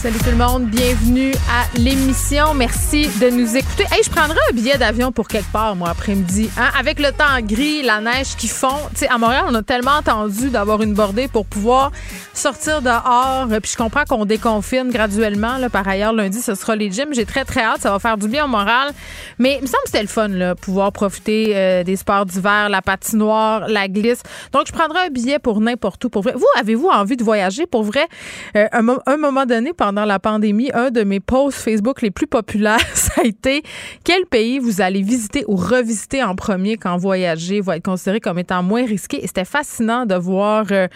Salut tout le monde, bienvenue à l'émission. Merci de nous écouter. Hey, je prendrai un billet d'avion pour quelque part, moi, après-midi. Hein? Avec le temps gris, la neige qui fond. Tu sais, à Montréal, on a tellement entendu d'avoir une bordée pour pouvoir sortir dehors. Puis je comprends qu'on déconfine graduellement. Là. Par ailleurs, lundi, ce sera les gyms. J'ai très, très hâte. Ça va faire du bien au moral. Mais il me semble que c'était le fun, là, pouvoir profiter euh, des sports d'hiver, la patinoire, la glisse. Donc, je prendrai un billet pour n'importe où. Pour vrai. Vous, avez-vous envie de voyager? Pour vrai, euh, un, un moment donné, pendant pendant la pandémie, un de mes posts Facebook les plus populaires, été quel pays vous allez visiter ou revisiter en premier quand voyager va être considéré comme étant moins risqué? Et c'était fascinant de voir euh,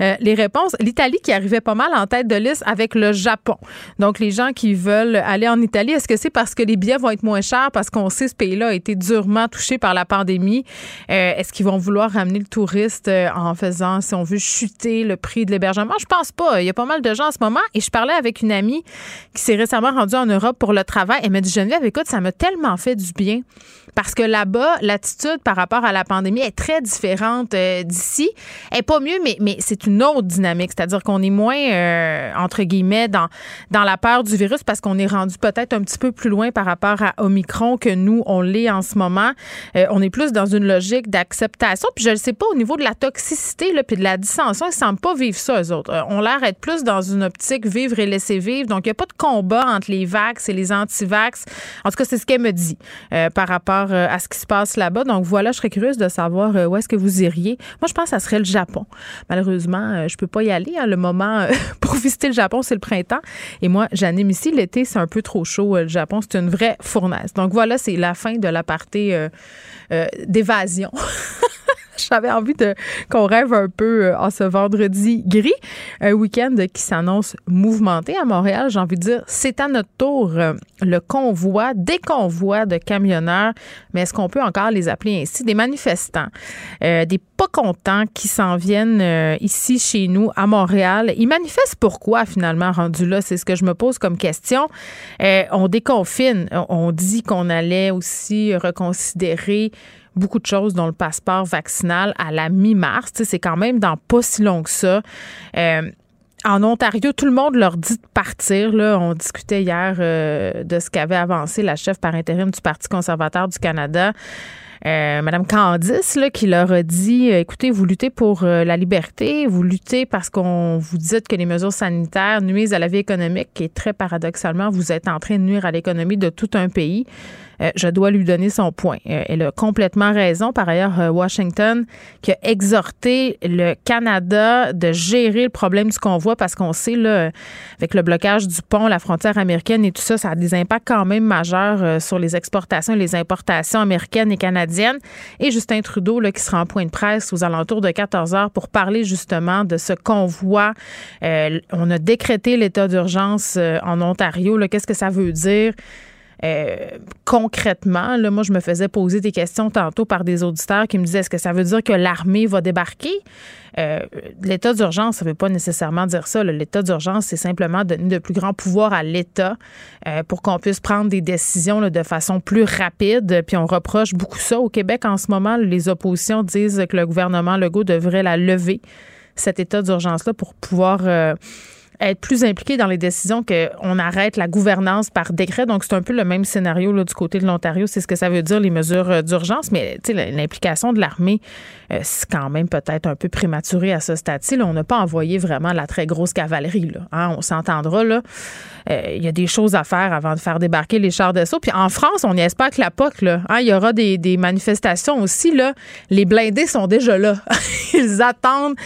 euh, les réponses. L'Italie qui arrivait pas mal en tête de liste avec le Japon. Donc, les gens qui veulent aller en Italie, est-ce que c'est parce que les billets vont être moins chers parce qu'on sait que ce pays-là a été durement touché par la pandémie? Euh, est-ce qu'ils vont vouloir ramener le touriste en faisant, si on veut, chuter le prix de l'hébergement? Je pense pas. Il y a pas mal de gens en ce moment et je parlais avec une amie qui s'est récemment rendue en Europe pour le travail. Elle m'a dit Geneviève, écoute, ça m'a tellement fait du bien parce que là-bas, l'attitude par rapport à la pandémie est très différente euh, d'ici. Elle est pas mieux, mais, mais c'est une autre dynamique. C'est-à-dire qu'on est moins, euh, entre guillemets, dans, dans la peur du virus parce qu'on est rendu peut-être un petit peu plus loin par rapport à Omicron que nous, on l'est en ce moment. Euh, on est plus dans une logique d'acceptation. Puis je ne sais pas, au niveau de la toxicité là, puis de la dissension, ils ne semblent pas vivre ça, eux autres. on l'air d'être plus dans une optique vivre et laisser vivre. Donc, il n'y a pas de combat entre les vax et les anti-vax. En tout cas, c'est ce qu'elle me dit par rapport euh, à ce qui se passe là-bas. Donc voilà, je serais curieuse de savoir euh, où est-ce que vous iriez. Moi, je pense que ça serait le Japon. Malheureusement, euh, je peux pas y aller. Hein. Le moment pour visiter le Japon, c'est le printemps. Et moi, j'anime ici. L'été, c'est un peu trop chaud. Le Japon, c'est une vraie fournaise. Donc voilà, c'est la fin de la partie d'évasion. J'avais envie de qu'on rêve un peu euh, en ce vendredi gris. Un week-end qui s'annonce mouvementé à Montréal. J'ai envie de dire, c'est à notre tour euh, le convoi, des convois de camionneurs, mais est-ce qu'on peut encore les appeler ainsi? Des manifestants, euh, des pas contents qui s'en viennent ici chez nous à Montréal. Ils manifestent pourquoi finalement rendu là? C'est ce que je me pose comme question. on déconfine. On dit qu'on allait aussi reconsidérer beaucoup de choses, dont le passeport vaccinal à la mi-mars. C'est quand même dans pas si long que ça. Euh, en Ontario, tout le monde leur dit de partir. Là. On discutait hier euh, de ce qu'avait avancé la chef par intérim du Parti conservateur du Canada. Euh, Madame Candice, là, qui leur a dit écoutez, vous luttez pour la liberté, vous luttez parce qu'on vous dit que les mesures sanitaires nuisent à la vie économique, et très paradoxalement, vous êtes en train de nuire à l'économie de tout un pays. Euh, je dois lui donner son point. Euh, elle a complètement raison. Par ailleurs, euh, Washington qui a exhorté le Canada de gérer le problème du convoi parce qu'on sait, là, avec le blocage du pont, la frontière américaine et tout ça, ça a des impacts quand même majeurs sur les exportations et les importations américaines et canadiennes. Et Justin Trudeau, là, qui sera en point de presse aux alentours de 14 heures pour parler justement de ce convoi. on a décrété l'état d'urgence en Ontario. Qu'est-ce que ça veut dire? Euh, concrètement, là, moi, je me faisais poser des questions tantôt par des auditeurs qui me disaient est-ce que ça veut dire que l'armée va débarquer? Euh, l'état d'urgence, ça ne veut pas nécessairement dire ça. L'état d'urgence, c'est simplement donner de plus grands pouvoirs à l'État euh, pour qu'on puisse prendre des décisions de façon plus rapide. Puis on reproche beaucoup ça au Québec en ce moment. Les oppositions disent que le gouvernement Legault devrait la lever, cet état d'urgence-là, pour pouvoir être plus impliqué dans les décisions qu'on arrête la gouvernance par décret. Donc, c'est un peu le même scénario là, du côté de l'Ontario. C'est ce que ça veut dire, les mesures euh, d'urgence. Mais l'implication de l'armée, euh, c'est quand même peut-être un peu prématuré à ce stade-ci. On n'a pas envoyé vraiment la très grosse cavalerie. Là, hein. On s'entendra. Euh, il y a des choses à faire avant de faire débarquer les chars d'assaut. Puis en France, on y espère que la POC, hein, il y aura des, des manifestations aussi. Là. Les blindés sont déjà là. Ils attendent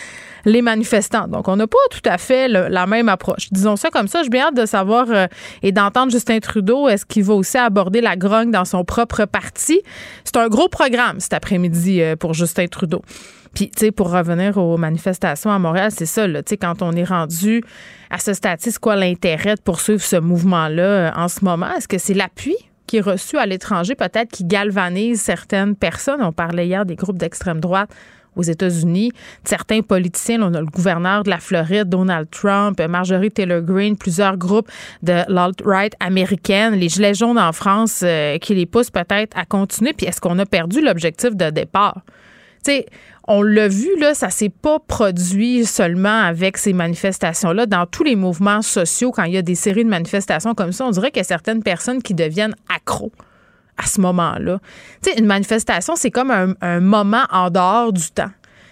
les manifestants. Donc, on n'a pas tout à fait la même approche. Disons ça comme ça. Je bien hâte de savoir euh, et d'entendre Justin Trudeau. Est-ce qu'il va aussi aborder la grogne dans son propre parti? C'est un gros programme cet après-midi euh, pour Justin Trudeau. Puis, tu sais, pour revenir aux manifestations à Montréal, c'est ça, là, tu sais, quand on est rendu à ce stade c'est quoi l'intérêt de poursuivre ce mouvement-là euh, en ce moment? Est-ce que c'est l'appui qui est reçu à l'étranger, peut-être qui galvanise certaines personnes? On parlait hier des groupes d'extrême droite aux États-Unis. Certains politiciens, on a le gouverneur de la Floride, Donald Trump, Marjorie Taylor Greene, plusieurs groupes de l'alt-right américaine, les Gilets jaunes en France euh, qui les poussent peut-être à continuer. Puis est-ce qu'on a perdu l'objectif de départ? Tu sais, on l'a vu, là, ça s'est pas produit seulement avec ces manifestations-là. Dans tous les mouvements sociaux, quand il y a des séries de manifestations comme ça, on dirait qu'il y a certaines personnes qui deviennent accros à ce moment-là. Tu sais, une manifestation, c'est comme un, moment en dehors du temps.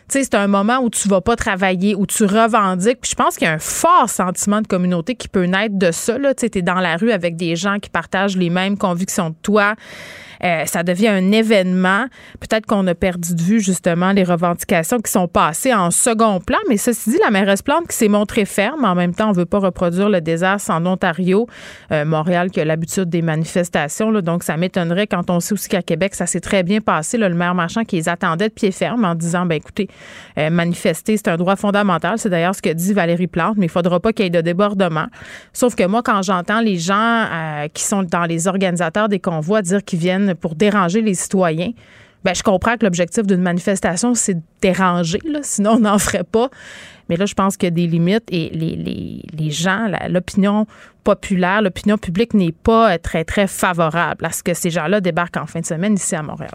C'est un moment où tu vas pas travailler, où tu revendiques. Je pense qu'il y a un fort sentiment de communauté qui peut naître de ça. Tu es dans la rue avec des gens qui partagent les mêmes convictions de toi. Euh, ça devient un événement. Peut-être qu'on a perdu de vue justement les revendications qui sont passées en second plan, mais ceci dit, la mairesse Plante qui s'est montrée ferme. En même temps, on veut pas reproduire le désastre en Ontario, euh, Montréal qui a l'habitude des manifestations. Là, donc, ça m'étonnerait quand on sait aussi qu'à Québec, ça s'est très bien passé. le maire Marchand qui les attendait de pied ferme en disant, ben écoutez, euh, manifester, c'est un droit fondamental. C'est d'ailleurs ce que dit Valérie Plante, mais il faudra pas qu'il y ait de débordement. Sauf que moi, quand j'entends les gens qui sont dans les organisateurs des convois dire qu'ils viennent pour déranger les citoyens. Ben, je comprends que l'objectif d'une manifestation, c'est de déranger, sinon on n'en ferait pas. Mais là, je pense qu'il y a des limites et les, les gens, l'opinion populaire, l'opinion publique n'est pas très, très favorable à ce que ces gens-là débarquent en fin de semaine ici à Montréal.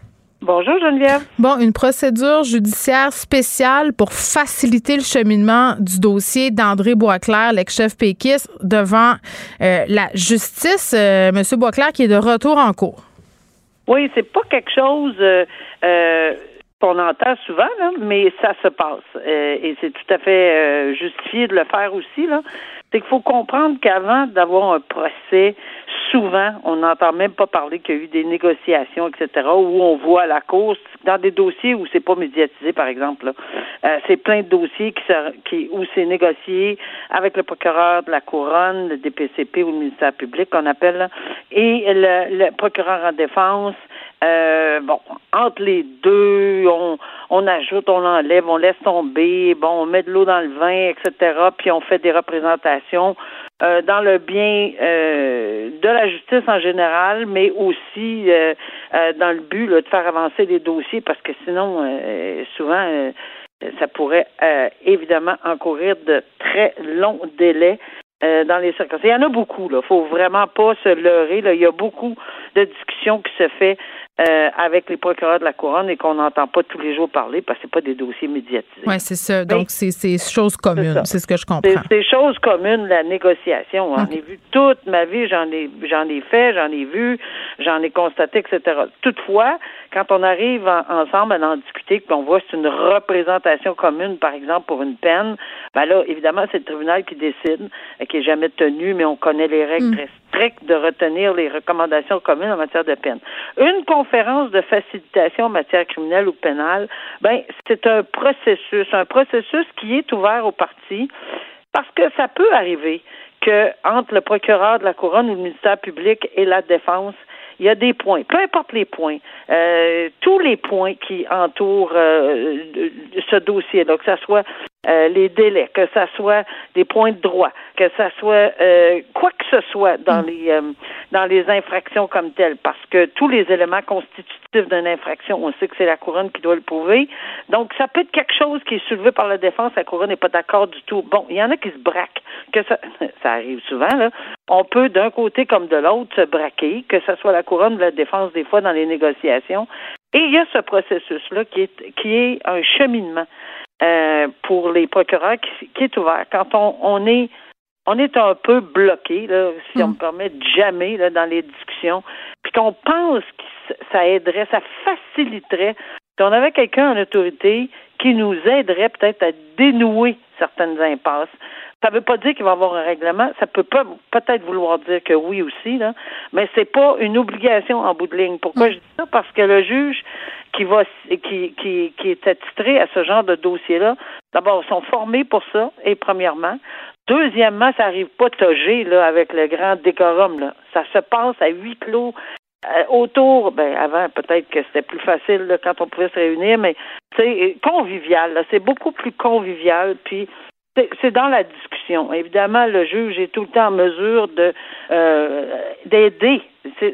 Bonjour Geneviève. Bon, une procédure judiciaire spéciale pour faciliter le cheminement du dossier d'André Boisclair, l'ex-chef péquiste, devant euh, la justice. Euh, Monsieur Boisclair qui est de retour en cours. Oui, c'est pas quelque chose euh, qu'on entend souvent, là, mais ça se passe. et c'est tout à fait justifié de le faire aussi. Là. C'est qu'il faut comprendre qu'avant d'avoir un procès souvent, on n'entend même pas parler qu'il y a eu des négociations, etc., où on voit la cause dans des dossiers où c'est pas médiatisé, par exemple. Euh, c'est plein de dossiers qui, qui où c'est négocié avec le procureur de la couronne, le DPCP ou le ministère public qu'on appelle, et le, procureur en défense. Euh, bon, entre les deux, on, on ajoute, on enlève, on laisse tomber, bon, on met de l'eau dans le vin, etc., puis on fait des représentations euh, dans le bien euh, de la justice en général, mais aussi euh, dans le but de faire avancer les dossiers, parce que sinon, souvent, ça pourrait évidemment encourir de très longs délais. dans les circonstances. Il y en a beaucoup, là. Faut vraiment pas se leurrer. Là. Il y a beaucoup de discussions qui se fait euh, avec les procureurs de la couronne et qu'on n'entend pas tous les jours parler parce que c'est pas des dossiers médiatisés. Oui, c'est ça. Donc, c'est choses communes. C'est ce que je comprends. C'est choses communes, la négociation. J'en ai vu toute ma vie, j'en ai, j'en ai fait, j'en ai vu, j'en ai constaté, etc. Toutefois, quand on arrive ensemble à en discuter, qu'on voit c'est une représentation commune, par exemple, pour une peine, ben là, évidemment, c'est le tribunal qui décide, euh, qui est jamais tenu, mais on connaît les règles mm. très strictes de retenir les recommandations communes en matière de peine. Une conférence de facilitation en matière criminelle ou pénale, ben, c'est un processus, un processus qui est ouvert aux parties parce que ça peut arriver que entre le procureur de la couronne ou le ministère public et la défense, il y a des points, peu importe les points, euh, tous les points qui entourent euh, ce dossier-là, que ce soit euh, les délais, que ce soit des points de droit, que ce soit euh, quoi que ce soit dans mm. les euh, dans les infractions comme telles, parce que tous les éléments constitutifs d'une infraction, on sait que c'est la couronne qui doit le prouver. Donc, ça peut être quelque chose qui est soulevé par la défense, la couronne n'est pas d'accord du tout. Bon, il y en a qui se braquent, que ça, ça arrive souvent, là. On peut d'un côté comme de l'autre se braquer, que ce soit la couronne ou la défense des fois dans les négociations. Et il y a ce processus-là qui est, qui est un cheminement. Euh, pour les procureurs qui, est ouvert. Quand on, on est on est un peu bloqué, là, si on me mm. permet, de jamais là, dans les discussions, puis qu'on pense que ça aiderait, ça faciliterait. Si on avait quelqu'un en autorité qui nous aiderait peut-être à dénouer certaines impasses. Ça ne veut pas dire qu'il va y avoir un règlement. Ça peut pas peut-être vouloir dire que oui aussi, là, mais c'est pas une obligation en bout de ligne. Pourquoi mm. je dis ça? Parce que le juge qui va qui, qui, qui est attitré à ce genre de dossier-là, d'abord, ils sont formés pour ça, et premièrement. Deuxièmement, ça arrive pas togé là, avec le grand décorum. Là. Ça se passe à huis clos. Euh, autour, ben avant peut-être que c'était plus facile là, quand on pouvait se réunir, mais c'est convivial. C'est beaucoup plus convivial. Puis c'est dans la discussion. Évidemment, le juge est tout le temps en mesure de euh, d'aider.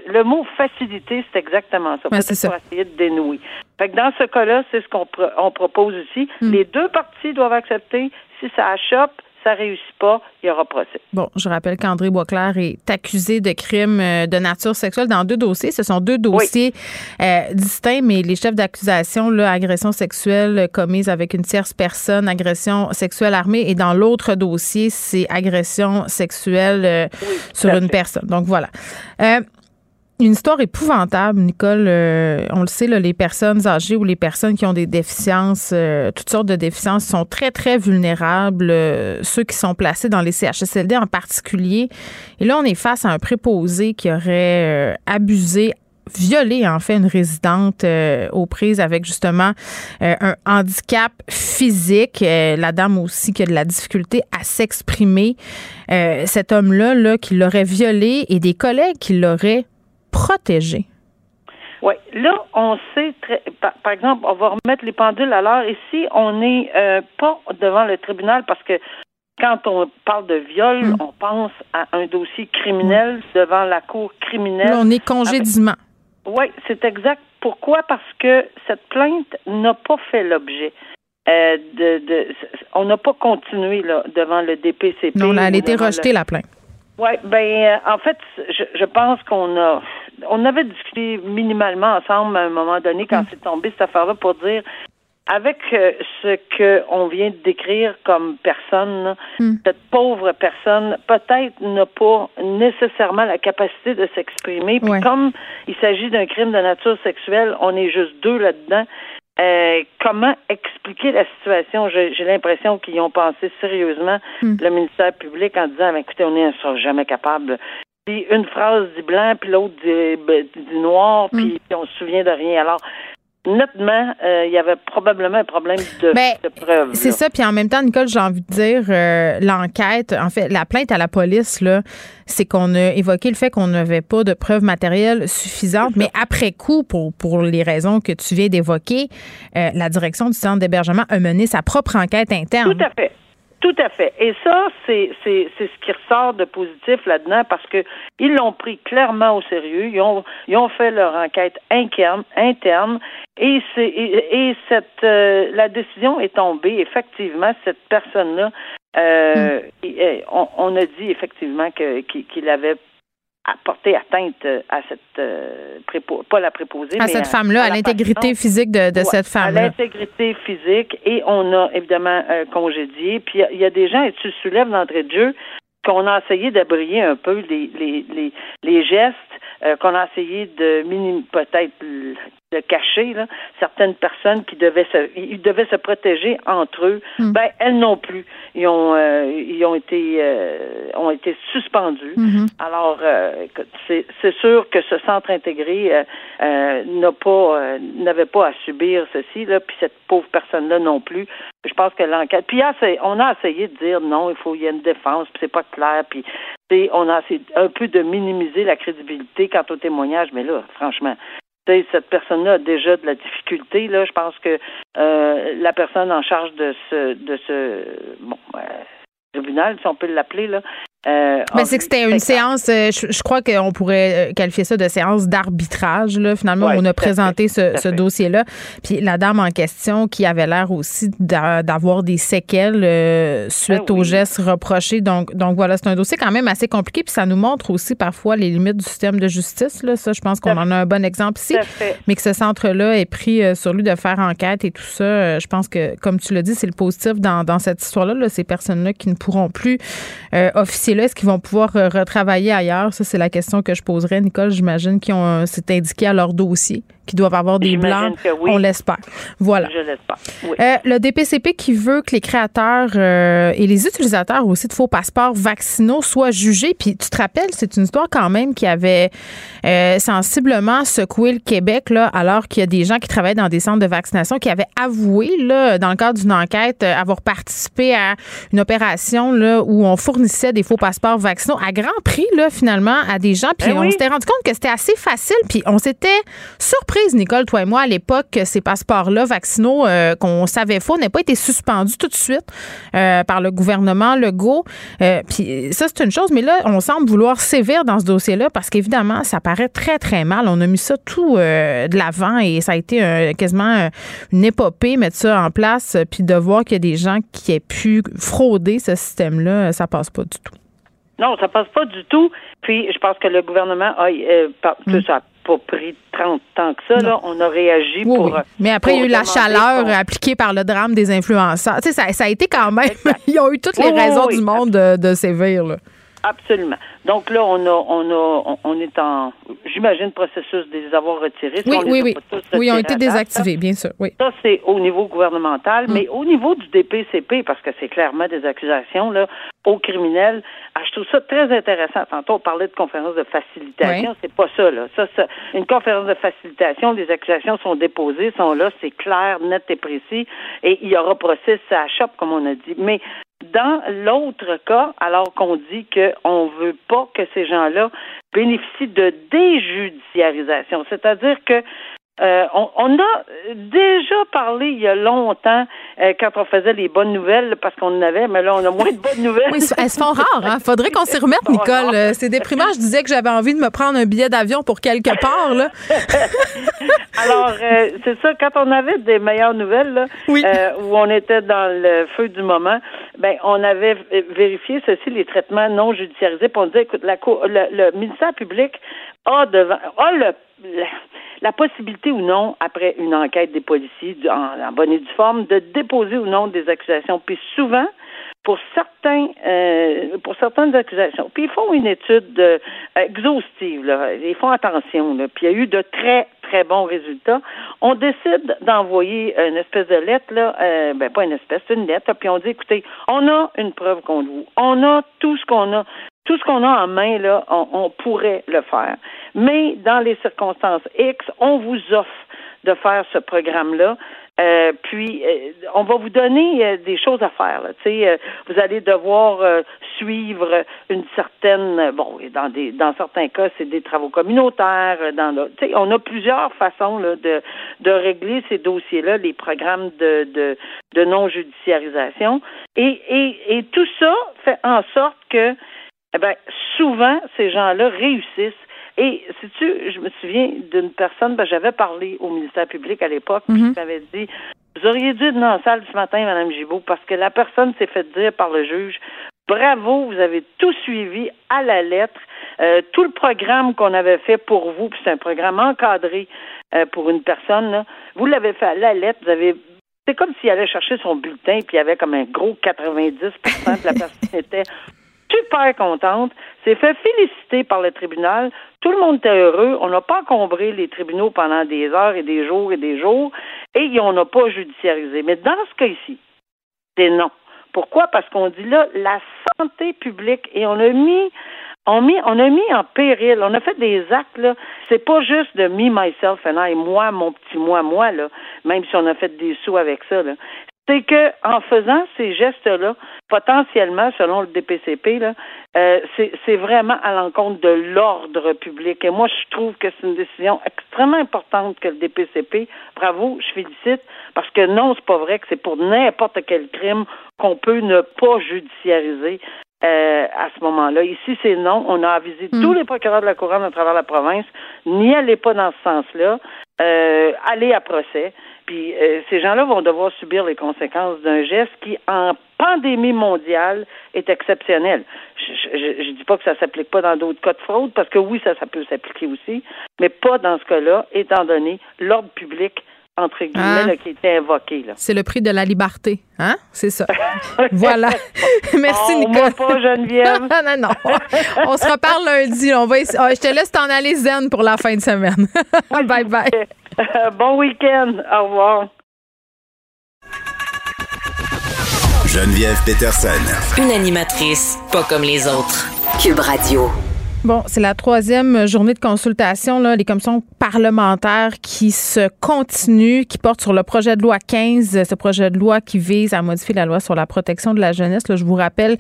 Le mot faciliter, c'est exactement ça. Ouais, c'est ça. Pour essayer de dénouer. Fait que dans ce cas-là, c'est ce qu'on on propose ici. Hmm. Les deux parties doivent accepter. Si ça achoppe, ça réussit pas, il y aura procès. Bon, je rappelle qu'André Boisclair est accusé de crimes euh, de nature sexuelle dans deux dossiers. Ce sont deux dossiers euh, distincts, mais les chefs d'accusation, agression sexuelle commise avec une tierce personne, agression sexuelle armée, et dans l'autre dossier, c'est agression sexuelle euh, sur une personne. Donc voilà. Euh, une histoire épouvantable, Nicole. Euh, on le sait, là, les personnes âgées ou les personnes qui ont des déficiences, euh, toutes sortes de déficiences, sont très, très vulnérables. euh, ceux qui sont placés dans les CHSLD en particulier. Et là, on est face à un préposé qui aurait euh, abusé violé en fait une résidente euh, aux prises avec justement euh, un handicap physique. Euh, la dame aussi qui a de la difficulté à s'exprimer. Euh, cet homme-là là, qui l'aurait violé et des collègues qui l'auraient protégé. Oui. Là, on sait, très, par, par, exemple, on va remettre les pendules à l'heure. Ici, on n'est euh, pas devant le tribunal parce que quand on parle de viol, Mm. on pense à un dossier criminel devant la cour criminelle. Là, on est congédiement. Oui, c'est exact. Pourquoi? Parce que cette plainte n'a pas fait l'objet. Euh, de, de, on n'a pas continué là, devant le DPCP. Non, elle a été rejetée, le- la plainte. Oui, ben euh, en fait, je, je pense qu'on a on avait discuté minimalement ensemble à un moment donné quand c'est tombé cette affaire-là pour dire avec euh, ce que on vient de décrire comme personne, Mm. cette pauvre personne peut-être n'a pas nécessairement la capacité de s'exprimer. Puis Ouais. comme il s'agit d'un crime de nature sexuelle, on est juste deux là-dedans. Euh, comment expliquer la situation? J'ai l'impression qu'ils ont pensé sérieusement, Mm. le ministère public, en disant, Ben, écoutez, on ne sera jamais capable. Puis une phrase dit blanc, puis l'autre dit, ben, dit noir, puis, Mm. puis on se souvient de rien. Alors, nettement, euh, il y avait probablement un problème de, Ben, de preuve. C'est ça. Puis en même temps, Nicole, j'ai envie de dire, euh, l'enquête, en fait, la plainte à la police, là, c'est qu'on a évoqué le fait qu'on n'avait pas de preuves matérielles suffisantes. Mais après coup, pour, pour les raisons que tu viens d'évoquer, euh, la direction du centre d'hébergement a mené sa propre enquête interne. Tout à fait. Tout à fait. Et ça, c'est c'est c'est ce qui ressort de positif là-dedans parce que ils l'ont pris clairement au sérieux. Ils ont ils ont fait leur enquête interne interne et c'est et, et cette euh, la décision est tombée. Effectivement, cette personne-là, euh, et- et on, on a dit effectivement qu'il avait apporté atteinte à cette euh, prépo, pas la préposée, à mais cette femme-là, à l'intégrité physique de, de Ouais, cette À femme-là. l'intégrité physique et on a évidemment euh, congédié. Puis il y a- il y, a des gens, et tu le soulèves d'entrée de jeu, qu'on a essayé d'abrier un peu les, les, les, les gestes, euh, qu'on a essayé de peut-être de cacher là, certaines personnes qui devaient se ils devaient se protéger entre eux. Mm. Ben elles non plus. Ils ont euh, ils ont été euh, ont été suspendus. Mhm. Alors, euh, c'est c'est sûr que ce centre intégré euh, n'a pas n'avait pas à subir ceci là, puis cette pauvre personne là non plus. Je pense que l'enquête. Puis on a essayé de dire non, il faut il y a une défense, puis c'est pas clair, puis on a essayé un peu de minimiser la crédibilité quant au témoignage, mais là, franchement. Cette personne-là a déjà de la difficulté. Là, je pense que euh, la personne en charge de ce de ce bon euh, tribunal, si on peut l'appeler là, euh, a c'est que c'était une séance, euh, je, je crois qu'on pourrait euh, qualifier ça de séance d'arbitrage. Là. Finalement, Ouais, on a présenté fait, ce, dossier-là. Puis la dame en question qui avait l'air aussi d'a- d'avoir des séquelles euh, suite oui. aux gestes reprochés. Donc, donc voilà, c'est un dossier quand même assez compliqué. Puis ça nous montre aussi parfois les limites du système de justice. Là. Ça, je pense qu'on en a un bon exemple ici. Mais que ce centre-là ait pris sur lui de faire enquête et tout ça, je pense que, comme tu l'as dit, c'est le positif dans, dans cette histoire-là. là, ces personnes-là qui ne pourront plus euh, officier policiers-là, est-ce qu'ils vont pouvoir retravailler ailleurs? Ça, c'est la question que je poserais, Nicole. J'imagine qu'ils ont c'est indiqué à leur dossier qui doivent avoir des blancs. On l'espère. Voilà. Je l'espère. Euh, le DPCP qui veut que les créateurs euh, et les utilisateurs aussi de faux passeports vaccinaux soient jugés. Puis tu te rappelles, c'est une histoire quand même qui avait euh, sensiblement secoué le Québec, là, alors qu'il y a des gens qui travaillent dans des centres de vaccination qui avaient avoué, là, dans le cadre d'une enquête, avoir participé à une opération là, où on fournissait des faux passeports vaccinaux à grand prix, là, finalement, à des gens. Puis ben on s'était rendu compte que c'était assez facile. Puis on s'était surpris Nicole, toi et moi, à l'époque, que ces passeports-là vaccinaux euh, qu'on savait faux n'aient pas été suspendus tout de suite euh, par le gouvernement Legault. Euh, puis ça, c'est une chose, mais là, on semble vouloir sévir dans ce dossier-là parce qu'évidemment, ça paraît très, très mal. On a mis ça tout de l'avant et ça a été quasiment une épopée, mettre ça en place, puis de voir qu'il y a des gens qui aient pu frauder ce système-là, ça passe pas du tout. Non, ça passe pas du tout. Puis je pense que le gouvernement a, euh, mm. ça pas pris 30 ans que ça. Là. On a réagi pour. Oui. Mais après, il y a eu la chaleur appliquée par le drame des influenceurs. Tu sais, ça, ça a été quand même. Ils ont eu toutes les raisons du monde de, de sévir. Là. Absolument. Donc là, on a, on a, on est en, j'imagine, processus de les avoir retirés. Oui, oui, oui. Oui, ils ont été désactivés, bien sûr. Oui. Ça, c'est au niveau gouvernemental, mm. mais au niveau du DPCP, parce que c'est clairement des accusations là, aux criminels, ah, je trouve ça très intéressant. Tantôt, on parlait de conférence de facilitation. C'est pas ça, là. Ça, ça, une conférence de facilitation, les accusations sont déposées, sont là, c'est clair, net et précis, et il y aura procès, ça chope, comme on a dit. Mais dans l'autre cas, alors qu'on dit qu'on ne veut pas que ces gens-là bénéficient de déjudiciarisation, c'est-à-dire que euh, on, a déjà parlé il y a longtemps euh, quand on faisait les bonnes nouvelles parce qu'on en avait, mais là on a moins de bonnes nouvelles. Oui, elles se font rares. Hein? Faudrait qu'on s'y remette, Nicole. Euh, c'est déprimant. Je disais que j'avais envie de me prendre un billet d'avion pour quelque part. Là. Alors c'est ça. Quand on avait des meilleures nouvelles, là, où on était dans le feu du moment, ben on avait vérifié ceci les traitements non judiciarisés. Puis on disait, écoute, la le, le ministère public a devant a le la, possibilité ou non, après une enquête des policiers en, bonne et due forme, de déposer ou non des accusations. Puis souvent, pour certains euh, pour certaines accusations. Puis ils font une étude euh, exhaustive, là. ils font attention, là. puis il y a eu de très très bons résultats. On décide d'envoyer une espèce de lettre, là, euh, ben pas une espèce, une lettre, puis on dit écoutez, on a une preuve contre vous, on a tout ce qu'on a tout ce qu'on a en main, là, on, pourrait le faire. Mais dans les circonstances X, on vous offre de faire ce programme-là. Euh, puis, euh, on va vous donner euh, des choses à faire. Là. vous allez devoir suivre une certaine, bon, dans des, dans certains cas, c'est des travaux communautaires. Dans, on a plusieurs façons là, de, de régler ces dossiers-là, les programmes de, de, de non judiciarisation, et, et, et tout ça fait en sorte que eh bien, souvent, ces gens-là réussissent. Et si tu, je me souviens d'une personne, ben, j'avais parlé au ministère public à l'époque, qui mhm. m'avait dit Vous auriez dû être dans la salle ce matin, Mme Gibault, parce que la personne s'est fait dire par le juge Bravo, vous avez tout suivi à la lettre. Euh, tout le programme qu'on avait fait pour vous, puis c'est un programme encadré euh, pour une personne, là, vous l'avez fait à la lettre, vous avez c'est comme s'il allait chercher son bulletin, puis il y avait comme un gros 90% de la personne était super contente, s'est fait féliciter par le tribunal. Tout le monde était heureux. On n'a pas encombré les tribunaux pendant des heures et des jours et des jours et on n'a pas judiciarisé. Mais dans ce cas ci c'est non. Pourquoi? Parce qu'on dit là, la santé publique et on a mis on, mis, on a mis en péril, on a fait des actes, là. C'est pas juste de me, myself and I, moi, mon petit moi, moi, là, même si on a fait des sous avec ça, là c'est que en faisant ces gestes-là, potentiellement, selon le DPCP, là, euh, c'est vraiment à l'encontre de l'ordre public. Et moi, je trouve que c'est une décision extrêmement importante que le DPCP. Bravo, je félicite, parce que non, c'est pas vrai que c'est pour n'importe quel crime qu'on peut ne pas judiciariser. Euh, à ce moment-là. Ici, c'est non. On a avisé hmm. tous les procureurs de la couronne à travers la province. N'y allez pas dans ce sens-là. Euh, allez à procès. Puis euh, ces gens-là vont devoir subir les conséquences d'un geste qui, en pandémie mondiale, est exceptionnel. Je ne dis pas que ça s'applique pas dans d'autres cas de fraude, parce que oui, ça, ça peut s'appliquer aussi, mais pas dans ce cas-là, étant donné l'ordre public entre guillemets, Ah. qui était invoqué. Là. C'est le prix de la liberté, hein? C'est ça. voilà. Merci, Oh, Nicole. moi pas, Geneviève. non, non. On se reparle lundi. On va Ah, je te laisse t'en aller zen pour la fin de semaine. bye bye. bon week-end. Au revoir. Geneviève Peterson. Une animatrice pas comme les autres. Cube Radio. Bon, c'est la troisième journée de consultation, là, les commissions parlementaires qui se continuent, qui portent sur le projet de loi 15, ce projet de loi qui vise à modifier la loi sur la protection de la jeunesse. Là, je vous rappelle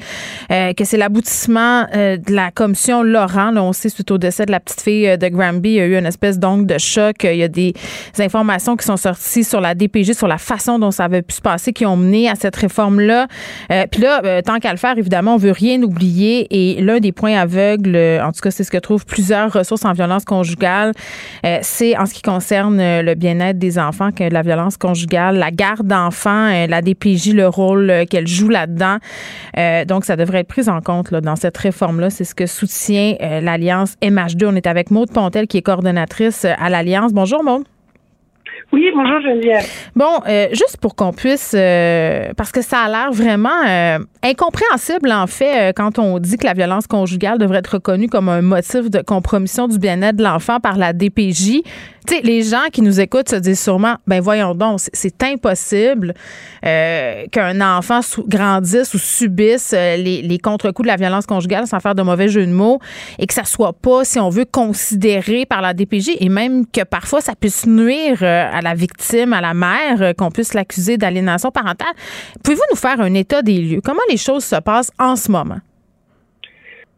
euh, que c'est l'aboutissement euh, de la commission Laurent. Là, on sait, suite au décès de la petite fille euh, de Granby, il y a eu une espèce d'ongle de choc. Il y a des informations qui sont sorties sur la DPJ, sur la façon dont ça avait pu se passer, qui ont mené à cette réforme-là. Euh, Puis là, tant qu'à le faire, évidemment, on veut rien oublier. Et l'un des points aveugles, en tout cas, c'est ce que trouvent plusieurs ressources en violence conjugale, euh, c'est en ce qui concerne euh, le bien-être des enfants, que la violence conjugale, la garde d'enfants, euh, la DPJ, le rôle qu'elle joue là-dedans. Donc, ça devrait être pris en compte dans cette réforme-là. C'est ce que soutient l'Alliance MH2. On est avec Maude Pontel, qui est coordonnatrice à l'Alliance. Bonjour, Maude. Oui, bonjour Geneviève. Bon, euh, juste pour qu'on puisse, euh, parce que ça a l'air vraiment euh, incompréhensible en fait euh, quand on dit que la violence conjugale devrait être reconnue comme un motif de compromission du bien-être de l'enfant par la DPJ. Sais, les gens qui nous écoutent se disent sûrement, ben voyons donc, c'est- impossible euh, qu'un enfant grandisse ou subisse euh, les, contre-coups de la violence conjugale sans faire de mauvais jeu de mots et que ça soit pas, si on veut, considéré par la DPJ et même que parfois ça puisse nuire euh, à la victime, à la mère, qu'on puisse l'accuser d'aliénation parentale. Pouvez-vous nous faire un état des lieux? Comment les choses se passent en ce moment?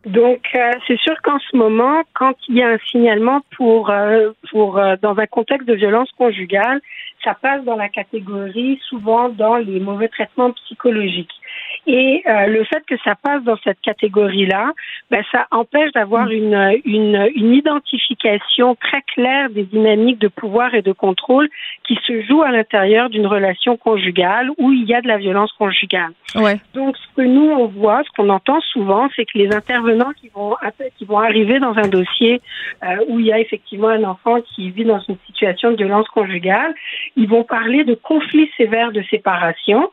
Donc, euh, c'est sûr qu'en ce moment, quand il y a un signalement pour, euh, pour euh, dans un contexte de violence conjugale, ça passe dans la catégorie souvent dans les mauvais traitements psychologiques. Et euh, le fait que ça passe dans cette catégorie-là, ben, ça empêche d'avoir une, une, une identification très claire des dynamiques de pouvoir et de contrôle qui se jouent à l'intérieur d'une relation conjugale où il y a de la violence conjugale. Ouais. Donc, ce que nous, on voit, ce qu'on entend souvent, c'est que les intervenants qui vont, qui vont arriver dans un dossier euh, où il y a effectivement un enfant qui vit dans une situation de violence conjugale, ils vont parler de conflits sévères de séparation,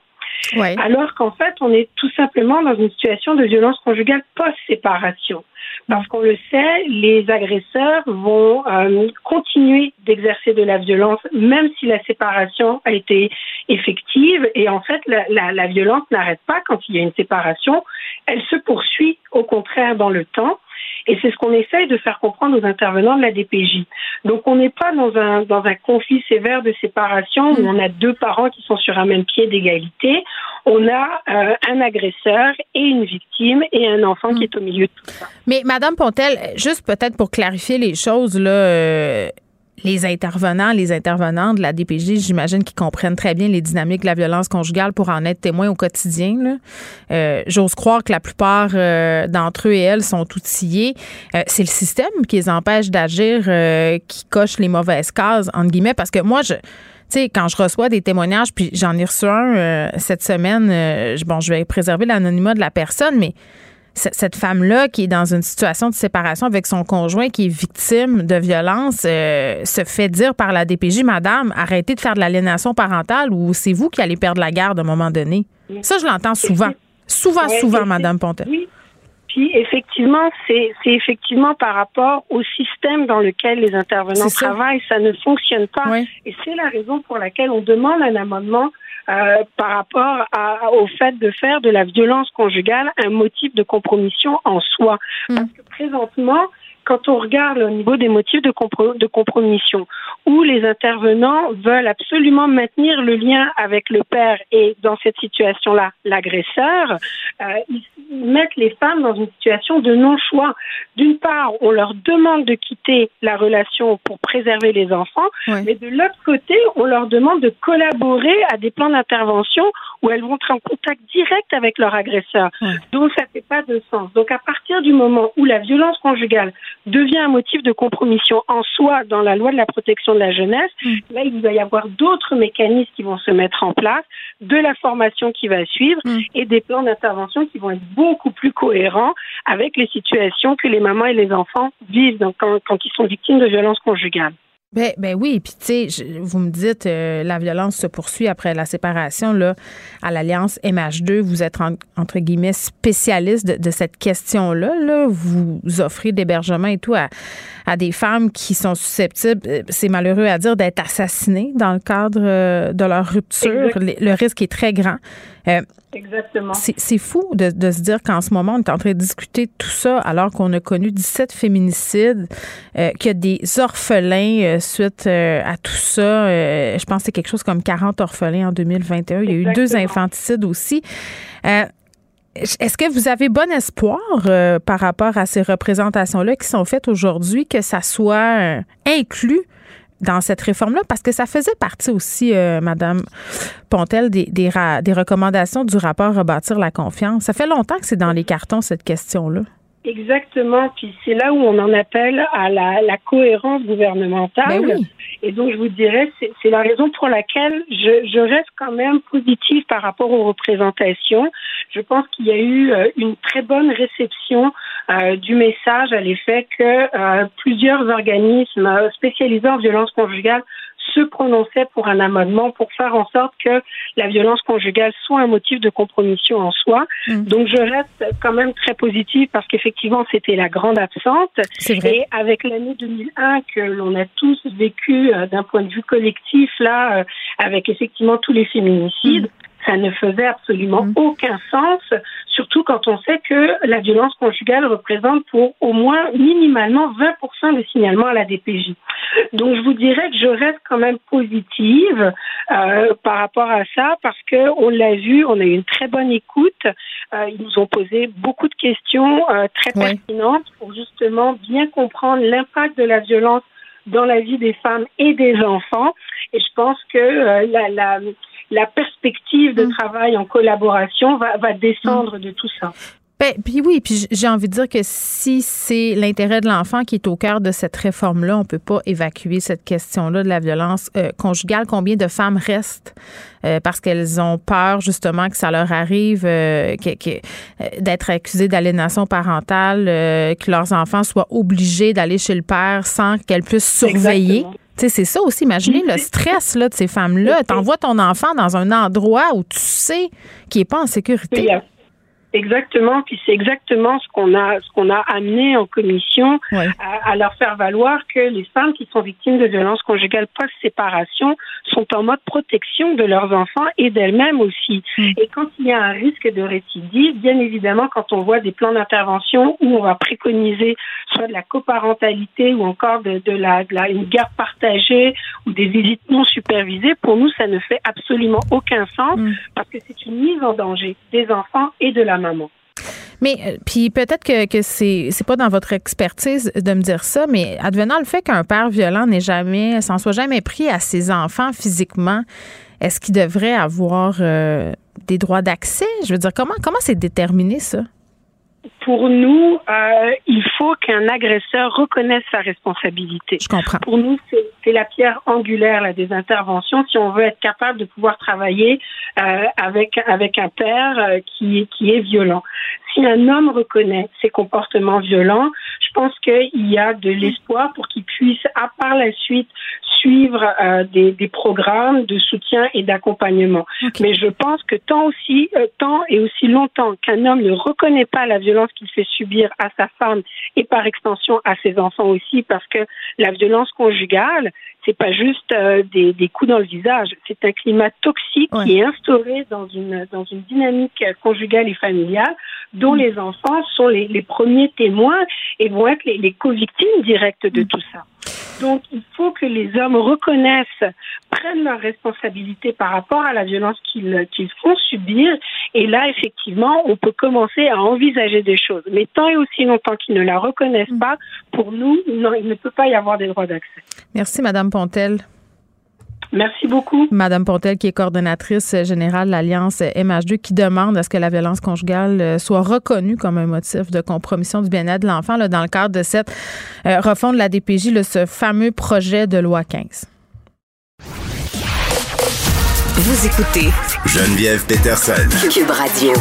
Alors qu'en fait, on est tout simplement dans une situation de violence conjugale post-séparation. Parce qu'on le sait, les agresseurs vont euh, continuer d'exercer de la violence, même si la séparation a été effective. Et en fait, la violence n'arrête pas quand il y a une séparation. Elle se poursuit, au contraire, dans le temps. Et c'est ce qu'on essaye de faire comprendre aux intervenants de la DPJ. Donc, on n'est pas dans un, dans un conflit sévère de séparation où on a deux parents qui sont sur un même pied d'égalité. On a euh, un agresseur et une victime et un enfant qui est au milieu de tout ça. Mais Madame Pontel, juste peut-être pour clarifier les choses, là, euh, les intervenants, les intervenantes de la DPJ, j'imagine qu'ils comprennent très bien les dynamiques de la violence conjugale pour en être témoins au quotidien. là. Euh, J'ose croire que la plupart euh, d'entre eux et elles sont outillés. Euh, C'est le système qui les empêche d'agir, euh, qui coche les mauvaises cases, entre guillemets, parce que moi, je tu sais, quand je reçois des témoignages, puis j'en ai reçu un euh, cette semaine, euh, bon, je vais préserver l'anonymat de la personne, mais cette femme-là qui est dans une situation de séparation avec son conjoint qui est victime de violence euh, se fait dire par la DPJ, Madame, arrêtez de faire de l'aliénation parentale ou c'est vous qui allez perdre la garde à un moment donné? Ça, je l'entends souvent. Souvent, souvent, Madame Pontel. Oui. Puis effectivement, c'est effectivement par rapport au système dans lequel les intervenants ça. travaillent, ça ne fonctionne pas. Oui. Et c'est la raison pour laquelle on demande un amendement euh, par rapport à- au fait de faire de la violence conjugale un motif de compromission en soi. Mm. Parce que présentement, quand on regarde au niveau des motifs de, compro- de compromission, où les intervenants veulent absolument maintenir le lien avec le père et dans cette situation-là, l'agresseur, euh, ils mettent les femmes dans une situation de non-choix. D'une part, on leur demande de quitter la relation pour préserver les enfants, mais de l'autre côté, on leur demande de collaborer à des plans d'intervention où elles vont être en contact direct avec leur agresseur. Donc, ça fait pas de sens. Donc, à partir du moment où la violence conjugale devient un motif de compromission en soi dans la loi de la protection de la jeunesse, Mm. là, il va y avoir d'autres mécanismes qui vont se mettre en place, de la formation qui va suivre Mm. et des plans d'intervention qui vont être beaucoup plus cohérents avec les situations que les mamans et les enfants vivent donc, quand, quand ils sont victimes de violences conjugales. Ben, ben oui, puis tu sais, vous me dites euh, la violence se poursuit après la séparation là à l'alliance MH2. Vous êtes entre guillemets spécialiste de, cette question-là. Là. Vous offrez d'hébergement et tout à, à, des femmes qui sont susceptibles, euh, c'est malheureux à dire, d'être assassinées dans le cadre euh, de leur rupture. Le, risque est très grand. Exactement. C'est fou de, de, se dire qu'en ce moment, on est en train de discuter tout ça alors qu'on a connu 17 féminicides, qu'il y a des orphelins suite euh, à tout ça, euh, je pense que c'est quelque chose comme 40 orphelins en 2021. Il y a eu deux infanticides aussi. Euh, est-ce que vous avez bon espoir par rapport à ces représentations-là qui sont faites aujourd'hui, que ça soit inclus dans cette réforme-là? Parce que ça faisait partie aussi, Madame Pontel, des, des, des recommandations du rapport Rebâtir la confiance. Ça fait longtemps que c'est dans les cartons, cette question-là. Exactement. Puis c'est là où on en appelle à la, la cohérence gouvernementale. Ben Et donc je vous dirais, c'est la raison pour laquelle je, je, reste quand même positive par rapport aux représentations. Je pense qu'il y a eu euh, une très bonne réception euh, du message à l'effet que euh, plusieurs organismes spécialisés en violence conjugale se prononçait pour un amendement pour faire en sorte que la violence conjugale soit un motif de compromission en soi. Mm. Donc je reste quand même très positive parce qu'effectivement c'était la grande absente. Et avec l'année 2001 que l'on a tous vécu euh, d'un point de vue collectif là, euh, avec effectivement tous les féminicides. Mm ça ne faisait absolument mm. aucun sens, surtout quand on sait que la violence conjugale représente pour au moins minimalement 20% des signalements à la DPJ. Donc je vous dirais que je reste quand même positive euh, par rapport à ça parce que on l'a vu, on a eu une très bonne écoute. Euh, ils nous ont posé beaucoup de questions euh, très pertinentes pour justement bien comprendre l'impact de la violence dans la vie des femmes et des enfants. Et je pense que euh, la, la, la perspective de mm. travail en collaboration va, va descendre mm. de tout ça. Ben, puis oui, puis j'ai envie de dire que si c'est l'intérêt de l'enfant qui est au cœur de cette réforme-là, on peut pas évacuer cette question-là de la violence euh, conjugale. Combien de femmes restent euh, parce qu'elles ont peur justement que ça leur arrive euh, d'être accusées d'aliénation parentale, que leurs enfants soient obligés d'aller chez le père sans qu'elles puissent surveiller? C'est ça aussi. Imaginez le stress là, de ces femmes-là. T'envoies ton enfant dans un endroit où tu sais qu'il n'est pas en sécurité. Exactement, puis c'est exactement ce qu'on a ce qu'on a amené en commission à, leur faire valoir que les femmes qui sont victimes de violences conjugales post-séparation sont en mode protection de leurs enfants et d'elles-mêmes aussi. Mm. Et quand il y a un risque de récidive, bien évidemment, quand on voit des plans d'intervention où on va préconiser soit de la coparentalité ou encore de, de, la, de la une garde partagée ou des visites non supervisées, pour nous ça ne fait absolument aucun sens mm. parce que c'est une mise en danger des enfants et de la mais euh, peut-être que, que c'est c'est pas dans votre expertise de me dire ça, mais advenant le fait qu'un père violent n'est jamais s'en soit jamais pris à ses enfants physiquement, est-ce qu'il devrait avoir euh, des droits d'accès? Je veux dire comment comment c'est déterminé ça? Pour nous, euh, il faut qu'un agresseur reconnaisse sa responsabilité. Je comprends. Pour nous, c'est la pierre angulaire là, des interventions si on veut être capable de pouvoir travailler euh, avec avec un père euh, qui qui est violent. Si un homme reconnaît ses comportements violents, je pense qu'il y a de l'espoir pour qu'il puisse, à part la suite, suivre euh, des, des, programmes de soutien et d'accompagnement. Mais je pense que tant aussi, euh, tant et aussi longtemps qu'un homme ne reconnaît pas la violence qu'il fait subir à sa femme et par extension à ses enfants aussi, parce que la violence conjugale, c'est pas juste euh, des, des, coups dans le visage, c'est un climat toxique qui est instauré dans une dans une dynamique conjugale et familiale dont mm. les enfants sont les, les, premiers témoins et vont être les, les co-victimes directes de mm. tout ça. Donc, il faut que les hommes reconnaissent, prennent leurs responsabilités par rapport à la violence qu'ils font subir. Et là, effectivement, on peut commencer à envisager des choses. Mais tant et aussi longtemps qu'ils ne la reconnaissent pas, pour nous, non, il ne peut pas y avoir des droits d'accès. Merci, Madame Pontel. Merci beaucoup. Madame Pontel, qui est coordonnatrice générale de l'Alliance MH2, qui demande à ce que la violence conjugale euh, soit reconnue comme un motif de compromission du bien-être de l'enfant dans le cadre de cette euh, refonte de la DPJ, ce fameux projet de loi 15. Vous écoutez Geneviève Peterson. Cube Radio.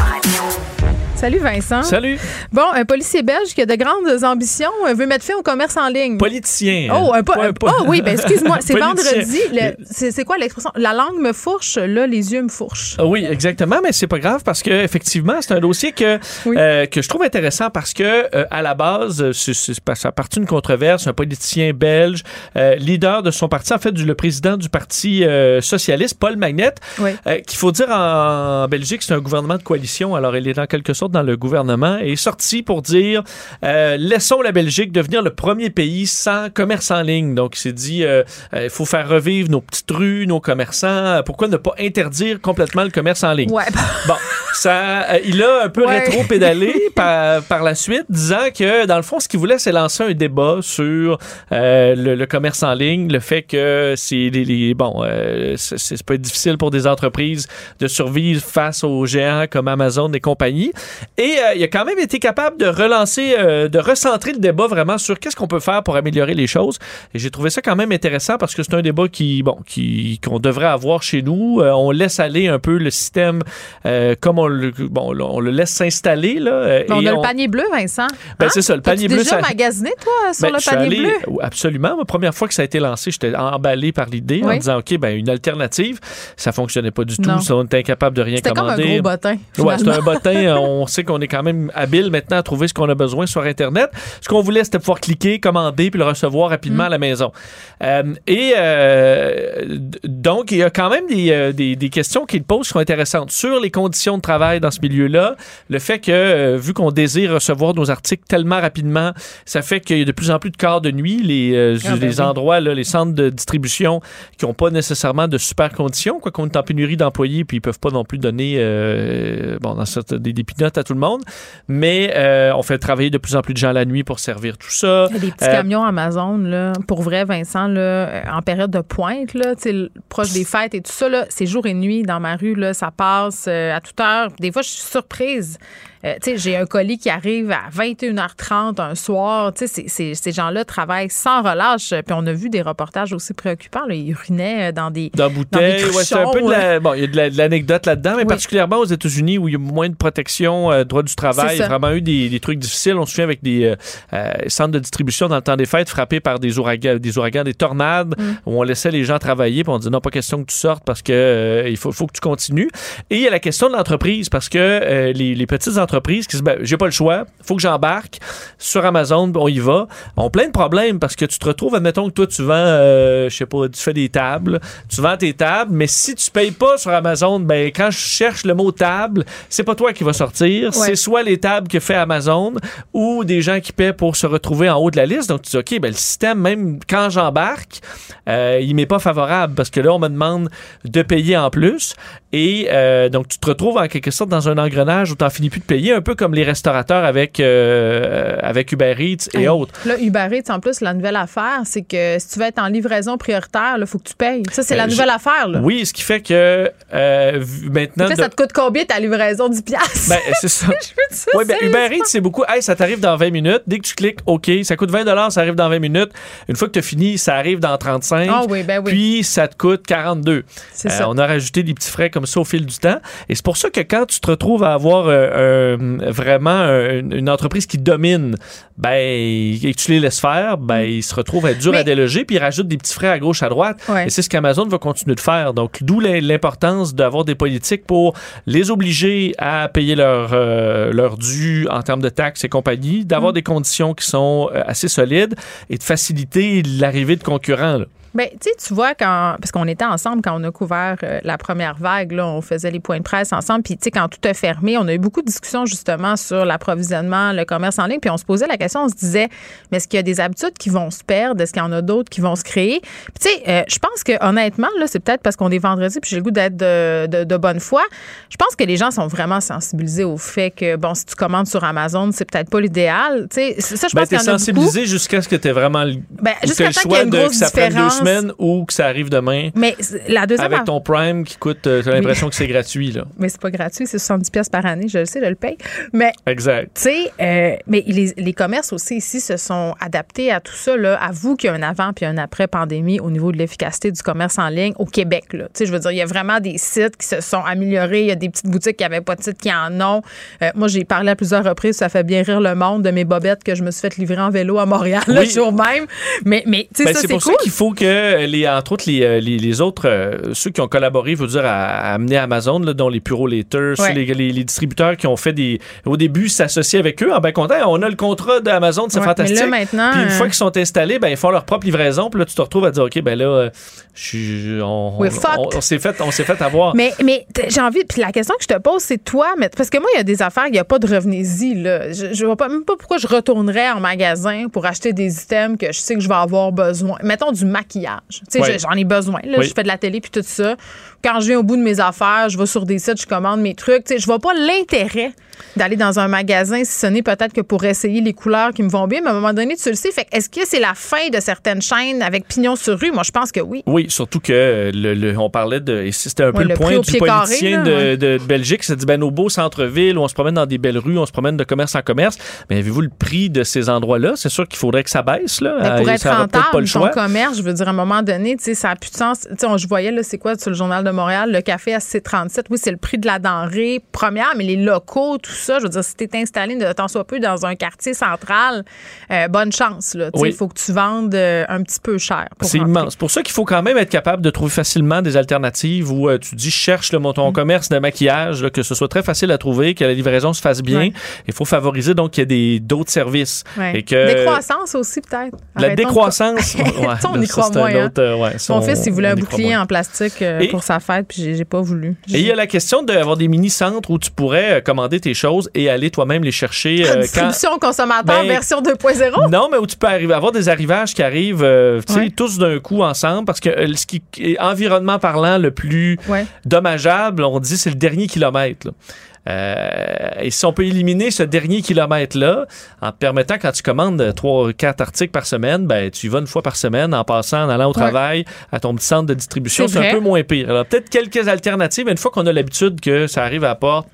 Salut Vincent. Salut. Bon, un policier belge qui a de grandes ambitions euh, veut mettre fin au commerce en ligne. Politicien. Oh, un po- un- pas- oh oui, ben excuse-moi, c'est vendredi. le- C'est quoi l'expression? La langue me fourche, là, les yeux me fourchent. Ah Oui, exactement, mais c'est pas grave parce que effectivement, c'est un dossier que Oui. euh, que je trouve intéressant parce que euh, à la base, euh, ça a parti d'une controverse, un politicien belge, euh, leader de son parti, en fait, du, le président du parti euh, socialiste, Paul Magnette, Oui. euh, qu'il faut dire en, Belgique, c'est un gouvernement de coalition. Alors, il est en quelque sorte dans le gouvernement est sorti pour dire euh, laissons la Belgique devenir le premier pays sans commerce en ligne. Donc, il s'est dit euh, euh, il faut faire revivre nos petites rues, nos commerçants. Euh, Pourquoi ne pas interdire complètement le commerce en ligne? Ouais. Bon, ça, euh, il a un peu Ouais. rétro-pédalé par, par la suite, disant que, dans le fond, ce qu'il voulait, c'est lancer un débat sur euh, le, le commerce en ligne, le fait que c'est les, les- bon, euh, c'est peut être difficile pour des entreprises de survivre face aux géants comme Amazon et compagnie. Et euh, il a quand même été capable de relancer, euh, de recentrer le débat vraiment sur qu'est-ce qu'on peut faire pour améliorer les choses. Et j'ai trouvé ça quand même intéressant parce que c'est un débat qui, bon, qui qu'on devrait avoir chez nous. Euh, on laisse aller un peu le système comme on le, bon, on le laisse s'installer là. on et a le panier bleu, Vincent. Ben, Hein? c'est ça, le panier bleu, déjà ça- magasiné, toi, sur Ben, le je suis panier allé- bleu? Absolument. La première fois que ça a été lancé, j'étais emballé par l'idée en disant, OK, ben, une alternative. Ça fonctionnait pas du tout. Non. Ça, on était incapable de rien C'était comme un commander. gros bottin. Ouais, c'est finalement. un bottin. On sait qu'on est quand même habile maintenant à trouver ce qu'on a besoin sur Internet. Ce qu'on voulait, c'était pouvoir cliquer, commander, puis le recevoir rapidement Mm. à la maison. Euh, et euh, donc, il y a quand même des, euh, des, des questions qu'il pose qui sont intéressantes sur les conditions de travail dans ce milieu-là. Le fait que, vu qu'on désire recevoir nos articles tellement rapidement, ça fait qu'il y a de plus en plus de quarts de nuit. Les, Ah, ben les endroits, là, les centres de distribution qui n'ont pas nécessairement de super conditions, quoi qu'on est en pénurie d'employés, puis ils peuvent pas non plus donner euh, bon, dans cette, des, des à tout le monde. Mais euh, on fait travailler de plus en plus de gens la nuit pour servir tout ça. Des petits Euh, camions Amazon, là, pour vrai, Vincent, là, euh, en période de pointe, là, proche des fêtes et tout ça, c'est jour et nuit dans ma rue, là, ça passe à toute heure. Des fois, je suis surprise. Euh, tu sais, j'ai un colis qui arrive à 21h30 un soir. Tu sais, ces gens-là travaillent sans relâche. Puis on a vu des reportages aussi préoccupants. Là. Ils urinaient dans des. Dans Dans des ouais, c'est un peu de la, bon, il y a de la- de l'anecdote là-dedans, mais Oui. particulièrement aux États-Unis où il y a moins de protection, euh, droit du travail, il y a vraiment eu des, des trucs difficiles. On se souvient avec des euh, euh, centres de distribution dans le temps des fêtes frappés par des ouragans, des ouragans, des tornades, Mm. où on laissait les gens travailler, puis on disait non, pas question que tu sortes parce que euh, il faut, faut que tu continues. Et il y a la question de l'entreprise parce que euh, les, les petites entreprises qui se disent ben, j'ai pas le choix, faut que j'embarque sur Amazon, on y va, ont plein de problèmes parce que tu te retrouves, admettons que toi tu vends, euh, je sais pas, tu fais des tables, tu vends tes tables, mais si tu payes pas sur Amazon, ben quand je cherche le mot table, c'est pas toi qui va sortir, c'est soit les tables que fait Amazon ou des gens qui paient pour se retrouver en haut de la liste. Donc tu dis ok, ben le système même quand j'embarque, euh, il m'est pas favorable parce que là on me demande de payer en plus et euh, donc tu te retrouves en quelque sorte dans un engrenage où t'en finis plus de payer, un peu comme les restaurateurs avec euh, avec Uber Eats et Hey, autres. Là, Uber Eats, en plus, la nouvelle affaire, c'est que si tu veux être en livraison prioritaire, il faut que tu payes. Ça, c'est Euh, la nouvelle affaire. Là. Oui, ce qui fait que euh, maintenant. Fait que de- ça te coûte combien ta livraison 10 piastres? Ben, c'est ça. Je ben, Uber. Eats, c'est beaucoup. Hey, ça t'arrive dans 20 minutes. Dès que tu cliques OK, ça coûte 20 ça arrive dans 20 minutes. Une fois que tu as fini, ça arrive dans 35. Ah oui, ben oui. Puis ça te coûte 42. C'est ça. On a rajouté des petits frais comme ça au fil du temps. Et c'est pour ça que quand tu te retrouves à avoir euh, euh, vraiment euh, une, entreprise qui domine, ben, et que tu les laisses faire, ben, ils se retrouvent à être durs Mm. Mais- à déloger, puis ils rajoutent des petits frais à gauche, à droite. Ouais. Et c'est ce qu'Amazon va continuer de faire. Donc, d'où l'im- l'importance d'avoir des politiques pour les obliger à payer leur, leur dû en termes de taxes et compagnie, d'avoir Mm. des conditions qui sont assez solides et de faciliter l'arrivée de concurrents. là. Ben, tu sais, tu vois, quand, parce qu'on était ensemble quand on a couvert euh, la première vague, là, on faisait les points de presse ensemble, puis tu sais, quand tout a fermé, on a eu beaucoup de discussions justement sur l'approvisionnement, le commerce en ligne, puis on se posait la question, on se disait, mais est-ce qu'il y a des habitudes qui vont se perdre? Est-ce qu'il y en a d'autres qui vont se créer? Puis tu sais, euh, je pense que honnêtement, là, c'est peut-être parce qu'on est vendredi, puis j'ai le goût d'être de, de- de bonne foi. Je pense que les gens sont vraiment sensibilisés au fait que, bon, si tu commandes sur Amazon, c'est peut-être pas l'idéal. Tu sais, ça, je Ben, pense qu'il t'es y en a sensibilisé jusqu'à ce que tu vraiment le, Ben, jusqu'à temps qu'il y ait une grosse différence. Semaine ou que ça arrive demain Mais la deuxième avec ton Prime qui coûte, euh, t'as l'impression que c'est gratuit, là. Mais c'est pas gratuit, c'est 70 pièces par année, je le sais, je le paye. Mais Exact. tu sais, euh, mais les, les commerces aussi ici se sont adaptés à tout ça. Là. Avoue qu'il y a un avant puis un après pandémie au niveau de l'efficacité du commerce en ligne au Québec. Là. Tu sais, je veux dire, il y a vraiment des sites qui se sont améliorés. Il y a des petites boutiques qui n'avaient pas de site qui en ont. Euh, moi, j'ai parlé à plusieurs reprises, ça fait bien rire le monde de mes bobettes que je me suis fait livrer en vélo à Montréal le jour même. Mais, mais tu sais, Ben, c'est c'est pour cool. ça qu'il faut que, les, entre autres, les, euh, les, les autres, euh, ceux qui ont collaboré, je veux dire, à, à amener Amazon, là, dont les Purolators, Ouais. les, les, les distributeurs qui ont fait des. Au début, s'associer avec eux, en ben content, on a le contrat d'Amazon, c'est Ouais, fantastique. mais là, maintenant, Puis une euh, fois qu'ils sont installés, ben, ils font leur propre livraison, puis là, tu te retrouves à dire, OK, ben là, je. On, on- on- on s'est fait, avoir. Mais, mais j'ai envie. Puis la question que je te pose, c'est toi, mais, parce que moi, il y a des affaires, il n'y a pas de revenez-y. Là. Je ne vois pas, même pas pourquoi je retournerais en magasin pour acheter des items que je sais que je vais avoir besoin. Mettons du maquillage. Tu sais, j'en ai besoin. Là, Oui. Je fais de la télé puis tout ça. Quand je viens au bout de mes affaires, je vais sur des sites, je commande mes trucs. Tu sais, je vois pas l'intérêt d'aller dans un magasin si ce n'est peut-être que pour essayer les couleurs qui me vont bien. Mais à un moment donné, tu le sais. Fait est-ce que c'est la fin de certaines chaînes avec pignon sur rue? Moi, je pense que oui. Oui, surtout que le, le- on parlait de. C'était un peu le, le point du pied carré, politicien là, de, ouais. de- de Belgique. C'est dit, ben, nos beaux centres-villes où on se promène dans des belles rues, on se promène de commerce en commerce. Mais avez-vous le prix de ces endroits-là? C'est sûr qu'il faudrait que ça baisse. Là. Mais pour Euh, être ça aura peut-être rentable, pas le ton choix. commerce, je veux dire, à un moment donné, tu sais, ça n'a plus de sens. Tu sais, je voyais, là, c'est quoi, sur le Journal de Montréal, le café à 37 Oui, c'est le prix de la denrée première, mais les locaux, tout ça, je veux dire, si t'es installé de tant soit peu dans un quartier central, euh, bonne chance. Tu sais, Oui. il faut que tu vendes euh, un petit peu cher. C'est immense. C'est pour ça qu'il faut quand même être capable de trouver facilement des alternatives où euh, tu dis cherche le, mon- Mm. ton commerce de maquillage, là, que ce soit très facile à trouver, que la livraison se fasse bien. Il faut favoriser donc qu'il y ait d'autres services. Ouais. Et que Décroissance aussi, peut-être. la de- décroissance. ouais, on y croit moins, hein. autre, ouais, ça, Mon on- fils, il voulait un bouclier en plastique pour sa fête, puis j'ai pas voulu. Et il y a la question d'avoir des mini-centres où tu pourrais euh, commander tes choses et aller toi-même les chercher. euh, quand... Distribution consommateur Ben, version 2.0. Non, mais où tu peux arriver, avoir des arrivages qui arrivent euh, Ouais. tous d'un coup ensemble parce que euh, ce qui est environnement parlant le plus Ouais. dommageable, on dit, c'est le dernier kilomètre. là. Euh, et si on peut éliminer ce dernier kilomètre-là, en te permettant, quand tu commandes 3 quatre articles par semaine, ben, tu y vas une fois par semaine en passant, en allant au travail, à ton petit centre de distribution. C'est un peu moins pire. Alors, peut-être quelques alternatives, mais une fois qu'on a l'habitude que ça arrive à la porte,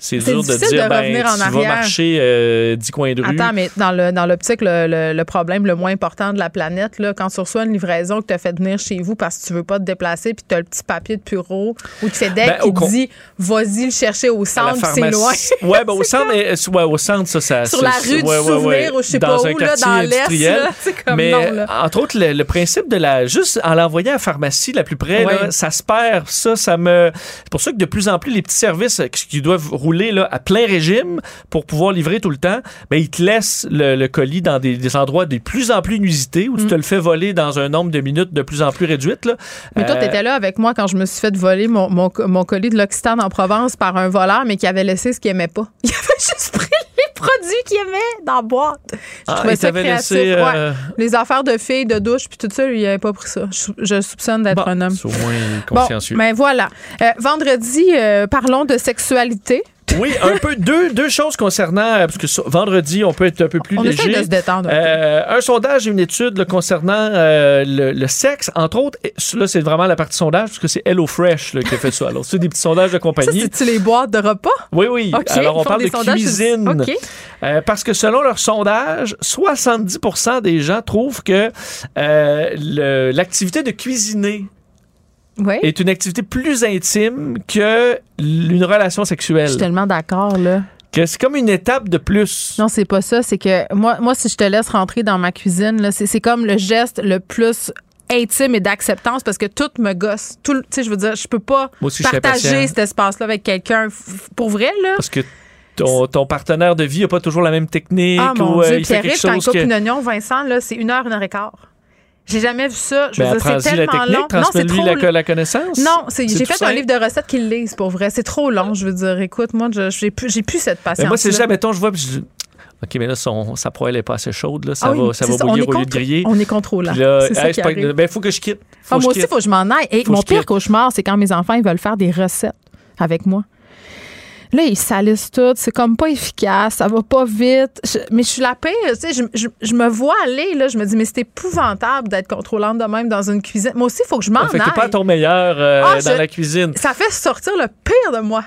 c'est dur de difficile dire, de ben, revenir en tu vas arrière. marcher euh, 10 coins de rue. Attends, mais dans le dans l'optique, le, le, le problème le moins important de la planète, là, quand tu reçois une livraison que tu as fait venir chez vous parce que tu veux pas te déplacer, puis tu as le petit papier de bureau ou de FedEx Ben, qui au con- te dit vas-y le chercher au centre, c'est loin. Ouais, ben, au centre, euh, ouais, au centre, ça, ça. Sur la rue du ouais, ouais, souvenir ouais. ou je sais dans pas un où, là, quartier dans l'Est, comme Mais, non, là. entre autres, le, le principe de la. Juste en l'envoyant à la pharmacie la plus près, là, ça se perd. Ça, ça me. C'est pour ça que de plus en plus, les petits services euh, qui doivent rouler là, à plein régime pour pouvoir livrer tout le temps, ben, ils te laissent le, le colis dans des, des endroits de plus en plus inusités où tu te le fais voler dans un nombre de minutes de plus en plus réduite. Là. Mais toi, Euh, tu étais là avec moi quand je me suis fait voler mon, mon, mon colis de l'Occitane en Provence par un voleur, mais qui avait laissé ce qu'il aimait pas. Il avait juste pris les produits qu'il aimait dans la boîte. Je ah, trouvais ça créatif. laissé, ouais. euh, Les affaires de filles, de douche, puis tout ça, lui, il avait pas pris ça. Je, je soupçonne d'être bon, un homme. c'est au moins Bon, consciencieux. mais voilà. Euh, vendredi, euh, parlons de sexualité. Oui, un peu deux, deux choses concernant euh, parce que vendredi on peut être un peu plus On léger. de se détendre. un. Euh, un sondage et une étude là, concernant euh, le, le sexe, entre autres. Et Là, c'est vraiment la partie sondage parce que c'est HelloFresh là, qui a fait ça. Alors, c'est des petits sondages de compagnie. c'est-tu les boîtes de repas? Oui, oui. Alors, on parle de cuisine. OK. Euh, parce que selon leur sondage, 70% des gens trouvent que euh, l'activité de cuisiner Oui. est une activité plus intime que une relation Je sexuelle. suis tellement d'accord, là. Que c'est comme une étape de plus. Non, c'est pas ça. C'est que moi, moi, si je te laisse rentrer dans ma cuisine, là, c'est, c'est comme le geste le plus intime et d'acceptance parce que tout me gosse. Tout, tu sais, je veux dire, je peux pas aussi, je partager cet espace-là avec quelqu'un. Pour vrai, là. Parce que ton, ton partenaire de vie n'a pas toujours la même technique Ah, mon ou euh, Dieu, il fait Pierre-Yves, quelque quand chose coupe que... une oignon, Vincent, là, c'est une heure, une heure et quart. J'ai jamais vu ça. Je veux Ben, dire, c'est la tellement technique, long. Non, c'est trop la, la connaissance. Non, j'ai fait un livre de recettes qui le lise, pour vrai. C'est trop long, je veux dire. Écoute, moi, je- j'ai plus, j'ai plus cette patience. moi, c'est ça, mettons, je vois, je OK, mais là, son, sa poêle n'est pas assez chaude, là, ça Ah va, ça va bouillir au lieu de griller. On est contrôlant. Hey, arrive. ben, faut que je quitte. Faut Ah, que moi je aussi, il faut que je m'en aille. Et mon pire cauchemar, c'est quand mes enfants ils veulent faire des recettes avec moi. Là, ils salissent tout. C'est comme pas efficace. Ça va pas vite. Je- mais je suis la pire. Tu sais, je, je- je me vois aller. Là, je me dis, mais c'est épouvantable d'être contrôlante de même dans une cuisine. Moi aussi, il faut que je m'en Fait que t'es pas à aille. ton meilleur euh, Ah, dans la cuisine. Ça fait sortir le pire de moi.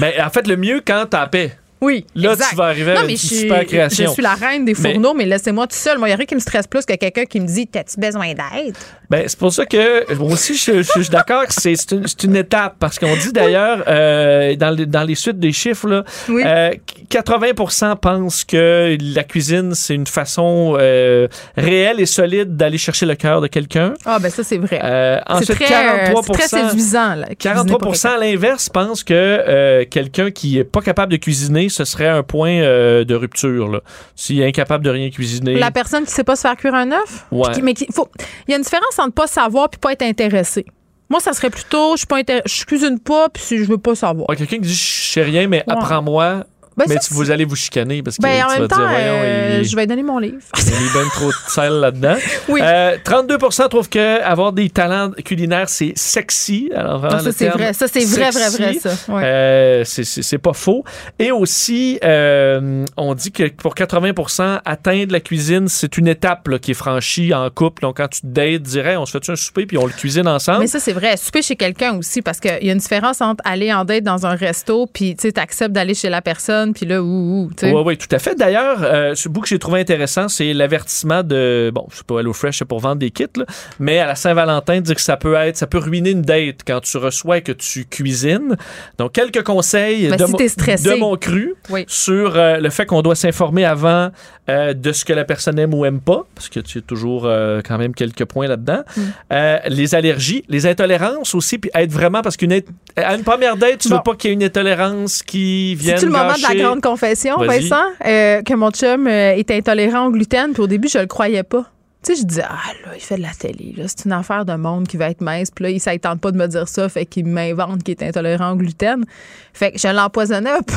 Mais en fait, le mieux quand t'as paix. Oui. Là, exact. tu vas arriver non, à mais une je suis, super création. Je suis la reine des fourneaux, mais, laissez-moi tout seul. Moi, il n'y a rien qui me stresse plus que quelqu'un qui me dit T'as-tu besoin d'aide? Ben, c'est pour ça que moi aussi, je, suis d'accord que c'est c'est une, une étape. Parce qu'on dit d'ailleurs, euh, dans, les, dans les suites des chiffres, là, Oui. euh, 80% pensent que la cuisine, c'est une façon euh, réelle et solide d'aller chercher le cœur de quelqu'un. Ah, ben ça, c'est vrai. Euh, c'est ensuite, très, 43 c'est très séduisant. Là, cuisiner pour 43% à l'inverse pensent que quelqu'un qui est pas capable de cuisiner, ce serait un point euh, de rupture. là. S'il est incapable de rien cuisiner. La personne qui sait pas se faire cuire un œuf? Ouais. Qui- mais qui- faut, il y a une différence entre pas savoir puis pas être intéressé. Moi, ça serait plutôt, je suis pas intér- je cuisine pas puis je veux pas savoir. Ouais, quelqu'un qui dit je sais rien, mais Ouais. apprends-moi. Ben, mais ça, tu- vous allez vous chicaner parce que Ben, en tu même vas temps, dire, voyons, euh, il, je vais donner mon livre. il a mis ben trop de sel là-dedans. Oui. Euh, 32% trouvent que avoir des talents culinaires, c'est sexy. Alors, vraiment, Ah, ça, c'est vrai. Ça, c'est vrai, vrai, vrai, ça. Ouais. Euh, c'est- c'est c'est pas faux. Et aussi, euh, on dit que pour 80% atteindre la cuisine, c'est une étape là, qui est franchie en couple. Donc, quand tu te dates, dirais, on se fait un souper puis on le cuisine ensemble? Mais ça, c'est vrai. Souper chez quelqu'un aussi, parce qu'il y a une différence entre aller en date dans un resto, puis tu acceptes d'aller chez la personne, puis là, ouh, ouh. Oui, oui, tout à fait. D'ailleurs, euh, ce bout que j'ai trouvé intéressant, c'est l'avertissement de, bon, je sais pas, HelloFresh, c'est pour vendre des kits, là, mais à la Saint-Valentin, dire que ça peut être, ça peut ruiner une date quand tu reçois et que tu cuisines. Donc, quelques conseils Ben, de, si mon- de cru Oui. sur euh, le fait qu'on doit s'informer avant euh, de ce que la personne aime ou aime pas, parce que tu as toujours euh, quand même quelques points là-dedans. Mm. Euh, les allergies, les intolérances aussi, puis être vraiment, parce qu'une à une première date, tu Bon. veux pas qu'il y ait une intolérance qui vienne C'est-tu le moment de la grande confession. Vincent, que mon chum était intolérant au gluten, puis au début, je le croyais pas. Tu sais, je disais, ah là, il fait de la télé, là, c'est une affaire de monde qui va être mince, puis là, il, ne tente pas de me dire ça, fait qu'il m'invente qu'il est intolérant au gluten. Fait que je l'empoisonnais un peu.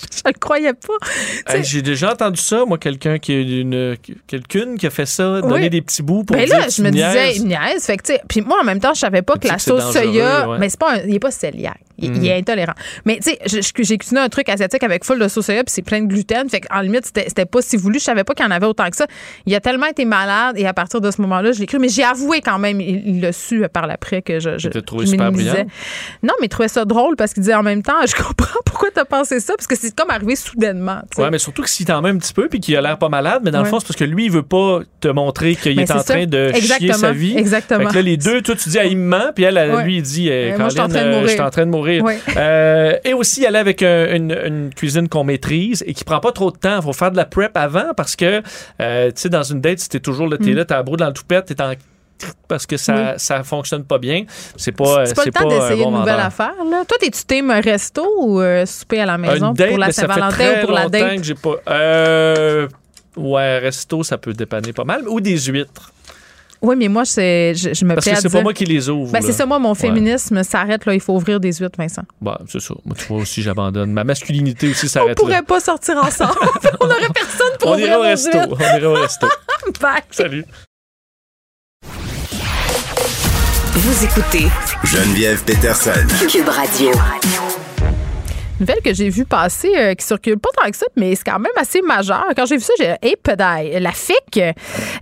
je le croyais pas. Hey, J'ai déjà entendu ça, moi, quelqu'un qui a une quelqu'une qui a fait ça, donner Oui. des petits bouts pour ben dire là, je me disais, il niaise. Fait que, puis moi, en même temps, je savais pas que la sauce soya, ouais. mais c'est pas un- il est pas cœliaque. Il, il Mhm. est intolérant. Mais tu sais, j'ai cuisiné un truc asiatique avec full de sauce soya, puis c'est plein de gluten. Fait qu'en limite, c'était pas si voulu. Je savais pas qu'il y en avait autant que ça. Il a tellement été malade, et à partir de ce moment-là, je l'ai cru. Mais j'ai avoué quand même, il l'a su euh, par l'après que je. je trouvé je super brillante. Non, mais il trouvait ça drôle parce qu'il disait en même temps, je comprends pourquoi t'as pensé ça, parce que c'est comme arrivé soudainement. tu sais. Ouais, mais surtout que s'il t'en met un petit peu puis qu'il a l'air pas malade, mais dans le fond, c'est parce que lui, il veut pas te montrer qu'il est en ça. train de chier Exactement. sa vie. Exactement. Fait que là, les deux, toi, tu dis, ah, il me ment, puis elle, Ouais. lui, il dit, eh, Euh, moi, je suis en Colin, train de euh, mourir. Euh, et aussi, aller avec un- une, une cuisine qu'on maîtrise et qui prend pas trop de temps. Il faut faire de la prep avant parce que, euh, tu sais, dans une date, si t'es toujours là, t'es Mm. là, t'as la dans le toupette, t'es en parce que ça, ça fonctionne pas bien. C'est pas, c'est pas le temps d'essayer bon une nouvelle vendeur. affaire. Là. Toi, t'es-tu team resto ou euh, souper à la maison Une date, pour la mais ça fait Saint-Valentin très ou pour la date? que j'ai pas. Euh, ouais, resto, ça peut dépanner pas mal. Ou des huîtres. Oui, mais moi, c'est, je, je me Parce que c'est dire... pas moi qui les ouvre. Ben, c'est ça, moi, mon féminisme s'arrête, là. Il faut ouvrir des huîtres, Vincent. Bah, c'est ça. Moi, tu vois aussi, j'abandonne. Ma masculinité aussi On s'arrête pourrait là. pas sortir ensemble. On n'aurait personne pour On ouvrir ira au resto. On ira au resto. Bye. Salut. Vous écoutez Geneviève Peterson. Cube Radio. Nouvelle que j'ai vue passer, euh, qui circule pas tant que ça, mais c'est quand même assez majeur. Quand j'ai vu ça, j'ai hey, pédaille. La FIC,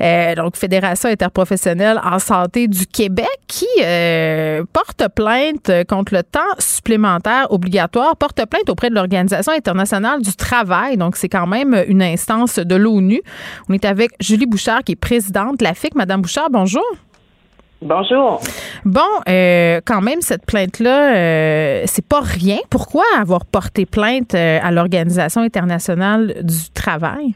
euh, donc Fédération interprofessionnelle en santé du Québec, qui euh, porte plainte contre le temps supplémentaire obligatoire, porte plainte auprès de l'Organisation internationale du travail. Donc, c'est quand même une instance de l'ONU. On est avec Julie Bouchard, qui est présidente de la FIC. Madame Bouchard, bonjour. Bonjour. Bon, euh, quand même, cette plainte-là, euh, c'est pas rien. Pourquoi avoir porté plainte euh, à l'Organisation internationale du travail?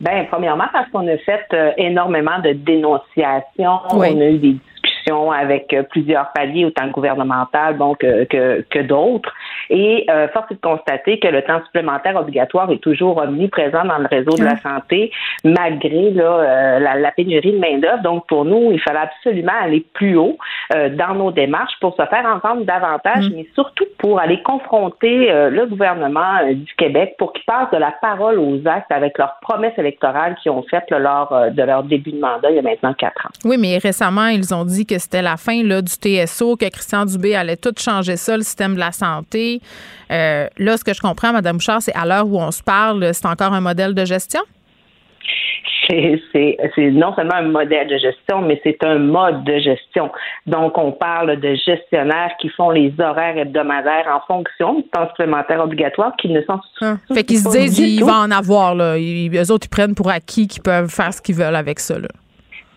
Ben, premièrement, parce qu'on a fait euh, énormément de dénonciations. Oui. On a eu des discussions avec plusieurs paliers, autant gouvernemental bon, que, que, que d'autres. Et euh, force est de constater que le temps supplémentaire obligatoire est toujours omniprésent dans le réseau de la santé, malgré là, euh, la, la pénurie de main-d'œuvre. Donc, pour nous, il fallait absolument aller plus haut euh, dans nos démarches pour se faire entendre davantage, Mm. mais surtout pour aller confronter euh, le gouvernement euh, du Québec pour qu'ils passent de la parole aux actes avec leurs promesses électorales qu'ils ont faites là, lors de leur début de mandat il y a maintenant quatre ans. Oui, mais récemment, ils ont dit que c'était la fin là, du TSO, que Christian Dubé allait tout changer ça, le système de la santé. Euh, là, ce que je comprends, Mme Bouchard, c'est à l'heure où on se parle, c'est encore un modèle de gestion? c'est non seulement un modèle de gestion, mais c'est un mode de gestion. Donc, on parle de gestionnaires qui font les horaires hebdomadaires en fonction du temps supplémentaire obligatoire qui ne sont ah. Fait qu'ils se disent, il va en avoir, là. Ils, eux autres, ils prennent pour acquis qu'ils peuvent faire ce qu'ils veulent avec ça, là.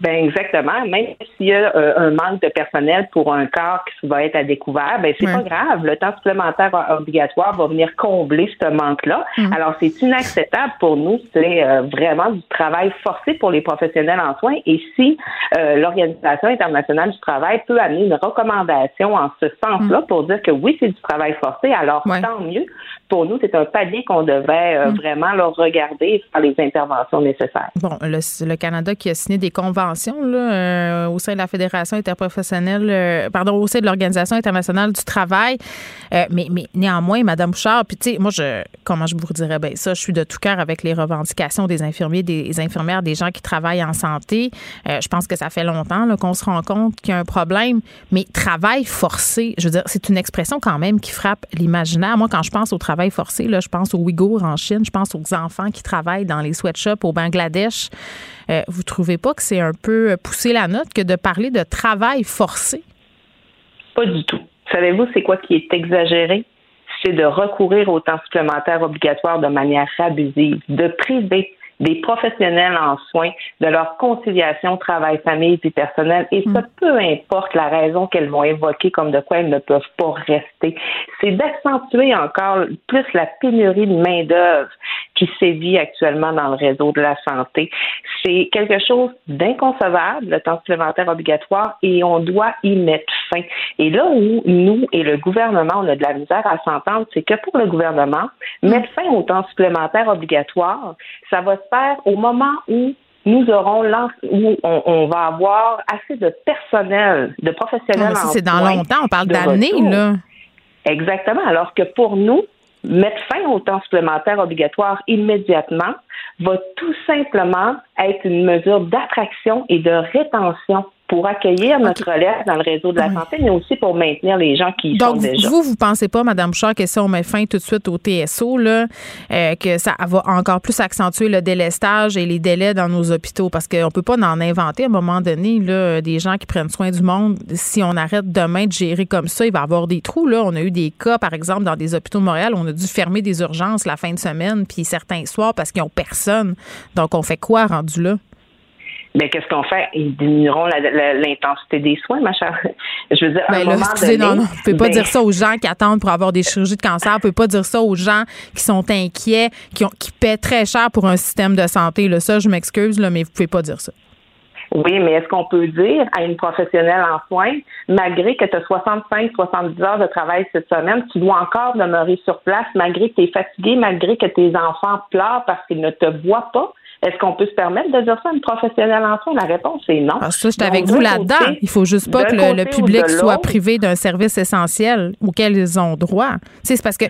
Ben exactement. Même s'il y a euh, un manque de personnel pour un corps qui va être à découvert, ben c'est pas grave. Le temps supplémentaire obligatoire va venir combler ce manque-là. Mm. Alors c'est inacceptable pour nous. C'est euh, vraiment du travail forcé pour les professionnels en soins. Et si euh, l'Organisation internationale du travail peut amener une recommandation en ce sens-là mm. pour dire que oui c'est du travail forcé, alors tant mieux. Pour nous c'est un palier qu'on devrait mm. vraiment leur regarder et faire les interventions nécessaires. Bon, le, le Canada qui a signé des conventions euh, au sein de la Fédération interprofessionnelle, euh, pardon, au sein de l'Organisation internationale du travail. Euh, mais, mais néanmoins, Madame Bouchard, puis tu sais, moi, je, comment je vous dirais? Bien ça, je suis de tout cœur avec les revendications des infirmiers, des infirmières, des gens qui travaillent en santé. je pense que ça fait longtemps qu'on se rend compte qu'il y a un problème. Mais travail forcé, je veux dire, c'est une expression quand même qui frappe l'imaginaire. Moi, quand je pense au travail forcé, là, je pense aux Ouïghours en Chine, je pense aux enfants qui travaillent dans les sweatshops au Bangladesh. Euh, vous trouvez pas que c'est un peu pousser la note que de parler de travail forcé? Pas du tout. Savez-vous, c'est quoi qui est exagéré? C'est de recourir au temps supplémentaire obligatoire de manière abusive, de priver des professionnels en soins, de leur conciliation travail-famille puis personnel. Et ça, mm. peu importe la raison qu'elles vont évoquer comme de quoi elles ne peuvent pas rester. C'est d'accentuer encore plus la pénurie de main-d'œuvre qui sévit actuellement dans le réseau de la santé. C'est quelque chose d'inconcevable, le temps supplémentaire obligatoire, et on doit y mettre fin. Et là où nous et le gouvernement, on a de la misère à s'entendre, c'est que pour le gouvernement, mettre fin au temps supplémentaire obligatoire, ça va se faire au moment où nous aurons où on, va avoir assez de personnel, de professionnels. c'est dans longtemps, on parle d'années, là. Exactement. Alors que pour nous, mettre fin au temps supplémentaire obligatoire immédiatement va tout simplement être une mesure d'attraction et de rétention pour accueillir notre relève dans le réseau de la santé, mais aussi pour maintenir les gens qui y Donc, sont déjà. vous, vous pensez pas, Mme Bouchard, que si on met fin tout de suite au TSO, là, euh, que ça va encore plus accentuer le délestage et les délais dans nos hôpitaux? Parce qu'on peut pas en inventer à un moment donné là, des gens qui prennent soin du monde. Si on arrête demain de gérer comme ça, il va y avoir des trous. Là. On a eu des cas, par exemple, dans des hôpitaux de Montréal, on a dû fermer des urgences la fin de semaine, puis certains soirs parce qu'ils n'ont personne. Donc, on fait quoi rendu là? Mais qu'est-ce qu'on fait? Ils diminueront l'intensité des soins, ma chère. Je veux dire, à un ben moment excusez, donné, non, non, on peut pas ben dire ça aux gens qui attendent pour avoir des chirurgies de cancer. On peut pas dire ça aux gens qui sont inquiets, qui, ont, qui paient très cher pour un système de santé. Là. Ça, je m'excuse, là, mais vous pouvez pas dire ça. Oui, mais est-ce qu'on peut dire à une professionnelle en soins, malgré que tu as 65-70 heures de travail cette semaine, tu dois encore demeurer sur place, malgré que tu es fatigué, malgré que tes enfants pleurent parce qu'ils ne te voient pas, est-ce qu'on peut se permettre de dire ça à une professionnelle en soins? La réponse est non. Ah, ça, je suis avec vous là-dedans. Il faut juste pas que le, public soit privé d'un service essentiel auquel ils ont droit. C'est parce que.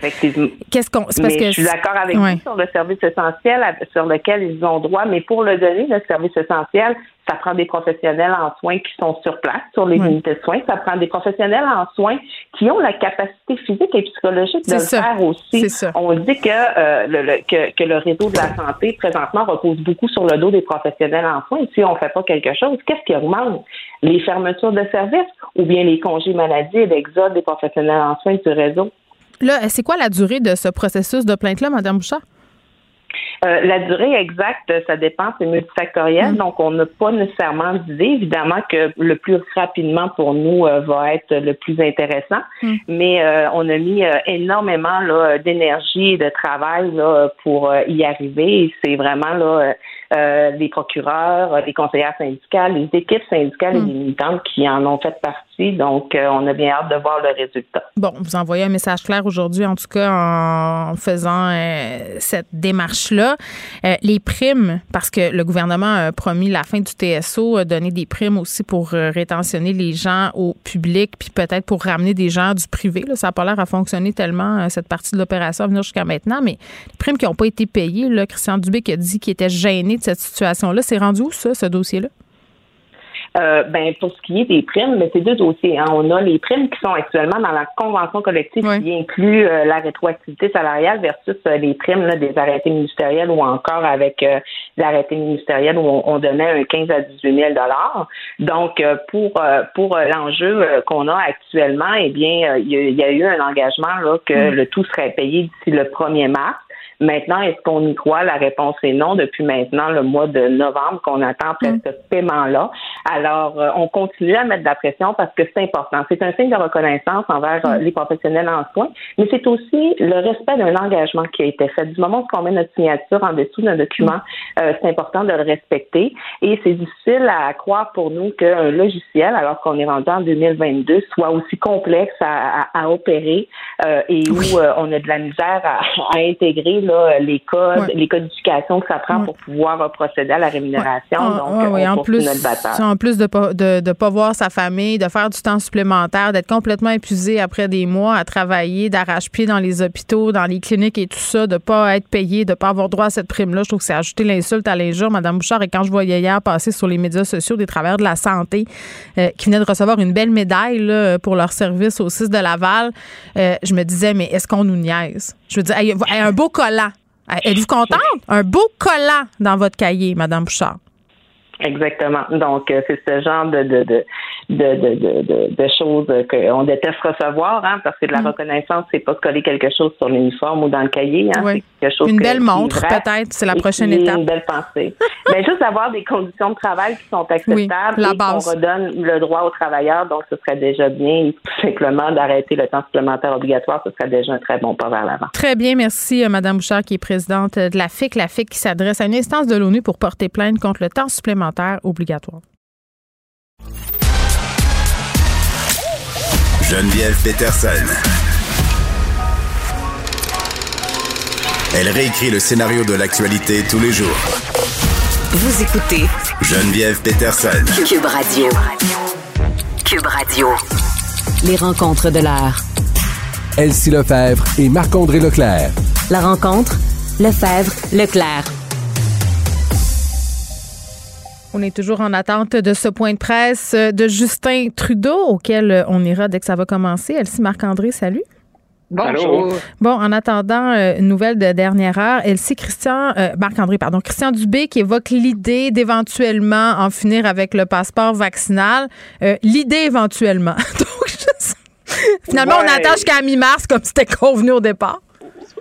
Qu'est-ce qu'on. Parce que je suis d'accord avec vous sur le service essentiel sur lequel ils ont droit, mais pour le donner, le service essentiel, ça prend des professionnels en soins qui sont sur place, sur les unités de soins. Ça prend des professionnels en soins qui ont la capacité physique et psychologique de le faire aussi. On dit que, euh, le, que, que, le réseau de la santé, présentement, repose beaucoup sur le dos des professionnels en soins. Si on ne fait pas quelque chose, qu'est-ce qui augmente? Les fermetures de services ou bien les congés maladie et l'exode des professionnels en soins du réseau? Là, c'est quoi la durée de ce processus de plainte-là, Mme Bouchard? Euh, la durée exacte, ça dépend, c'est multifactoriel, mm. donc on n'a pas nécessairement d'idée. Évidemment que le plus rapidement pour nous euh, va être le plus intéressant, mm. mais euh, on a mis énormément d'énergie et de travail là, pour y arriver. C'est vraiment là les procureurs, les conseillères syndicales, les équipes syndicales et les militantes qui en ont fait partie. Donc, euh, on a bien hâte de voir le résultat. Bon, vous envoyez un message clair aujourd'hui, en tout cas, en faisant euh, cette démarche-là. les primes, parce que le gouvernement a promis la fin du TSO, a donné des primes aussi pour rétentionner les gens au public, puis peut-être pour ramener des gens du privé. Ça n'a pas l'air à fonctionner tellement, cette partie de l'opération à venir jusqu'à maintenant, mais les primes qui n'ont pas été payées, Christian Dubé qui a dit qu'il était gêné cette situation-là. C'est rendu où, ça, ce dossier-là? Euh, ben, pour ce qui est des primes, mais c'est deux dossiers. Hein. On a les primes qui sont actuellement dans la convention collective qui inclut euh, la rétroactivité salariale versus euh, les primes des arrêtés ministériels ou encore avec l'arrêté ministériel où on, donnait un 15 à 18 000 Donc, pour pour l'enjeu qu'on a actuellement, eh bien, il y, a eu un engagement là, que mm. le tout serait payé d'ici le 1er mars. Maintenant, est-ce qu'on y croit? La réponse est non depuis maintenant le mois de novembre qu'on attend après mm. ce paiement-là. Alors, euh, on continue à mettre de la pression parce que c'est important. C'est un signe de reconnaissance envers euh, mm. les professionnels en soins, mais c'est aussi le respect d'un engagement qui a été fait. Du moment où on met notre signature en dessous d'un document, mm. euh, c'est important de le respecter. Et c'est difficile à croire pour nous qu'un logiciel, alors qu'on est rendu en 2022, soit aussi complexe à, opérer et où on a de la misère à, à intégrer les codes, les codifications que ça prend pour pouvoir procéder à la rémunération. Donc, on en plus, En plus de pas, de, pas voir sa famille, de faire du temps supplémentaire, d'être complètement épuisé après des mois à travailler, d'arrache-pied dans les hôpitaux, dans les cliniques et tout ça, de pas être payé, de pas avoir droit à cette prime-là. Je trouve que c'est ajouter l'insulte à l'injure, Madame Bouchard. Et quand je voyais hier passer sur les médias sociaux des travailleurs de la santé euh, qui venaient de recevoir une belle médaille pour leur service au 6 de Laval, euh, je me disais, mais est-ce qu'on nous niaise? Je veux dire, un beau collant. Êtes-vous contente? Un beau collant dans votre cahier, Madame Bouchard. Exactement. Donc, euh, c'est ce genre de, de, de, de, de, de, choses qu'on déteste recevoir, hein, parce que de la mm. reconnaissance, c'est pas coller quelque chose sur l'uniforme ou dans le cahier. Hein, oui. quelque chose une belle montre, peut-être, c'est la prochaine étape. Une belle pensée. Mais ben, juste avoir des conditions de travail qui sont acceptables la et qu'on redonne le droit aux travailleurs, donc ce serait déjà bien. tout simplement d'arrêter le temps supplémentaire obligatoire, ce serait déjà un très bon pas vers l'avant. Très bien, merci, euh, Madame Bouchard, qui est présidente de la FIC, la FIC qui s'adresse à une instance de l'ONU pour porter plainte contre le temps supplémentaire obligatoire. Geneviève Peterson. Elle réécrit le scénario de l'actualité tous les jours. Vous écoutez Geneviève Peterson. Cube Radio. Cube Radio. Les rencontres de l'heure. Elsie Lefebvre et Marc-André Leclerc. La rencontre, Lefebvre, Leclerc. On est toujours en attente de ce point de presse de Justin Trudeau, auquel on ira dès que ça va commencer. Elsie Marc-André, salut. Bonjour. Bon, en attendant, euh, nouvelle de dernière heure, Elsie Christian, euh, Marc-André, pardon, Christian Dubé qui évoque l'idée d'éventuellement en finir avec le passeport vaccinal. Euh, l'idée éventuellement. Donc, finalement, on attend jusqu'à mi-mars comme c'était convenu au départ.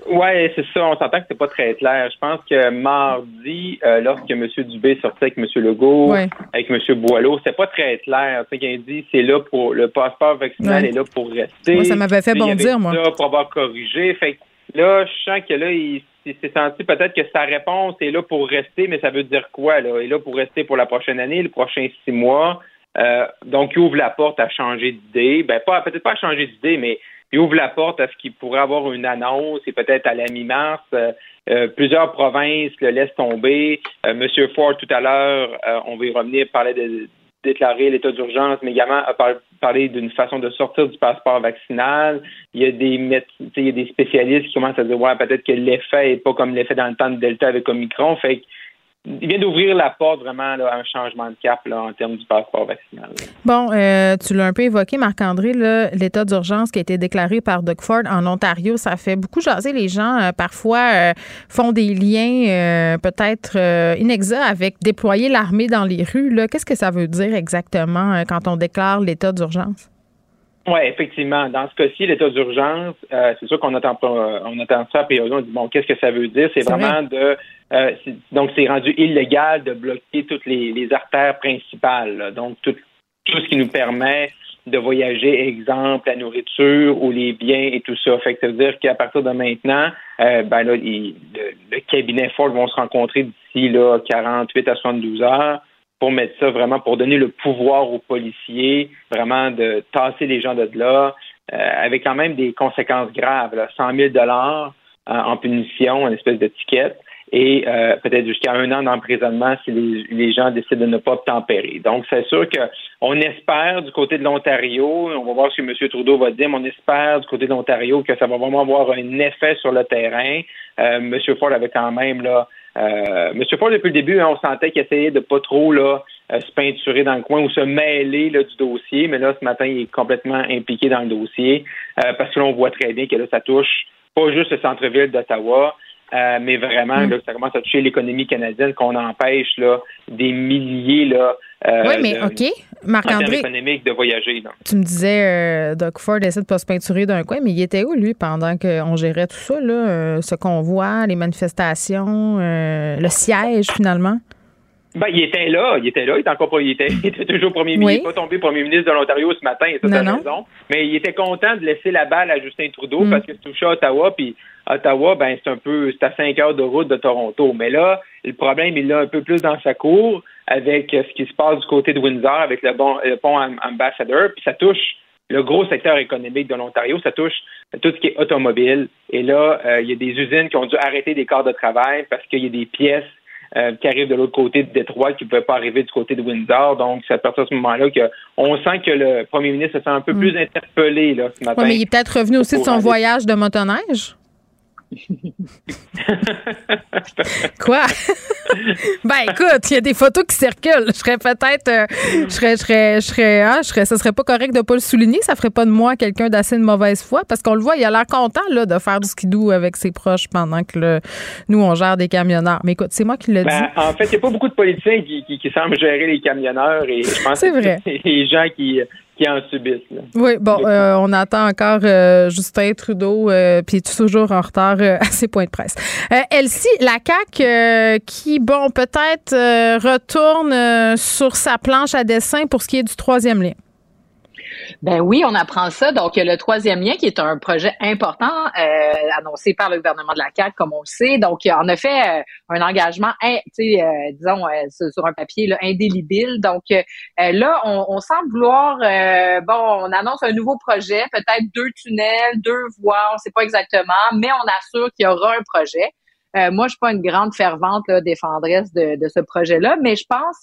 Oui, c'est ça. On s'entend que c'est pas très clair. Je pense que mardi, euh, lorsque M. Dubé sortait avec M. Legault, avec M. Boileau, c'était pas très clair. Tu sais, dit c'est là pour le passeport vaccinal est là pour rester. Moi, ça m'avait fait bondir, moi. Ça pour avoir corrigé. Fait là, je sens que là, il, s'est senti peut-être que sa réponse est là pour rester, mais ça veut dire quoi, là? Il est là pour rester pour la prochaine année, les prochains six mois. Euh, donc, il ouvre la porte à changer d'idée. Ben, pas, peut-être pas à changer d'idée, mais il ouvre la porte à ce qu'il pourrait avoir une annonce et peut-être à la mi-mars. Euh, euh, plusieurs provinces le laissent tomber. Euh, Monsieur Ford, tout à l'heure, on va y revenir, parlait de déclarer l'état d'urgence, mais également a parlé d'une façon de sortir du passeport vaccinal. Il y a des il y a des spécialistes qui commencent à dire ouais, peut-être que l'effet n'est pas comme l'effet dans le temps de Delta avec Omicron. Fait il vient d'ouvrir la porte vraiment à un changement de cap en termes du passeport vaccinal. Bon, euh, tu l'as un peu évoqué, Marc-André, l'état d'urgence qui a été déclaré par Doug Ford en Ontario, ça fait beaucoup jaser les gens. Euh, parfois, euh, font des liens peut-être inexacts avec déployer l'armée dans les rues. Qu'est-ce que ça veut dire exactement quand on déclare l'état d'urgence? Oui, effectivement. Dans ce cas-ci, l'état d'urgence, c'est sûr qu'on attend pas, on attend ça priori. On dit bon, qu'est-ce que ça veut dire? C'est vraiment de euh, donc, c'est rendu illégal de bloquer toutes les, artères principales. Donc, tout, tout ce qui nous permet de voyager, exemple, la nourriture ou les biens et tout ça. Fait que ça veut dire qu'à partir de maintenant, euh, ben là, le, cabinet Ford vont se rencontrer d'ici là 48 à 72 heures pour mettre ça vraiment, pour donner le pouvoir aux policiers, vraiment de tasser les gens de là, euh, avec quand même des conséquences graves, là, 100 000 dollars en punition, une espèce d'étiquette et euh, peut-être jusqu'à un an d'emprisonnement si les, gens décident de ne pas tempérer. Donc, c'est sûr qu'on espère du côté de l'Ontario, on va voir ce que M. Trudeau va dire, mais on espère du côté de l'Ontario que ça va vraiment avoir un effet sur le terrain. Euh, M. Ford avait quand même là Euh, M. Ford, depuis le début, hein, on sentait qu'il essayait de pas trop là, euh, se peinturer dans le coin ou se mêler là, du dossier, mais là, ce matin, il est complètement impliqué dans le dossier euh, parce que l'on voit très bien que là, ça touche pas juste le centre-ville d'Ottawa, euh, mais vraiment, mm. là, ça commence à toucher l'économie canadienne, qu'on empêche là, des milliers là, euh, oui, mais OK. Marc-André. économique de voyager. Là. Tu me disais, euh, Doug Ford essaie de pas se peinturer d'un coin, mais il était où, lui, pendant qu'on gérait tout ça, là, euh, ce convoi, les manifestations, le siège, finalement? Ben, il était là, il était là, il était encore il était, il était toujours premier ministre, il n'est pas tombé premier ministre de l'Ontario ce matin, ça non, raison. Mais il était content de laisser la balle à Justin Trudeau mm. parce que c'est touché à Ottawa, puis Ottawa, ben c'est un peu c'est à cinq heures de route de Toronto. Mais là, le problème, il l'a un peu plus dans sa cour avec ce qui se passe du côté de Windsor avec le, pont Ambassador, puis ça touche le gros secteur économique de l'Ontario, ça touche tout ce qui est automobile. Et là, euh, il y a des usines qui ont dû arrêter des corps de travail parce qu'il y a des pièces euh, qui arrivent de l'autre côté de Détroit qui ne pouvaient pas arriver du côté de Windsor. Donc, c'est à partir de ce moment-là qu'on sent que le premier ministre se sent un peu mm. plus interpellé là, ce matin. mais il est peut-être revenu aussi de son voyage de motoneige. Quoi? ben écoute, il y a des photos qui circulent. Je serais peut-être. Euh, je serais. Je serais. Je serais, hein, je serais. Ça serait pas correct de pas le souligner. Ça ferait pas de moi quelqu'un d'assez de mauvaise foi. Parce qu'on le voit, il a l'air content là, de faire du skidoo avec ses proches pendant que nous, on gère des camionneurs. Mais écoute, c'est moi qui le ben, dis. En fait, il n'y a pas beaucoup de politiciens qui, qui, semblent gérer les camionneurs et je pense que c'est les gens qui qui en subissent. Oui, bon, euh, on attend encore euh, Justin Trudeau, euh, puis toujours en retard à ses points de presse. Elsie, la CAQ qui, bon, peut-être retourne sur sa planche à dessin pour ce qui est du troisième lien. Ben oui, on apprend ça. Donc, le troisième lien, qui est un projet important euh, annoncé par le gouvernement de la CAQ, comme on le sait. Donc, en a fait euh, un engagement, hein, euh, disons, sur un papier là, indélébile. Donc, là, on, on, semble vouloir, bon, on annonce un nouveau projet, peut-être deux tunnels, deux voies, on ne sait pas exactement, mais on assure qu'il y aura un projet. moi, je suis pas une grande fervente là, défendresse de, de ce projet-là, mais je pense,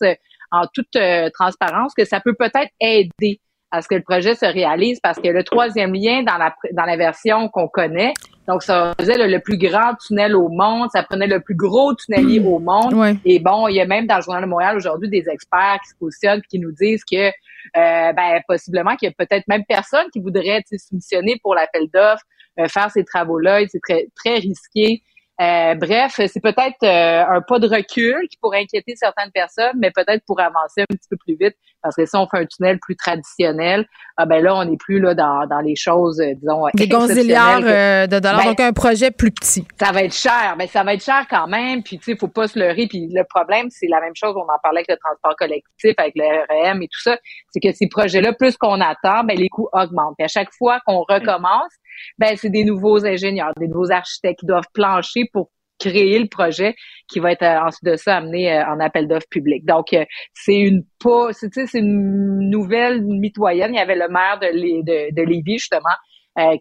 en toute transparence, que ça peut peut-être aider à ce que le projet se réalise parce que le troisième lien dans la dans la version qu'on connaît, donc ça faisait le, plus grand tunnel au monde, ça prenait le plus gros tunnelier au monde. Et bon, il y a même dans le journal de Montréal aujourd'hui des experts qui se positionnent qui nous disent que euh, ben possiblement qu'il y a peut-être même personne qui voudrait soumissionner pour l'appel d'offres, euh, faire ces travaux-là, c'est très très risqué. Euh, bref, c'est peut-être euh, un pas de recul qui pourrait inquiéter certaines personnes, mais peut-être pour avancer un petit peu plus vite, parce que si on fait un tunnel plus traditionnel, ah ben là, on n'est plus là dans, dans les choses, euh, disons, des gonziliards de dollars, ben, donc un projet plus petit. Ça va être cher, mais ça va être cher quand même. Puis tu sais, faut pas se leurrer. Puis le problème, c'est la même chose. On en parlait avec le transport collectif, avec le REM et tout ça. C'est que ces projets-là, plus qu'on attend, ben les coûts augmentent. Puis à chaque fois qu'on recommence ben c'est des nouveaux ingénieurs, des nouveaux architectes qui doivent plancher pour créer le projet qui va être euh, ensuite de ça amené euh, en appel d'offres public. Donc euh, c'est une pas c'est une nouvelle mitoyenne, il y avait le maire de, de, de Lévis justement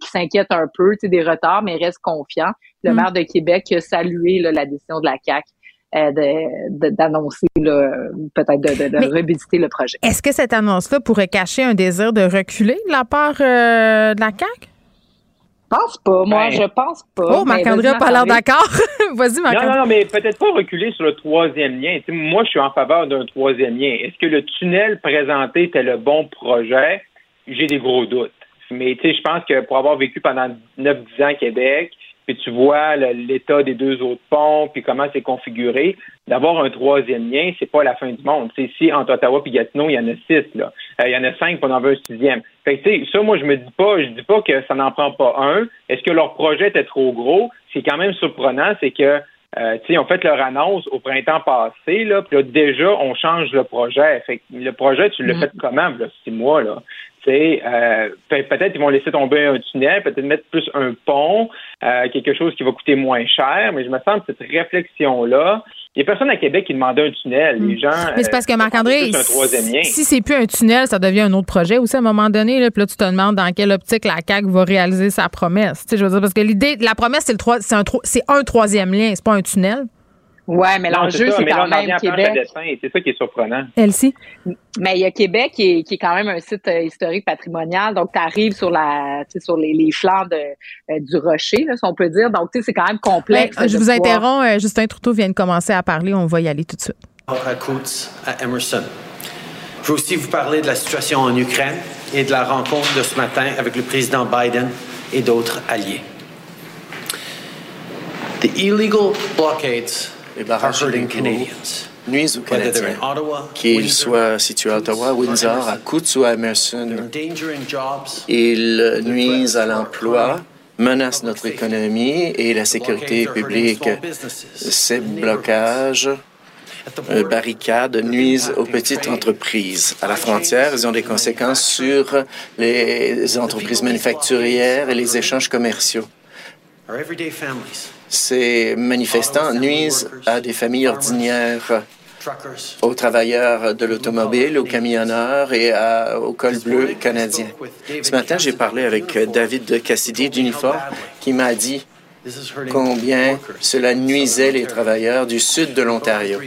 qui s'inquiète un peu des retards mais reste confiant. Le mm. maire de Québec a salué la décision de la CAC d'annoncer peut-être de, de, revisiter le projet. Est-ce que cette annonce-là pourrait cacher un désir de reculer de la part de la CAC pense pas. Moi, je pense pas. Oh, Marc-André n'a pas l'air d'accord. Vas-y, Marc-André. Non, non, mais peut-être pas reculer sur le troisième lien. moi, je suis en faveur d'un troisième lien. Est-ce que le tunnel présenté était le bon projet? J'ai des gros doutes. Mais tu sais, je pense que pour avoir vécu pendant 9-10 ans à Québec, puis tu vois l'état des deux autres ponts, puis comment c'est configuré, d'avoir un troisième lien, c'est pas la fin du monde. C'est si entre Ottawa et Gatineau, il y en a six, là. Euh, il y en a cinq, puis on en veut un sixième. Fait que, ça, moi, je me dis pas, je dis pas que ça n'en prend pas un. Est-ce que leur projet était trop gros? C'est quand même surprenant, c'est que euh, on fait leur annonce au printemps passé, là, puis là, déjà, on change le projet. Fait le projet, tu le mm. fait comment, là, six mois, là? Euh, peut-être qu'ils vont laisser tomber un tunnel, peut-être mettre plus un pont, euh, quelque chose qui va coûter moins cher, mais je me sens que cette réflexion-là, il n'y a personne à Québec qui demandait un tunnel. Les mm. gens. Mais c'est parce que euh, Marc-André, si, c'est plus un tunnel, ça devient un autre projet aussi à un moment donné. Là, puis là, tu te demandes dans quelle optique la CAQ va réaliser sa promesse. je veux dire, parce que l'idée, la promesse, c'est, le c'est, un, c'est un troisième lien, c'est pas un tunnel. Ouais, mais l'enjeu, c'est quand même Québec. C'est ça qui est surprenant. Elsie? Mais il y a Québec qui est, qui est quand même un site euh, historique patrimonial. Donc, tu arrives sur la sur les, les flancs de, euh, du rocher, là, si on peut dire. Donc, tu sais, c'est quand même complexe. je vous interromps. Euh, Justin Trudeau vient de commencer à parler. On va y aller tout de suite. À Coutts, à Emerson. Je veux aussi vous parler de la situation en Ukraine et de la rencontre de ce matin avec le président Biden et d'autres alliés. The illegal blockades nuisent aux Canadiens, qu'ils soient situés à Ottawa, Windsor, à Coutts ou à Emerson. Ils nuisent à l'emploi, menacent notre économie et la sécurité publique. Ces blocages euh, barricades nuisent aux petites entreprises. À la frontière, ils ont des conséquences sur les entreprises manufacturières et les échanges commerciaux. Ces manifestants nuisent à des familles ordinaires, aux travailleurs de l'automobile, aux camionneurs et au col bleu canadien. Ce matin, j'ai parlé avec David Cassidy d'Unifor qui m'a dit combien cela nuisait les travailleurs du sud de l'Ontario.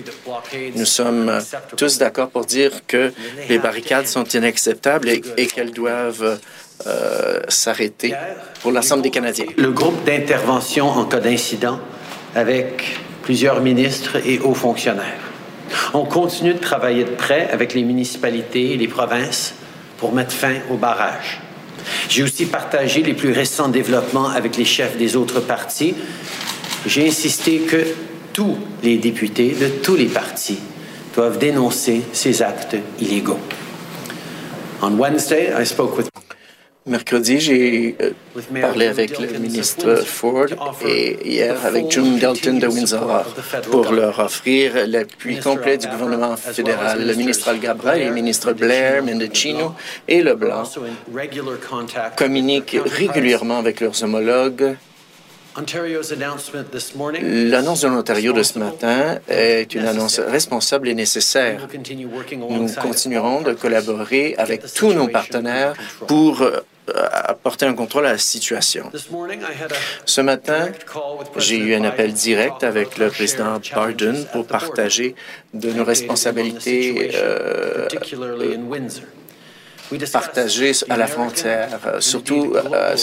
Nous sommes tous d'accord pour dire que les barricades sont inacceptables et qu'elles doivent euh, s'arrêter pour l'ensemble des Canadiens. Le groupe d'intervention en cas d'incident avec plusieurs ministres et hauts fonctionnaires. On continue de travailler de près avec les municipalités et les provinces pour mettre fin au barrage. J'ai aussi partagé les plus récents développements avec les chefs des autres partis. J'ai insisté que tous les députés de tous les partis doivent dénoncer ces actes illégaux. On Wednesday, I spoke with Mercredi, j'ai euh, parlé avec le ministre Ford et hier avec June Dalton de Windsor pour leur offrir l'appui complet du gouvernement fédéral. Le ministre Algabra et le ministre Blair, Mendocino et Leblanc communiquent régulièrement avec leurs homologues L'annonce de l'Ontario de ce matin est une annonce responsable et nécessaire. Nous continuerons de collaborer avec tous nos partenaires pour euh, apporter un contrôle à la situation. Ce matin, j'ai eu un appel direct avec le président Biden pour partager de nos responsabilités euh, partagé à la frontière, surtout euh,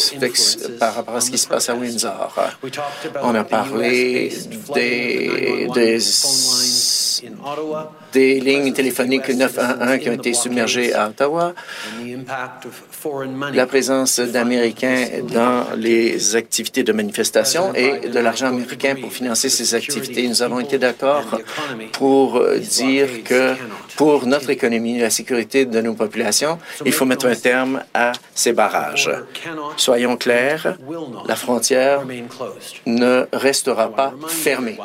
par rapport à ce qui se passe à Windsor. On a parlé des des lignes téléphoniques 911 qui ont été submergées à Ottawa, la présence d'Américains dans les activités de manifestation et de l'argent américain pour financer ces activités. Nous avons été d'accord pour dire que pour notre économie la sécurité de nos populations, il faut mettre un terme à ces barrages. Soyons clairs, la frontière ne restera pas fermée.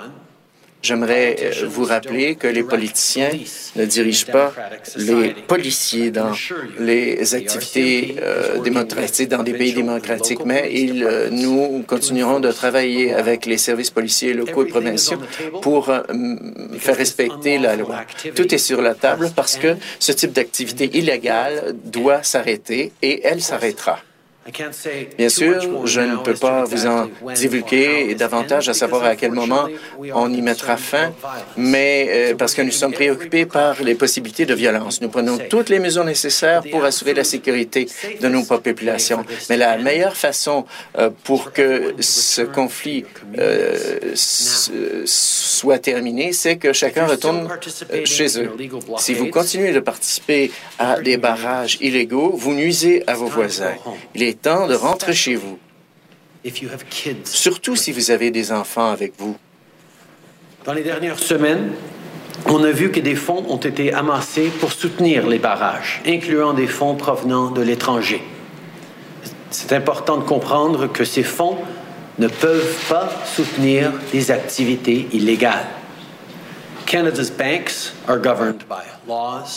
J'aimerais euh, vous rappeler que les politiciens ne dirigent pas les policiers dans les activités euh, démocratiques dans des pays démocratiques, mais ils, euh, nous continuerons de travailler avec les services policiers locaux et provinciaux pour faire respecter la loi. Tout est sur la table parce que ce type d'activité illégale doit s'arrêter et elle s'arrêtera. Bien sûr, je ne peux pas vous en divulguer davantage à savoir à quel moment on y mettra fin, mais euh, parce que nous sommes préoccupés par les possibilités de violence. Nous prenons toutes les mesures nécessaires pour assurer la sécurité de nos populations. Mais la meilleure façon euh, pour que ce conflit euh, soit terminé, c'est que chacun retourne chez eux. Si vous continuez de participer à des barrages illégaux, vous nuisez à vos voisins. Il est temps de rentrer chez vous, surtout si vous avez des enfants avec vous. Dans les dernières semaines, on a vu que des fonds ont été amassés pour soutenir les barrages, incluant des fonds provenant de l'étranger. C'est important de comprendre que ces fonds ne peuvent pas soutenir des activités illégales.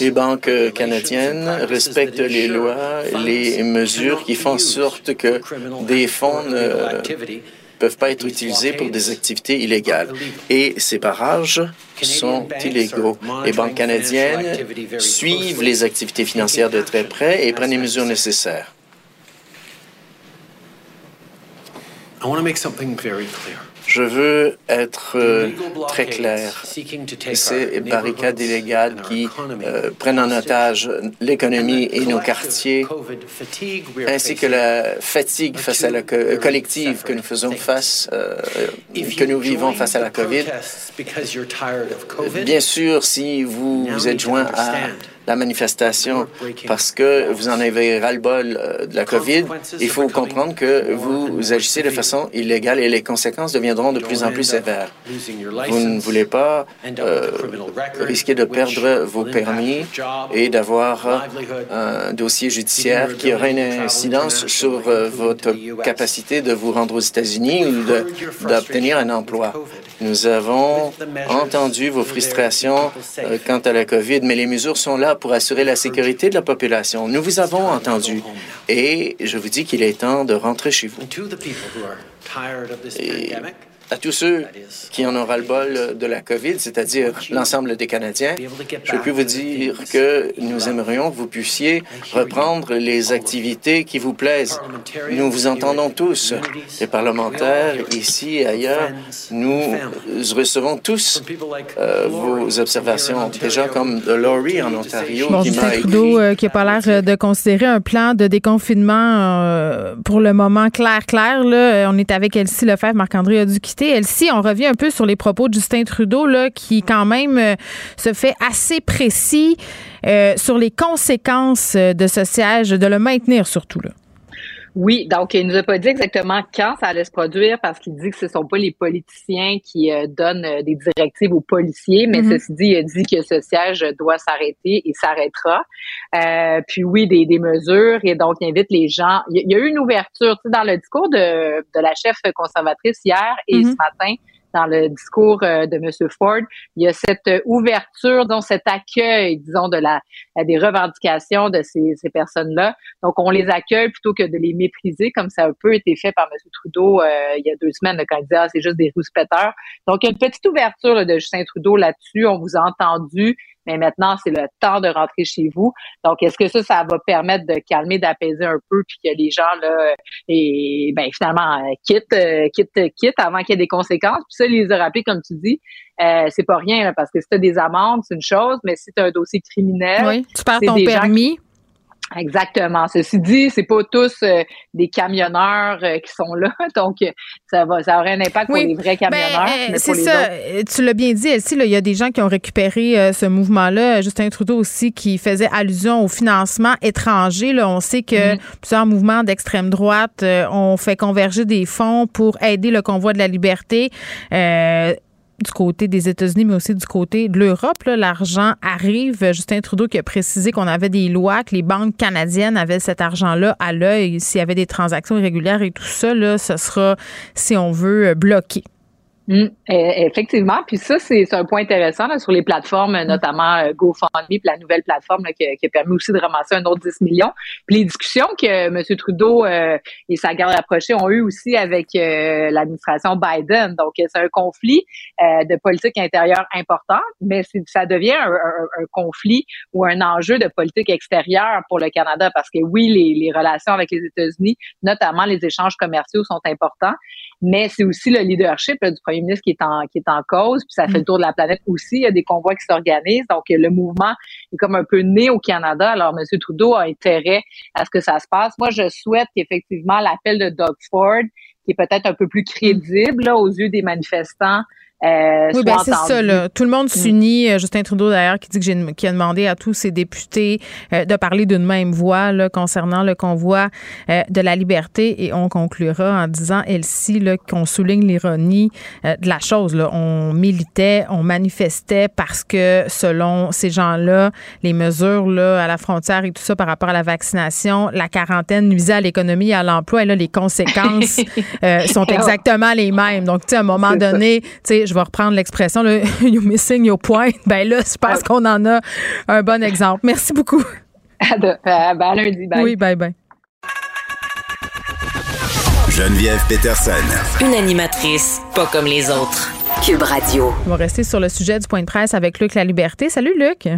Les banques canadiennes respectent les lois, les mesures qui font en sorte que des fonds ne peuvent pas être utilisés pour des activités illégales. Et ces barrages sont illégaux. Les banques canadiennes suivent les activités financières de très près et prennent les mesures nécessaires. Je veux être euh, très clair. Ces barricades illégales qui euh, prennent en otage l'économie et nos quartiers, ainsi que la fatigue face à la collective que nous faisons face, euh, que nous vivons face à la COVID. Bien sûr, si vous vous êtes joint à la manifestation parce que vous en avez ras-le-bol euh, de la COVID. Il faut comprendre que vous agissez de façon illégale et les conséquences deviendront de plus en plus sévères. Vous ne voulez pas euh, risquer de perdre vos permis et d'avoir un dossier judiciaire qui aura une incidence sur euh, votre capacité de vous rendre aux États-Unis ou d'obtenir un emploi. Nous avons entendu vos frustrations quant à la COVID, mais les mesures sont là pour assurer la sécurité de la population. Nous vous avons entendu et je vous dis qu'il est temps de rentrer chez vous à tous ceux qui en ont ras-le-bol de la COVID, c'est-à-dire l'ensemble des Canadiens, je peux vous dire que nous aimerions que vous puissiez reprendre les activités qui vous plaisent. Nous vous entendons tous, les parlementaires ici et ailleurs. Nous recevons tous euh, vos observations, déjà comme Laurie en Ontario bon, qui m'a Trudeau euh, qui n'a pas l'air de considérer un plan de déconfinement euh, pour le moment clair, clair. Là. On est avec Elsie Lefebvre, Marc-André a dû quitter Elsie, on revient un peu sur les propos de Justin Trudeau, là, qui quand même euh, se fait assez précis euh, sur les conséquences euh, de ce siège, de le maintenir surtout. Là. Oui, donc il nous a pas dit exactement quand ça allait se produire parce qu'il dit que ce sont pas les politiciens qui donnent des directives aux policiers, mais mm-hmm. ceci dit, il a dit que ce siège doit s'arrêter et s'arrêtera. puis oui, des, des, mesures et donc il invite les gens. Il y a eu une ouverture, tu sais, dans le discours de, de la chef conservatrice hier et mm-hmm. ce matin dans le discours euh, de M. Ford, il y a cette ouverture, donc cet accueil, disons, de la des revendications de ces, ces personnes-là. Donc, on les accueille plutôt que de les mépriser, comme ça a un peu été fait par M. Trudeau euh, il y a deux semaines, quand il disait ah, c'est juste des rouspéteurs. Donc, il y a une petite ouverture de Justin Trudeau là-dessus. On vous a entendu mais maintenant, c'est le temps de rentrer chez vous. Donc, est-ce que ça, ça va permettre de calmer, d'apaiser un peu, puis que les gens, là, et, ben, finalement, euh, quittent, euh, quittent, quittent avant qu'il y ait des conséquences? Puis ça, les a rappelés, comme tu dis, euh, c'est pas rien, parce que si tu des amendes, c'est une chose, mais si tu as un dossier criminel, oui, tu perds ton permis. Exactement. Ceci dit, c'est pas tous euh, des camionneurs euh, qui sont là, donc euh, ça va, ça aurait un impact pour les vrais ben, camionneurs. c'est ça. Tu l'as bien dit, Elsie. Il y a des gens qui ont récupéré ce mouvement-là. Justin Trudeau aussi qui faisait allusion au financement étranger. Là, on sait que mm-hmm. plusieurs mouvements d'extrême droite ont fait converger des fonds pour aider le convoi de la liberté du côté des États-Unis, mais aussi du côté de l'Europe. L'argent arrive. Justin Trudeau qui a précisé qu'on avait des lois, que les banques canadiennes avaient cet argent-là à l'œil. S'il y avait des transactions irrégulières et tout ça, là, ce sera, si on veut, bloqué. Mm, effectivement. Puis ça, c'est un point intéressant là, sur les plateformes, mm. notamment euh, GoFundMe, puis la nouvelle plateforme là, qui, qui, a permis aussi de ramasser un autre 10 millions. Puis les discussions que M. Trudeau euh, et sa garde rapprochée ont eues aussi avec euh, l'administration Biden. Donc, c'est un conflit de politique intérieure important, mais ça devient un, un, conflit ou un enjeu de politique extérieure pour le Canada parce que oui, les, les relations avec les États-Unis, notamment les échanges commerciaux, sont importants, mais c'est aussi le leadership du premier ministre qui est en qui est en cause, puis ça fait le mm. tour de la planète aussi. Il y a des convois qui s'organisent, donc le mouvement est comme un peu né au Canada. Alors M. Trudeau a intérêt à ce que ça se passe. Moi, je souhaite qu'effectivement l'appel de Doug Ford, qui est peut-être un peu plus crédible aux yeux des manifestants, euh, oui, ben c'est ça. Là. Tout le monde mm. s'unit. Euh, Justin Trudeau, d'ailleurs, qui dit que j'ai, qui a demandé à tous ses députés euh, de parler d'une même voix là, concernant le convoi de la liberté. Et on conclura en disant, Elsie, qu'on souligne l'ironie de la chose. Là. On militait, on manifestait parce que, selon ces gens-là, les mesures là, à la frontière et tout ça par rapport à la vaccination, la quarantaine nuisait à l'économie et à l'emploi. Et là, les conséquences sont exactement les mêmes. Donc, tu sais, à un moment donné, tu sais, je vais reprendre l'expression, you missing your point. Ben là, je pense qu'on en a un bon exemple. Merci beaucoup. À, ben, lundi. Bye. Oui, bye bye. Geneviève Peterson. Une animatrice pas comme les autres. Cube Radio. On va rester sur le sujet du point de presse avec Luc La Liberté. Salut Luc.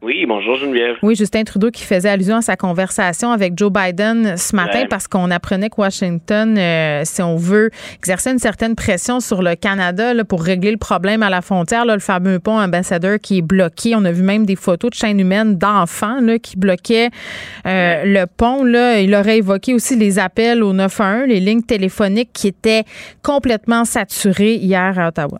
Oui, bonjour Geneviève. Oui, Justin Trudeau qui faisait allusion à sa conversation avec Joe Biden ce matin parce qu'on apprenait que Washington, euh, si on veut, exercer une certaine pression sur le Canada là, pour régler le problème à la frontière, là, le fameux pont ambassadeur qui est bloqué. On a vu même des photos de chaînes humaines d'enfants qui bloquaient euh, le pont. Là. Il aurait évoqué aussi les appels au 911, les lignes téléphoniques qui étaient complètement saturées hier à Ottawa.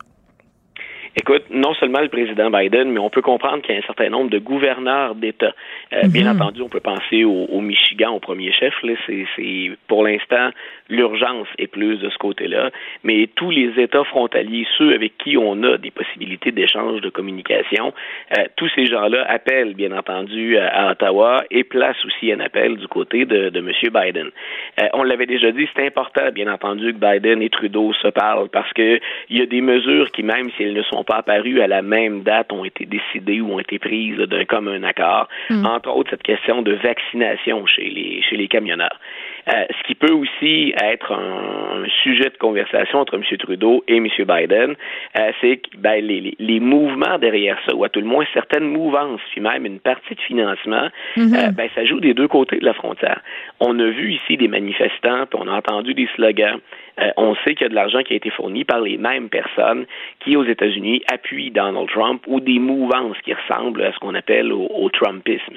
Écoute, non seulement le président Biden, mais on peut comprendre qu'il y a un certain nombre de gouverneurs d'État. Euh, bien Mhm. entendu, on peut penser au, au Michigan au premier chef. Là, c'est, c'est pour l'instant l'urgence est plus de ce côté-là. Mais tous les États frontaliers, ceux avec qui on a des possibilités d'échange de communication, euh, tous ces gens-là appellent bien entendu à, à Ottawa et placent aussi un appel du côté de, de M. Biden. Euh, on l'avait déjà dit, c'est important, bien entendu, que Biden et Trudeau se parlent parce que il y a des mesures qui, même si elles ne sont pas apparues à la même date, ont été décidées ou ont été prises d'un commun accord. Mm. Entre autres, cette question de vaccination chez les chez les camionneurs. Euh, ce qui peut aussi être un, un sujet de conversation entre M. Trudeau et M. Biden, euh, c'est que ben, les, les, les mouvements derrière ça, ou à tout le moins certaines mouvances, puis même une partie de financement, Mhm. euh, ben, ça joue des deux côtés de la frontière. On a vu ici des manifestants, puis on a entendu des slogans. Euh, on sait qu'il y a de l'argent qui a été fourni par les mêmes personnes qui, aux États-Unis, appuient Donald Trump ou des mouvances qui ressemblent à ce qu'on appelle au, au Trumpisme.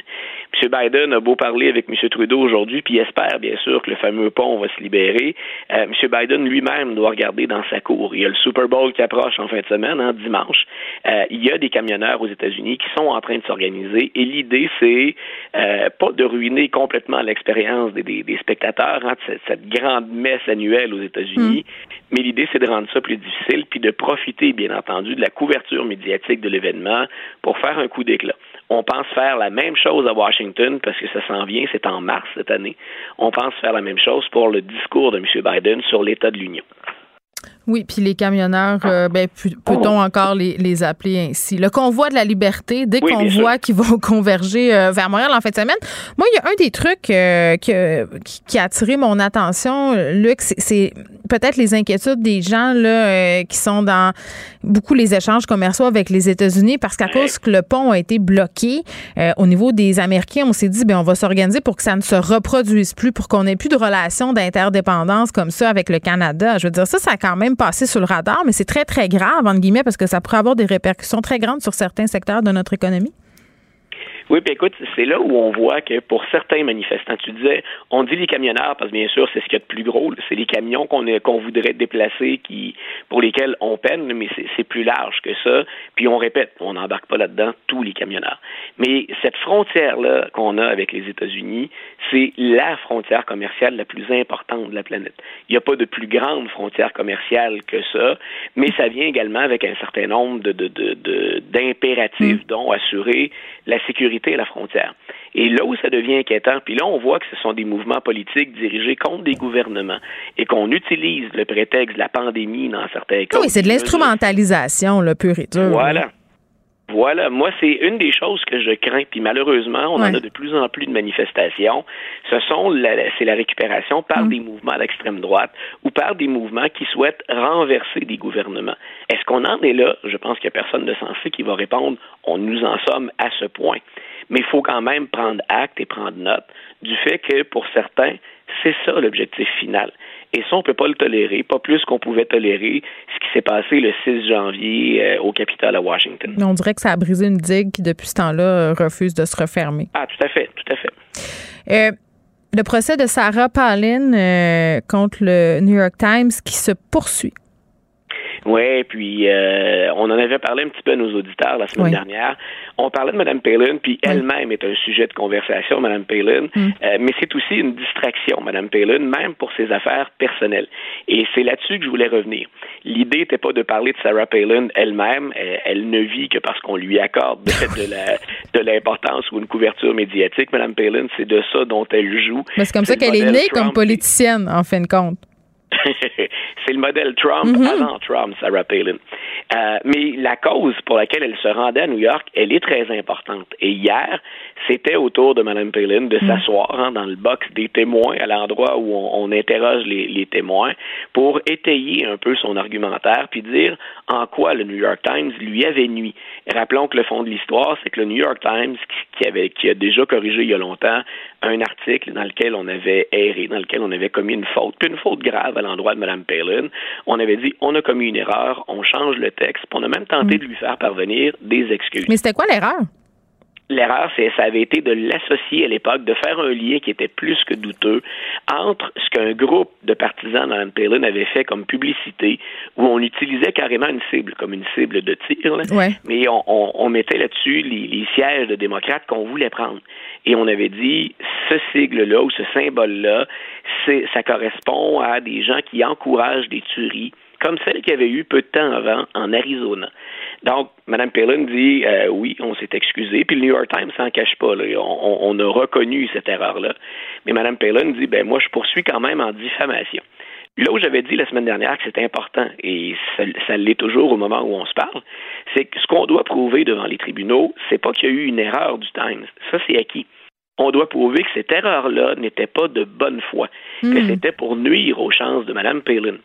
M. Biden a beau parler avec M. Trudeau aujourd'hui, puis espère bien sûr que le fameux pont va se libérer. Euh, M. Biden lui-même doit regarder dans sa cour. Il y a le Super Bowl qui approche en fin de semaine, hein, dimanche. Euh, il y a des camionneurs aux États-Unis qui sont en train de s'organiser et l'idée, c'est euh, pas de ruiner complètement l'expérience des, des, des spectateurs, hein, de cette, cette grande messe annuelle aux États-Unis, mais l'idée, c'est de rendre ça plus difficile, puis de profiter, bien entendu, de la couverture médiatique de l'événement pour faire un coup d'éclat. On pense faire la même chose à Washington parce que ça s'en vient, c'est en mars cette année. On pense faire la même chose pour le discours de M. Biden sur l'état de l'Union. Oui, puis les camionneurs, euh, ben, peut-on encore les, les appeler ainsi? Le convoi de la liberté, des Oui, bien convois sûr. qui vont converger euh, vers Montréal en fin de semaine. Moi, il y a un des trucs euh, que- qui, a attiré mon attention, Luc, c'est- peut-être les inquiétudes des gens là, qui sont dans beaucoup les échanges commerciaux avec les États-Unis parce qu'à cause que le pont a été bloqué au niveau des Américains, on s'est dit, ben on va s'organiser pour que ça ne se reproduise plus, pour qu'on ait plus de relations d'interdépendance comme ça avec le Canada. Je veux dire, ça, ça a quand même passé sur le radar, mais c'est très, très grave, entre guillemets, parce que ça pourrait avoir des répercussions très grandes sur certains secteurs de notre économie. Oui, puis écoute, c'est là où on voit que pour certains manifestants, tu disais, on dit les camionneurs parce que bien sûr, c'est ce qu'il y a de plus gros, c'est les camions qu'on qu'on voudrait déplacer, qui pour lesquels on peine, mais c'est- plus large que ça. Puis on répète, on n'embarque pas là-dedans tous les camionneurs. Mais cette frontière-là qu'on a avec les États-Unis, c'est la frontière commerciale la plus importante de la planète. Il n'y a pas de plus grande frontière commerciale que ça, mais ça vient également avec un certain nombre de, de, de, de- d'impératifs, dont assurer la sécurité à la frontière. Et là où ça devient inquiétant, puis là on voit que ce sont des mouvements politiques dirigés contre des gouvernements et qu'on utilise le prétexte de la pandémie dans certains cas. Oui, c'est de l'instrumentalisation, le pur et dur. Voilà. Voilà, moi c'est une des choses que je crains, puis malheureusement on en a de plus en plus de manifestations. Ce sont c'est la récupération par des mouvements d'extrême droite ou par des mouvements qui souhaitent renverser des gouvernements. Est-ce qu'on en est là? Je pense qu'il n'y a personne de sensé qui va répondre. On nous en sommes à ce point. Mais il faut quand même prendre acte et prendre note du fait que pour certains c'est ça l'objectif final. Et ça, on ne peut pas le tolérer, pas plus qu'on pouvait tolérer ce qui s'est passé le 6 janvier euh, au Capitole à Washington. On dirait que ça a brisé une digue qui, depuis ce temps-là, euh, refuse de se refermer. Ah, tout à fait, tout à fait. Euh, le procès de Sarah Palin euh, contre le New York Times qui se poursuit. Oui, puis euh, on en avait parlé un petit peu à nos auditeurs la semaine Oui. dernière. On parlait de Mme Palin, puis elle-même est un sujet de conversation, Mme Palin, Mm. euh, mais c'est aussi une distraction, Mme Palin, même pour ses affaires personnelles. Et c'est là-dessus que je voulais revenir. L'idée n'était pas de parler de Sarah Palin elle-même. Elle, elle ne vit que parce qu'on lui accorde de, de la- de l'importance ou une couverture médiatique. Mme Palin, c'est de ça dont elle joue. Mais c'est comme ça qu'elle est née comme politicienne, en fin de compte. C'est le modèle Trump Mhm. avant Trump, Sarah Palin. Euh, mais la cause pour laquelle elle se rendait à New York, elle est très importante. Et hier, c'était au tour de Mme Palin de s'asseoir hein, dans le box des témoins, à l'endroit où on, on interroge les, les témoins, pour étayer un peu son argumentaire, puis dire en quoi le New York Times lui avait nuit. Rappelons que le fond de l'histoire, c'est que le New York Times, qui avait, qui a déjà corrigé il y a longtemps un article dans lequel on avait erré, dans lequel on avait commis une faute, puis une faute grave à l'endroit de Mme Palin, on avait dit on a commis une erreur, on change le texte, puis on a même tenté de lui faire parvenir des excuses. Mais c'était quoi l'erreur? L'erreur, c'est ça avait été de l'associer à l'époque, de faire un lien qui était plus que douteux entre ce qu'un groupe de partisans Mme Palin avait fait comme publicité, où on utilisait carrément une cible, comme une cible de tir, là. Ouais. mais on, on- on mettait là-dessus les, les sièges de démocrates qu'on voulait prendre. Et on avait dit, ce sigle-là ou ce symbole-là, c'est- ça correspond à des gens qui encouragent des tueries, comme celle qu'il y avait eu peu de temps avant en Arizona. Donc, Mme Palin dit euh, oui, on s'est excusé, puis le New York Times s'en cache pas. Là. On, on- a reconnu cette erreur-là. Mais Mme Palin dit ben moi, je poursuis quand même en diffamation. Là où j'avais dit la semaine dernière que c'était important, et ça, ça l'est toujours au moment où on se parle, c'est que ce qu'on doit prouver devant les tribunaux, c'est pas qu'il y a eu une erreur du Times. Ça, c'est acquis. On doit prouver que cette erreur-là n'était pas de bonne foi, que Hmm. c'était pour nuire aux chances de Mme Palin.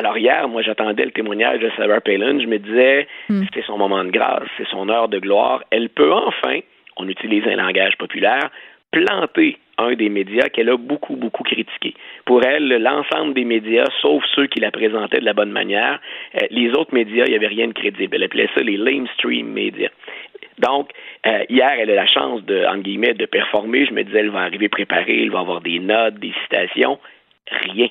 Alors hier, moi, j'attendais le témoignage de Sarah Palin. Je me disais, c'était son moment de grâce, c'est son heure de gloire. Elle peut enfin, on utilise un langage populaire, planter un des médias qu'elle a beaucoup, beaucoup critiqué. Pour elle, l'ensemble des médias, sauf ceux qui la présentaient de la bonne manière, euh, les autres médias, il n'y avait rien de crédible. Elle appelait ça les lamestream médias. Donc, euh, hier, elle a la chance de, entre guillemets, de performer. Je me disais, elle va arriver préparée, elle va avoir des notes, des citations. Rien.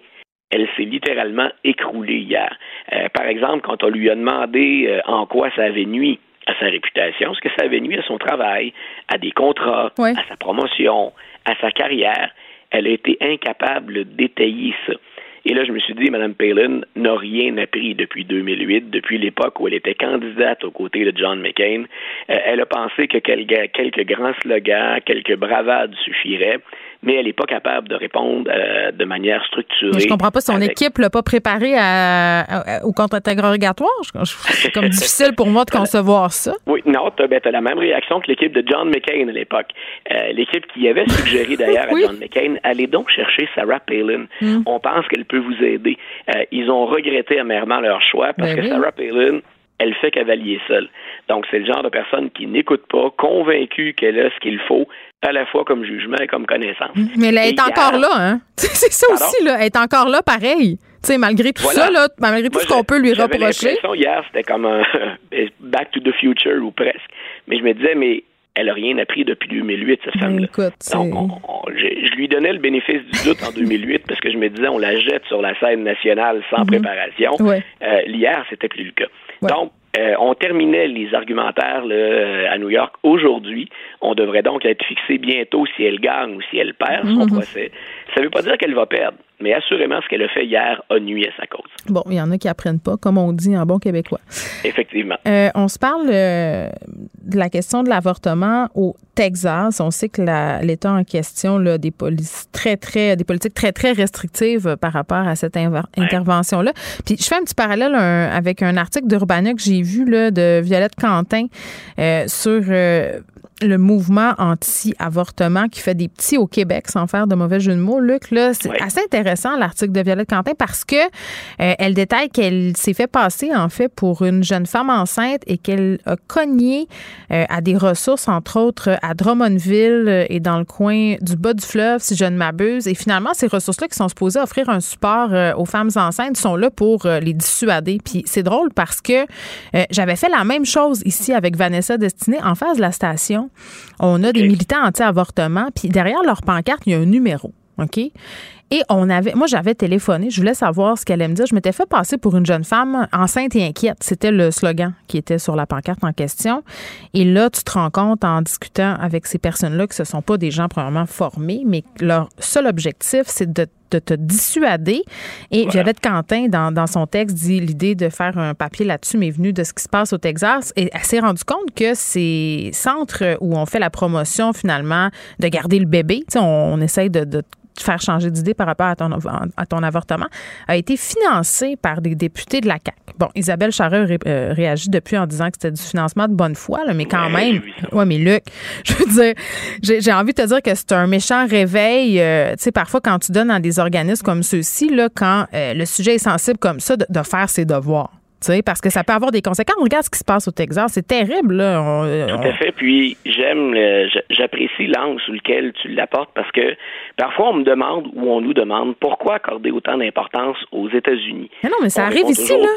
Elle s'est littéralement écroulée hier. Euh, par exemple, quand on lui a demandé euh, en quoi ça avait nuit à sa réputation, ce que ça avait nuit à son travail, à des contrats, à sa promotion, à sa carrière, elle a été incapable d'étayer ça. Et là, je me suis dit, Mme Palin n'a rien appris depuis 2008, depuis l'époque où elle était candidate aux côtés de John McCain. Euh, elle a pensé que quelques, grands slogans, quelques bravades suffiraient, mais elle n'est pas capable de répondre euh, de manière structurée. Mais je comprends pas, son avec- équipe l'a pas préparé à, à- au contre-interrogatoire. Je- je- C'est comme difficile pour moi de concevoir ça. Oui, non, tu as, la même réaction que l'équipe de John McCain à l'époque. Euh, l'équipe qui avait suggéré d'ailleurs Oui. à John McCain, allez donc chercher Sarah Palin. Mm. On pense qu'elle peut vous aider. Euh, ils ont regretté amèrement leur choix parce Ben que oui. Sarah Palin, elle fait cavalier seul. Donc, c'est le genre de personne qui n'écoute pas, convaincue qu'elle a ce qu'il faut, à la fois comme jugement et comme connaissance. Mais elle Et est encore là, hein? C'est ça Pardon? aussi, là. Elle est encore là, pareil. Tu sais, malgré tout Voilà. ça, là, malgré tout Moi, ce qu'on peut lui reprocher. l'impression hier, c'était comme un Back to the Future ou presque. Mais je me disais, mais elle a rien appris depuis 2008, cette femme-là. On- on- je, lui donnais le bénéfice du doute en 2008 parce que je me disais, on la jette sur la scène nationale sans Mhm. préparation. Ouais. Euh, L'hier, c'était plus le cas. Donc, euh, on terminait les argumentaires là, à New York aujourd'hui. On devrait donc être fixé bientôt si elle gagne ou si elle perd son Mhm. procès. Ça ne veut pas dire qu'elle va perdre, mais assurément, ce qu'elle a fait hier a nuit à sa cause. Bon, il y en a qui apprennent pas, comme on dit en bon québécois. Effectivement. Euh, on se parle euh, de la question de l'avortement au Texas. On sait que l'État en question là, des polices très très des politiques très très restrictives par rapport à cette inver- intervention là. Puis je fais un petit parallèle un- avec un article d'Urbania que j'ai vu là de Violette Quentin euh, sur euh, le mouvement anti-avortement qui fait des petits au Québec, sans faire de mauvais jeu de mots, Luc. Là, c'est assez intéressant l'article de Violette Quentin parce que euh, elle détaille qu'elle s'est fait passer en fait pour une jeune femme enceinte et qu'elle a cogné euh, à des ressources, entre autres à Drummondville euh, et dans le coin du bas du fleuve, si je ne m'abuse. Et finalement, ces ressources-là qui sont supposées offrir un support euh, aux femmes enceintes sont là pour euh, les dissuader. Puis c'est drôle parce que euh, j'avais fait la même chose ici avec Vanessa Destinée en face de la station. On a des militants anti-avortement, puis derrière leur pancarte, il y a un numéro. OK? Et on avait, moi, j'avais téléphoné, je voulais savoir ce qu'elle allait me dire. Je m'étais fait passer pour une jeune femme enceinte et inquiète. C'était le slogan qui était sur la pancarte en question. Et là, tu te rends compte en discutant avec ces personnes-là que ce ne sont pas des gens probablement formés, mais leur seul objectif, c'est de de te dissuader. Et Violette Quentin, dans, dans son texte, dit l'idée de faire un papier là-dessus m'est venue de ce qui se passe au Texas. Et elle s'est rendue compte que ces centres où on fait la promotion, finalement, de garder le bébé, on, on essaye de, de te faire changer d'idée par rapport à ton, à ton avortement, a été financé par des députés de la CAQ. Bon, Isabelle Charreux euh, réagit depuis en disant que c'était du financement de bonne foi, mais quand même. Ouais, mais Luc, je veux dire, j'ai envie de te dire que c'est un méchant réveil. Euh, tu sais, parfois, quand tu donnes dans des organismes comme ceux-ci, là, quand euh, le sujet est sensible comme ça, de, faire ses devoirs. Parce que ça peut avoir des conséquences. Regarde ce qui se passe au Texas. C'est terrible. Là. Tout à fait. Puis j'aime, j'apprécie l'angle sous lequel tu l'apportes parce que parfois on me demande ou on nous demande pourquoi accorder autant d'importance aux États-Unis. non, mais ça arrive ici, là.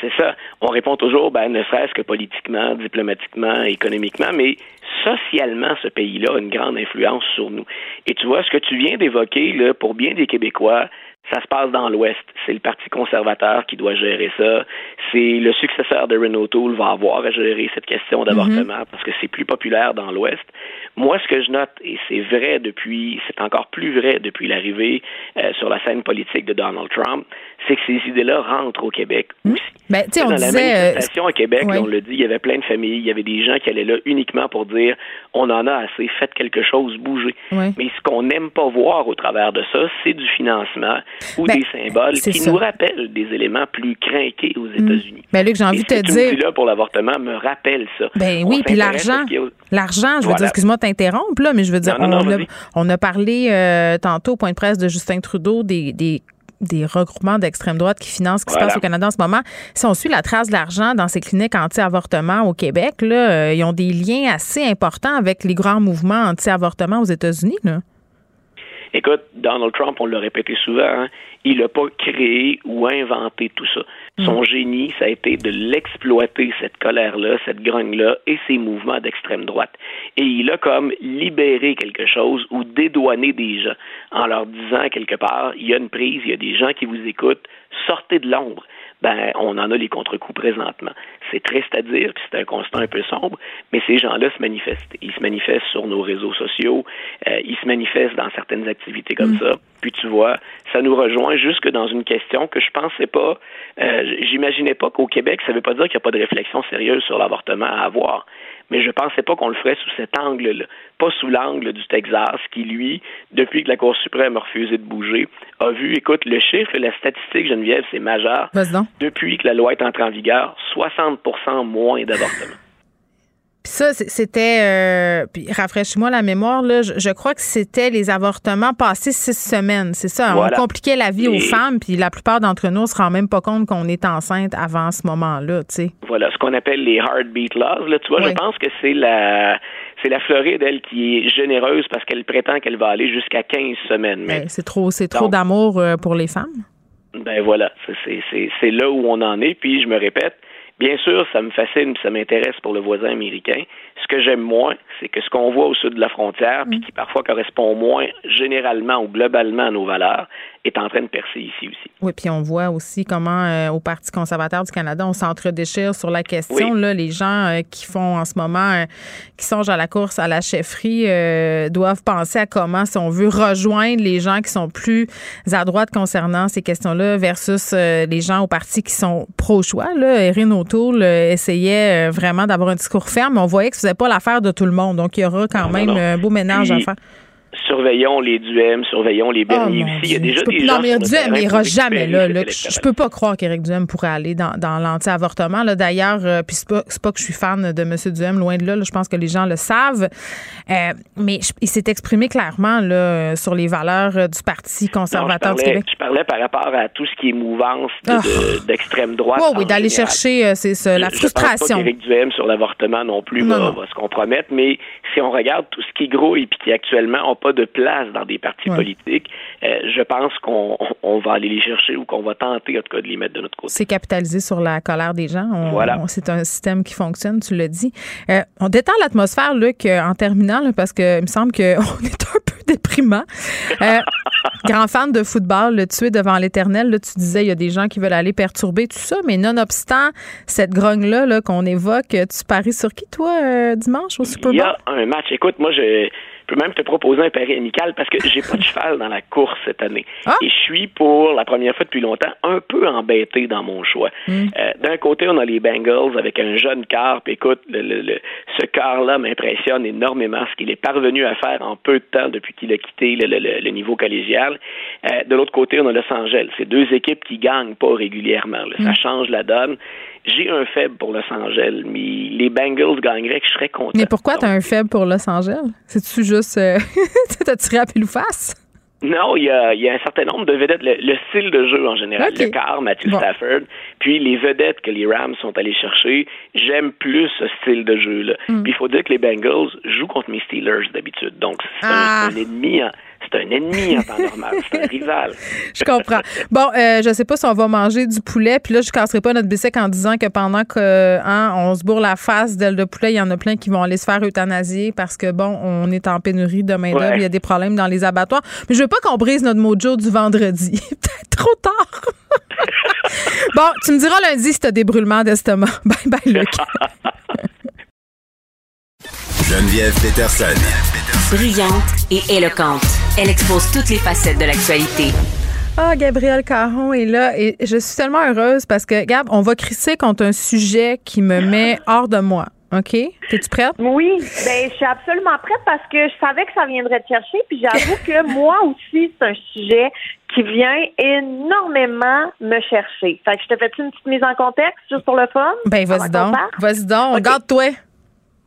C'est ça. On répond toujours, ben, ne serait-ce que politiquement, diplomatiquement, économiquement, mais socialement, ce pays-là a une grande influence sur nous. Et tu vois, ce que tu viens d'évoquer, là, pour bien des Québécois, ça se passe dans l'Ouest. C'est le Parti conservateur qui doit gérer ça. C'est le successeur de Renault Tool va avoir à gérer cette question d'avortement mhm. parce que c'est plus populaire dans l'Ouest. Moi, ce que je note, et c'est vrai depuis, c'est encore plus vrai depuis l'arrivée euh, sur la scène politique de Donald Trump, c'est que ces idées-là rentrent au Québec hmm? aussi. Ben, dans la manifestation à Québec, on le dit, il y avait plein de familles, il y avait des gens qui allaient là uniquement pour dire on en a assez, faites quelque chose, bougez. Mais ce qu'on n'aime pas voir au travers de ça, c'est du financement ou ben, des symboles qui nous rappellent des éléments plus craqués aux hmm. États-Unis. Ben, Luc, j'ai envie de te dire. là pour l'avortement me rappelle ça. Ben oui, puis l'argent. L'argent, je veux dire, excuse-moi t'interrompre, là, mais je veux dire, on, a, parlé euh, tantôt au point de presse de Justin Trudeau des, des des regroupements d'extrême droite qui financent ce qui se passe au Canada en ce moment. Si on suit la trace de l'argent dans ces cliniques anti-avortement au Québec, là, euh, ils ont des liens assez importants avec les grands mouvements anti-avortement aux États-Unis. Écoute, Donald Trump, on l'a répété souvent, hein, il n'a pas créé ou inventé tout ça. Son génie, ça a été de l'exploiter, cette colère-là, cette grogne-là et ces mouvements d'extrême droite. Et il a comme libéré quelque chose ou dédouané des gens en leur disant quelque part, il y a une prise, il y a des gens qui vous écoutent, sortez de l'ombre ben, on en a les contre-coups présentement. C'est triste à dire, puis c'est un constat un peu sombre, mais ces gens-là se manifestent. Ils se manifestent sur nos réseaux sociaux, euh, ils se manifestent dans certaines activités comme mm. ça. Puis tu vois, ça nous rejoint jusque dans une question que je pensais pas, euh, j'imaginais pas qu'au Québec, ça veut pas dire qu'il n'y a pas de réflexion sérieuse sur l'avortement à avoir mais je pensais pas qu'on le ferait sous cet angle-là, pas sous l'angle du Texas, qui, lui, depuis que la Cour suprême a refusé de bouger, a vu, écoute, le chiffre la statistique, Geneviève, c'est majeur. Depuis que la loi est entrée en vigueur, 60 moins d'avortements. Puis ça, c'était, euh, puis rafraîchis-moi la mémoire, là, je, crois que c'était les avortements passés six semaines, c'est ça. On compliquait la vie aux femmes, puis la plupart d'entre nous ne se rend même pas compte qu'on est enceinte avant ce moment-là, tu sais. Voilà, ce qu'on appelle les heartbeat laws. Là, tu vois, je pense que c'est la, c'est la Floride, elle, qui est généreuse parce qu'elle prétend qu'elle va aller jusqu'à 15 semaines. Ben, c'est trop, c'est trop d'amour euh, pour les femmes. Ben voilà, c'est là où on en est. Puis je me répète, Bien sûr, ça me fascine, ça m'intéresse pour le voisin américain. Ce que j'aime moins, c'est que ce qu'on voit au sud de la frontière, puis mm. qui parfois correspond moins généralement ou globalement à nos valeurs, est en train de percer ici aussi. Oui, puis on voit aussi comment euh, au Parti conservateur du Canada, on s'entre-déchire sur la question. Là, les gens euh, qui font en ce moment, euh, qui songent à la course à la chefferie, doivent penser à comment, si on veut rejoindre les gens qui sont plus à droite concernant ces questions-là versus les gens au parti qui sont pro-choix. Erin O'Toole essayait vraiment d'avoir un discours ferme, on voyait que ce faisait pas l'affaire de tout le monde. Donc, il y aura quand même un beau ménage à faire surveillons les Duhem, surveillons les Bernier oh, aussi. Il y a déjà des gens. Non, mais Duhem n'ira jamais là. là je peux pas croire qu'Éric Duhem pourrait aller dans, dans l'anti-avortement. D'ailleurs, euh, puis c'est pas, pas que je suis fan de M. Duhem, loin de là, Je pense que les gens le savent. Euh, mais il s'est exprimé clairement là, sur les valeurs euh, du Parti conservateur du Québec. Je parlais par rapport à tout ce qui est mouvance ah. d'extrême droite. oui, d'aller chercher c'est la frustration. Éric Duhem sur l'avortement non plus va, se compromettre, mais si on regarde tout ce qui grouille et qui actuellement n'a pas de place dans des partis politiques, euh, je pense qu'on va aller les chercher ou qu'on va tenter, en tout cas, de les mettre de notre côté. C'est capitaliser sur la colère des gens. voilà. c'est un système qui fonctionne, tu l'as dit. Euh, on détend l'atmosphère, Luc, euh, en terminant, parce que il me semble qu'on est un peu déprimant. grand fan de football, le tuer devant l'éternel, tu disais, il y a des gens qui veulent aller perturber tout ça, mais nonobstant cette grogne-là -là, qu'on évoque, tu paries sur qui, toi, dimanche au Super Bowl? Il y a un match. Écoute, moi, je Je peux même te proposer un pari amical parce que j'ai pas de cheval dans la course cette année. Ah! Et je suis, pour la première fois depuis longtemps, un peu embêté dans mon choix. Hmm. Euh, D'un côté, on a les Bengals avec un jeune quart. Puis écoute, le, le- le- ce quart-là m'impressionne énormément ce qu'il est parvenu à faire en peu de temps depuis qu'il a quitté le, le- le- le niveau collégial. Euh, de l'autre côté, on a Los Angeles. C'est deux équipes qui gagnent pas régulièrement. là. Ça Mm. change la donne. J'ai un faible pour Los Angeles, mais les Bengals gagneraient que je serais content. Mais pourquoi t'as un faible pour Los Angeles? C'est-tu juste. Euh, T'as tiré à pile ou face? Non, il y a, il y a un certain nombre de vedettes. Le, le style de jeu en général, le quart, Matthew Bon. Stafford, puis les vedettes que les Rams sont allés chercher, j'aime plus ce style de jeu-là. Mm. Puis il faut dire que les Bengals jouent contre mes Steelers d'habitude. Donc c'est un- Ah. un, ennemi en, c'est un ennemi en temps normal. C'est un rival. Je comprends. Bon, euh, je sais pas si on va manger du poulet, puis là, je casserai pas notre bicycle en disant que pendant que hein, se bourre la face d'ailes de poulet, il y en a plein qui vont aller se faire euthanasier parce que, bon, on est en pénurie de main-d'œuvre, Ouais. il y a des problèmes dans les abattoirs. Mais je veux pas qu'on brise notre mojo du vendredi. Peut-être trop tard. bon, tu me diras lundi si t'as des brûlements d'estomac. Bye bye, Luc. Geneviève Peterson. Brillante et éloquente, elle expose toutes les facettes de l'actualité. Ah, Gabrielle Caron est là et je suis tellement heureuse parce que, Gab, on va crisser contre un sujet qui me met hors de moi. OK? T'es-tu prête? Oui, ben je suis absolument prête parce que je savais que ça viendrait te chercher, puis j'avoue que moi aussi c'est un sujet qui vient énormément me chercher. Fait que je te fais une petite mise en contexte juste pour le fun? Ben, vas-y donc. Vas-y donc. OK. Garde-toi.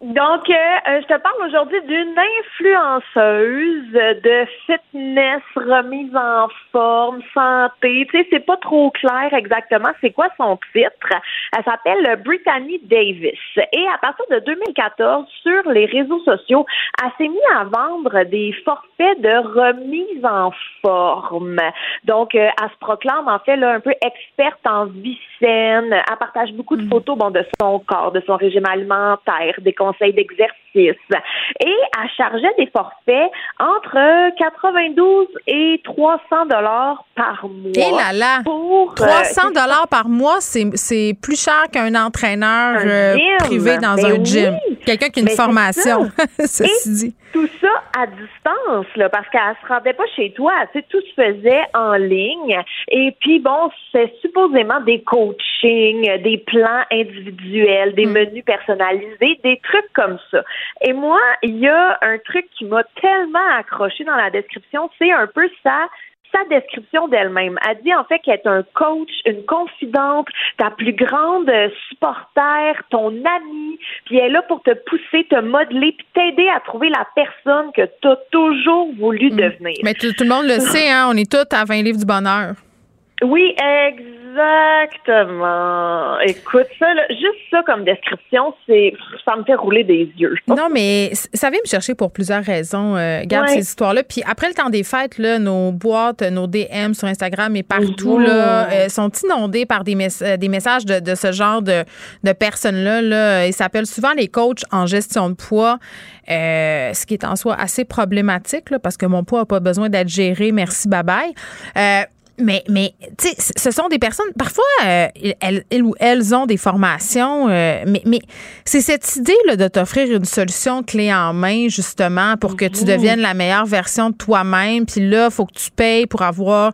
Donc, euh, euh, je te parle aujourd'hui d'une influenceuse de fitness, remise en forme, santé. Tu sais, c'est pas trop clair exactement c'est quoi son titre. Elle s'appelle Brittany Davis. Et à partir de 2014, sur les réseaux sociaux, elle s'est mise à vendre des forfaits de remise en forme. Donc, euh, elle se proclame en fait là, un peu experte en vie saine. Elle partage beaucoup de photos bon, de son corps, de son régime alimentaire, des conseils d'exercice. Et elle chargeait des forfaits entre 92 et 300 dollars par mois. Et là là. Pour, euh, 300 dollars par mois, c'est plus cher qu'un entraîneur Un euh, privé dans Ben un gym. Quelqu'un qui a une Mais c'est formation, ceci Et dit. Tout ça à distance, là, parce qu'elle se rendait pas chez toi. Tu sais, tout se faisait en ligne. Et puis, bon, c'est supposément des coachings, des plans individuels, des menus personnalisés, des trucs comme ça. Et moi, il y a un truc qui m'a tellement accroché dans la description, c'est un peu ça sa description d'elle-même. Elle dit en fait qu'elle est un coach, une confidente, ta plus grande supporter, ton amie, puis elle est là pour te pousser, te modeler, puis t'aider à trouver la personne que tu as toujours voulu devenir. Mais tout, tout le monde le sait, hein, on est tous à 20 livres du bonheur. Oui, exactement. Écoute, ça, là, juste ça comme description, c'est ça me fait rouler des yeux. Non, mais ça vient me chercher pour plusieurs raisons, euh, Ouais. ces histoires-là. Puis après le temps des fêtes, là, nos boîtes, nos DM sur Instagram et partout Mhm. là, euh, sont inondées par des, euh, des messages de, de ce genre de, de personnes-là. Là. Ils s'appellent souvent les coachs en gestion de poids, euh, ce qui est en soi assez problématique là, parce que mon poids n'a pas besoin d'être géré. Merci, bye-bye. Mais, mais tu sais, ce sont des personnes, parfois, euh, elles, elles ou elles ont des formations, euh, mais, mais c'est cette idée là, de t'offrir une solution clé en main, justement, pour que tu Mhm. deviennes la meilleure version de toi-même. Puis là, il faut que tu payes pour avoir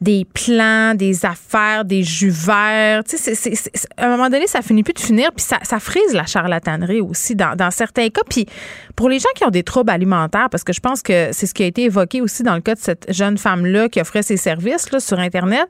des plans, des affaires, des jus verts. Tu sais, c'est- c'est- c'est- à un moment donné, ça finit plus de finir, puis ça, ça frise la charlatanerie aussi dans, dans certains cas. Puis pour les gens qui ont des troubles alimentaires, parce que je pense que c'est ce qui a été évoqué aussi dans le cas de cette jeune femme-là qui offrait ses services là, sur Internet,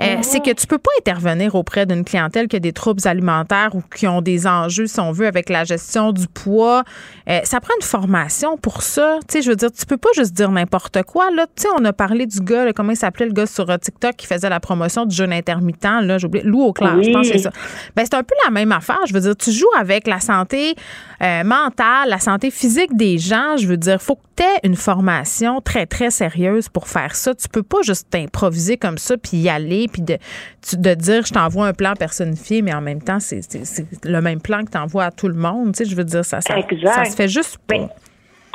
euh, Mhm. c'est que tu peux pas intervenir auprès d'une clientèle qui a des troubles alimentaires ou qui ont des enjeux, si on veut, avec la gestion du poids. Euh, ça prend une formation pour ça. Tu sais, je veux dire, tu peux pas juste dire n'importe quoi. Là, tu sais, on a parlé du gars, là, comment il s'appelait le gars sur TikTok qui faisait la promotion du jeûne intermittent. Là, j'ai oublié, Lou Auclair, je Oui. pense que c'est ça. Ben, c'est un peu la même affaire. Je veux dire, tu joues avec la santé euh, mentale, la santé physique des gens. Je veux dire, faut que tu aies une formation très, très sérieuse pour faire ça. Tu peux pas juste t'improviser comme ça puis y aller puis de, de dire je t'envoie un plan personnifié, mais en même temps, c'est le même plan que tu envoies à tout le monde. Tu sais, je veux dire, ça, ça, ça se fait juste pas.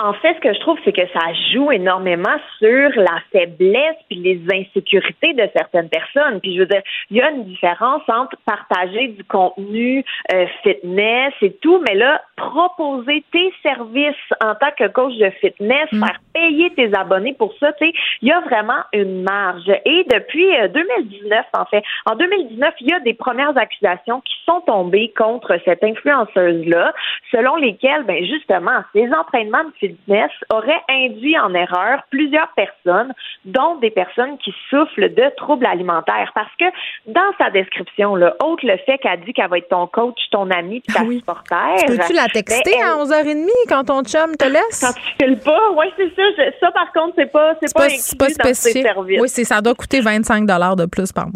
En fait, ce que je trouve, c'est que ça joue énormément sur la faiblesse puis les insécurités de certaines personnes. Puis je veux dire, il y a une différence entre partager du contenu euh, fitness et tout, mais là, proposer tes services en tant que coach de fitness, Mm. faire payer tes abonnés pour ça, tu sais, il y a vraiment une marge. Et depuis euh, 2019, en fait, en 2019, il y a des premières accusations qui sont tombées contre cette influenceuse-là, selon lesquelles, ben justement, ces entraînements de fitness auraient induit en erreur plusieurs personnes, dont des personnes qui souffrent de troubles alimentaires. Parce que dans sa description, là, autre le fait qu'elle dit qu'elle va être ton coach, ton ami, puis ta supporter. Peux-tu la texter ben, à 11h30 quand ton chum te laisse? Quand tu files pas, oui, c'est ça. Je- ça, par contre, c'est pas, c'est pas, pas spécifié. services. Oui, c'est ça doit coûter 25 de plus par mois.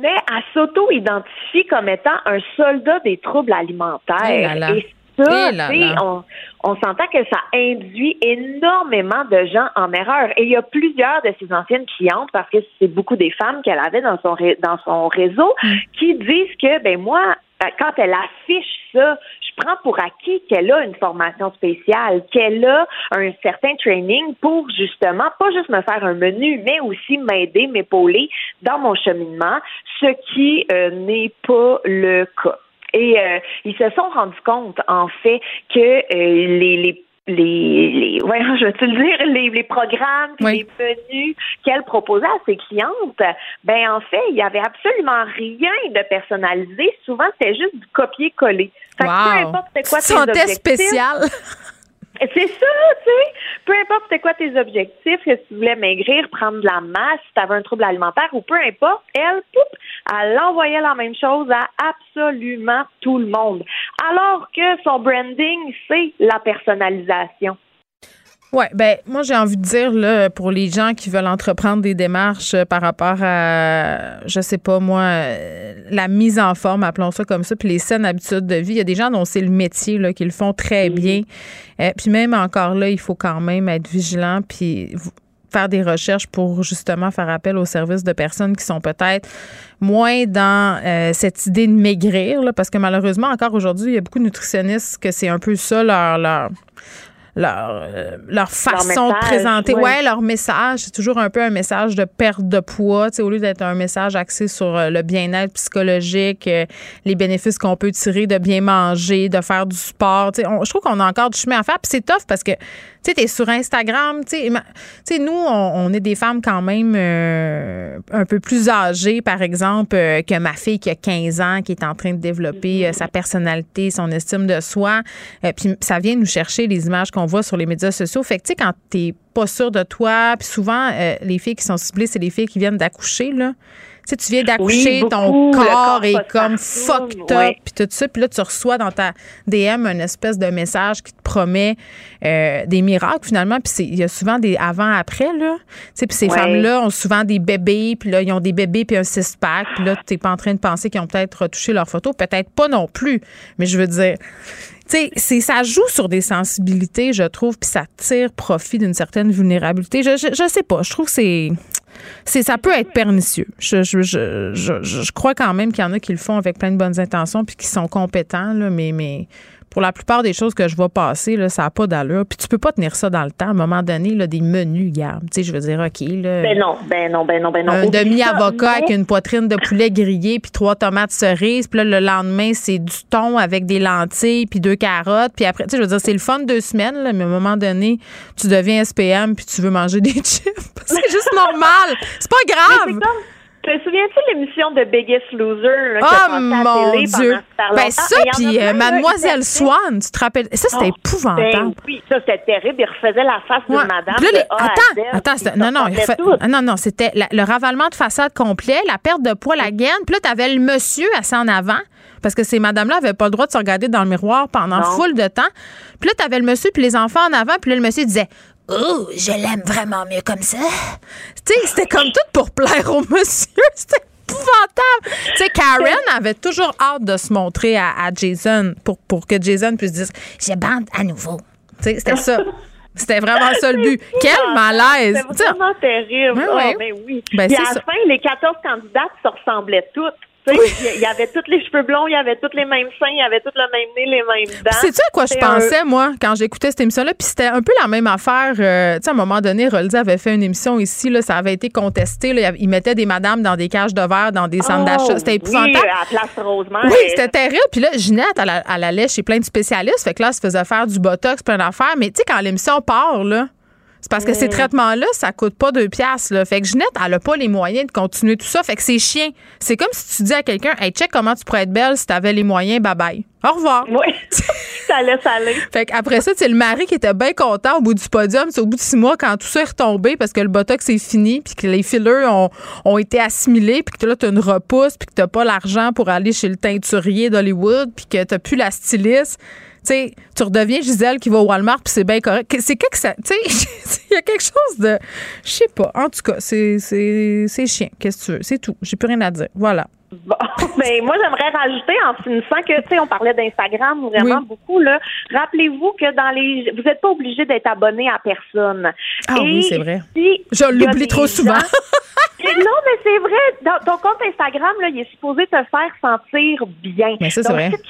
Mais elle s'auto-identifie comme étant un soldat des troubles alimentaires. Eh là là. Et ça, là tu sais, là. on, on s'entend que ça induit énormément de gens en erreur. Et il y a plusieurs de ces anciennes clientes, parce que c'est beaucoup des femmes qu'elle avait dans son, dans son réseau, Mm. qui disent que, ben moi, quand elle affiche ça, je prends pour acquis qu'elle a une formation spéciale, qu'elle a un certain training pour justement pas juste me faire un menu, mais aussi m'aider, m'épauler dans mon cheminement, ce qui euh, n'est pas le cas. Et euh, ils se sont rendus compte, en fait, que euh, les, les les, les ouais, je vais te le dire, les, les programmes, les menus qu'elle proposait à ses clientes, ben en fait, il y avait absolument rien de personnalisé. Souvent, c'était juste du copier-coller. Fait que peu Wow. importe quoi Tu tes objectifs. spécial. C'est ça, tu sais. Peu importe c'était quoi tes objectifs, que tu voulais maigrir, prendre de la masse, si tu avais un trouble alimentaire ou peu importe, elle, poup, elle envoyait la même chose à absolument tout le monde. Alors que son branding, c'est la personnalisation. Oui, ben moi j'ai envie de dire là pour les gens qui veulent entreprendre des démarches euh, par rapport à je sais pas moi euh, la mise en forme appelons ça comme ça puis les saines habitudes de vie, il y a des gens dont c'est le métier là qui le font très bien. Euh, puis même encore là, il faut quand même être vigilant puis faire des recherches pour justement faire appel aux services de personnes qui sont peut-être moins dans euh, cette idée de maigrir là, parce que malheureusement encore aujourd'hui, il y a beaucoup de nutritionnistes que c'est un peu ça leur leur leur, euh, leur façon de message, présenter. ouais. Ouais. leur message, c'est toujours un peu un message de perte de poids, tu sais, au lieu d'être un message axé sur euh, le bien-être psychologique, euh, les bénéfices qu'on peut tirer de bien manger, de faire du sport. tu sais. On- je trouve qu'on a encore du chemin à faire. Puis c'est tough parce que, tu sais, t'es sur Instagram, tu sais, nous, on, on est des femmes quand même euh, un peu plus âgées, par exemple, euh, que ma fille qui a 15 ans, qui est en train de développer euh, sa personnalité, son estime de soi. Puis ça vient nous chercher les images qu'on voit sur les médias sociaux. Fait que, tu sais, quand t'es pas sûr de toi, puis souvent, euh, les filles qui sont ciblées, c'est les filles qui viennent d'accoucher, là. Tu sais, tu viens d'accoucher, Oui, ton corps corps est comme fucked up, puis tout ça. Puis là, tu reçois dans ta DM une espèce de message qui te promet euh, des miracles, finalement. Puis il y a souvent des avant-après, là. Tu sais, puis ces Ouais. femmes-là ont souvent des bébés, puis là, ils ont des bébés puis un six-pack. Puis là, tu pas en train de penser qu'ils ont peut-être retouché leurs photos. Peut-être pas non plus. Mais je veux dire... Tu sais, c'est- ça joue sur des sensibilités, je trouve, puis ça tire profit d'une certaine vulnérabilité. Je, je, je sais pas. Je trouve que c'est. C'est, ça peut être pernicieux. Je, je, je, je, je crois quand même qu'il y en a qui le font avec plein de bonnes intentions puis qui sont compétents, là, mais, mais pour la plupart des choses que je vois passer, là, ça n'a pas d'allure. Puis tu peux pas tenir ça dans le temps. À un moment donné, là, des menus, garde. Tu sais, je veux dire, OK, là. Ben non, ben non, ben non, ben non. Un demi-avocat avec une poitrine de poulet grillé puis trois tomates cerises. Puis là, le lendemain, c'est du thon avec des lentilles puis deux carottes. Puis après, tu sais, je veux dire, c'est le fun deux semaines, là, mais à un moment donné, tu deviens SPM puis tu veux manger des chips. c'est juste normal. C'est pas grave. Te souviens-tu de l'émission de Biggest Loser? Là, Oh mon télé Dieu! Ben longtemps? ça, puis euh, Mademoiselle ils Swan, tu te rappelles? Ça, c'était Oh, épouvantable. Ben oui, ça c'était terrible. Il refaisait la face Ouais. madame. Là, les- de A à attends, Z, attends, puis c'était- il non, non, ah, non, non, c'était la- le ravalement de façade complet, la perte de poids, la gaine. Puis là, t'avais le monsieur assis en avant, parce que ces madames-là n'avaient pas le droit de se regarder dans le miroir pendant Non. full de temps. Puis là, t'avais le monsieur puis les enfants en avant, puis là, le monsieur disait Oh, je l'aime vraiment mieux comme ça. Tu sais, c'était comme tout pour plaire au monsieur. C'était épouvantable. Tu sais, Karen avait toujours hâte de se montrer à, à Jason pour, pour que Jason puisse dire Je bande à nouveau. Tu sais, c'était ça. C'était vraiment ça le but. Quel malaise. C'était Tu sais, vraiment terrible. Ah, ouais. ben oui. Ben, Puis c'est à la ça. fin, les 14 candidates se ressemblaient toutes. Il y avait tous les cheveux blonds, il y avait tous les mêmes seins, il y avait tout le même nez, les mêmes dents. C'est ça à quoi je un- pensais, moi, quand j'écoutais cette émission-là? Puis c'était un peu la même affaire. euh, tu sais, à un moment donné, Roldy avait fait une émission ici, là, ça avait été contesté. Là, il mettait des madames dans des cages de verre, dans des centres d'achat. C'était Oh, Oui, épouvantable. à Place Rosemont. Oui, c'était terrible. Puis là, Ginette, elle, elle allait chez plein de spécialistes. Fait que là, elle se faisait faire du botox, plein d'affaires. Mais tu sais, quand l'émission part, là, parce que ces Mm. traitements-là, ça coûte pas deux piastres. Là. Fait que Ginette, elle a pas les moyens de continuer tout ça. Fait que c'est chien. C'est comme si tu dis à quelqu'un, hey, check comment tu pourrais être belle si t'avais les moyens, bye bye. Au revoir. Oui, ça laisse aller. Fait qu'après ça, c'est le mari qui était bien content au bout du podium. C'est au bout de six mois quand tout ça est retombé parce que le botox est fini, puis que les fillers ont, ont été assimilés, puis que là, tu as une repousse, puis que tu pas l'argent pour aller chez le teinturier d'Hollywood, puis que tu plus la styliste. Tu sais, tu redeviens Gisèle qui va au Walmart, puis c'est bien correct. C'est que ça. Tu sais, il y a quelque chose de. Je sais pas. En tout cas, c'est c'est- c'est chiant. Qu'est-ce que tu veux? C'est tout. J'ai plus rien à dire. Voilà. Bon, ben moi j'aimerais rajouter en finissant que tu sais on parlait d'Instagram vraiment Oui. beaucoup là. Rappelez-vous que dans les vous n'êtes pas obligé d'être abonné à personne. Ah Et oui, c'est vrai. si Je l'oublie trop souvent. Et non, mais c'est vrai. Dans- ton compte Instagram, là, il est supposé te faire sentir bien. Mais ça, c'est vrai. si tu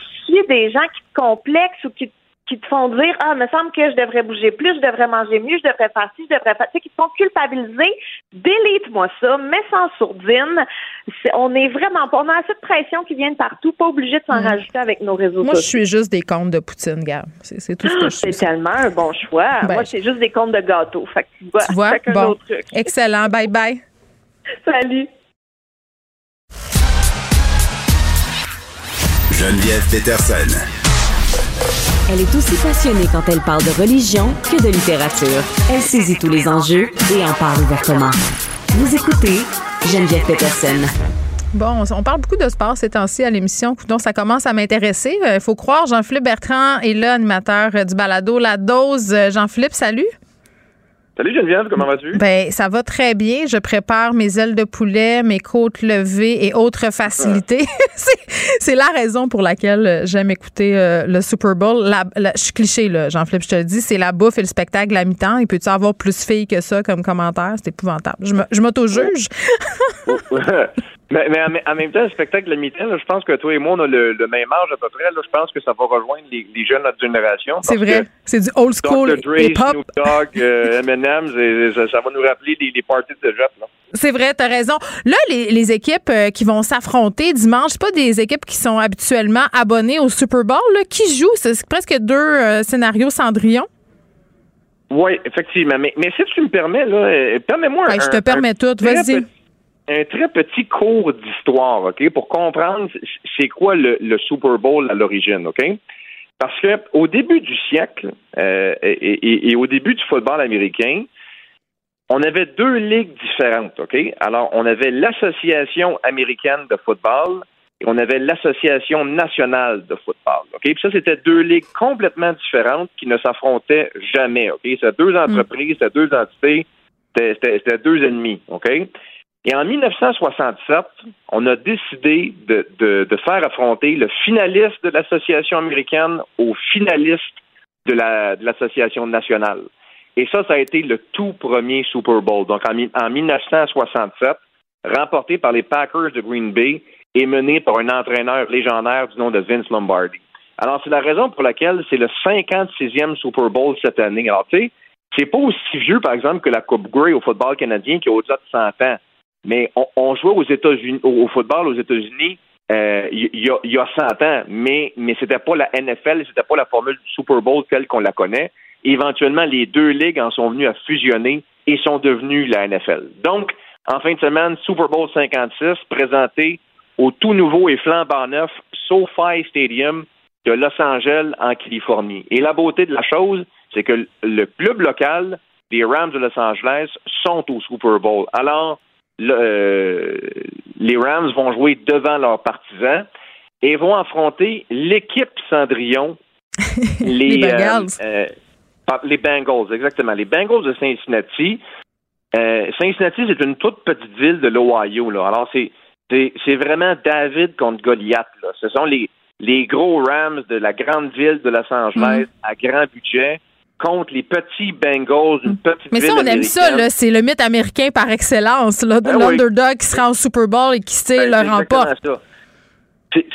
des gens qui te complexent ou qui, qui te font dire Ah, me semble que je devrais bouger plus, je devrais manger mieux, je devrais faire ci, je devrais faire. Tu sais, qui te font culpabiliser, délite-moi ça, mets en sourdine. On est vraiment pas. On a assez de pression qui vient de partout, pas obligé de s'en Mm. rajouter avec nos réseaux Moi, je sociaux. suis juste des comptes de Poutine, gars. C'est tout ce que je suis. C'est tellement un bon choix. Ben, Moi, c'est juste des comptes de gâteaux. Fait que tu vois, Tu vois? Bon. truc. Excellent. Bye bye. Salut. Geneviève Peterson. Elle est aussi passionnée quand elle parle de religion que de littérature. Elle saisit tous les enjeux et en parle ouvertement. Vous écoutez Geneviève Peterson. Bon, on parle beaucoup de sport ces temps-ci à l'émission. Donc, ça commence à m'intéresser. Il faut croire, Jean-Philippe Bertrand est là, animateur euh, du balado La Dose. Euh, Jean-Philippe, salut. Salut Geneviève, comment vas-tu? Ben, ça va très bien. Je prépare mes ailes de poulet, mes côtes levées et autres facilités. c'est, c'est la raison pour laquelle euh, j'aime écouter euh, le Super Bowl. La- la- je suis cliché, là, Jean-Philippe, je te le dis. C'est la bouffe et le spectacle à mi-temps. Il peut-tu avoir plus fille que ça comme commentaire? C'est épouvantable. Je m'auto-juge. mais mais en, même temps, le spectacle de la mi-temps, je pense que toi et moi, on a le, le même âge à peu près. Là, je pense que ça va rejoindre les, les jeunes de notre génération. C'est vrai. C'est du old school hip-hop. Snoop Dogg, euh, M&M's, ça, ça va nous rappeler les, les parties de Jeff. Là. C'est vrai, t'as raison. Là, les, les équipes euh, qui vont s'affronter dimanche, pas des équipes qui sont habituellement abonnées au Super Bowl. Là. Qui jouent? C'est presque deux euh, scénarios Cendrillon. Oui, effectivement. Mais, mais si tu me permets, là, euh, permets-moi Ouais, un, je te permets tout. Vas-y. Un très petit cours d'histoire, OK, pour comprendre c'est quoi le, le Super Bowl à l'origine, OK? Parce que au début du siècle euh, et, et- et au début du football américain, on avait deux ligues différentes, OK? Alors, on avait l'Association américaine de football et on avait l'Association nationale de football, OK? Puis ça, c'était deux ligues complètement différentes qui ne s'affrontaient jamais, OK? C'était deux entreprises, c'était deux entités, c'était deux ennemis, OK? Et en 1967, on a décidé de, faire affronter le finaliste de l'Association américaine au finaliste de la- de l'Association nationale. Et ça, ça a été le tout premier Super Bowl. Donc, en, en 1967, remporté par les Packers de Green Bay et mené par un entraîneur légendaire du nom de Vince Lombardi. Alors, c'est la raison pour laquelle c'est le 56e Super Bowl cette année. Alors, tu sais, c'est pas aussi vieux, par exemple, que la Coupe Grey au football canadien qui a au-delà de 100 ans. Mais on, on jouait aux États-Unis, au, football aux États-Unis euh, il y, y a 100 ans, mais, mais c'était pas la NFL, c'était pas la formule du Super Bowl telle qu'on la connaît. Éventuellement, les deux ligues en sont venues à fusionner et sont devenues la NFL. Donc, en fin de semaine, Super Bowl 56, présenté au tout nouveau et flambant neuf SoFi Stadium de Los Angeles en Californie. Et la beauté de la chose, c'est que le club local des Rams de Los Angeles sont au Super Bowl. Alors, le- euh, les Rams vont jouer devant leurs partisans et vont affronter l'équipe Cendrillon, les, Les Bengals. euh, euh, les Bengals, exactement. Les Bengals de Cincinnati. Euh, Cincinnati, c'est une toute petite ville de l'Ohio. là. Alors, c'est, c'est, c'est vraiment David contre Goliath. Là. Ce sont les, les gros Rams de la grande ville de Los Angeles à grand budget contre les petits Bengals d'une petite Mais ça, on aime ça, là. C'est le mythe américain par excellence, là, de Ben oui. l'underdog qui se rend au Super Bowl et qui, sait, Ben, le c'est exactement remporte. ça.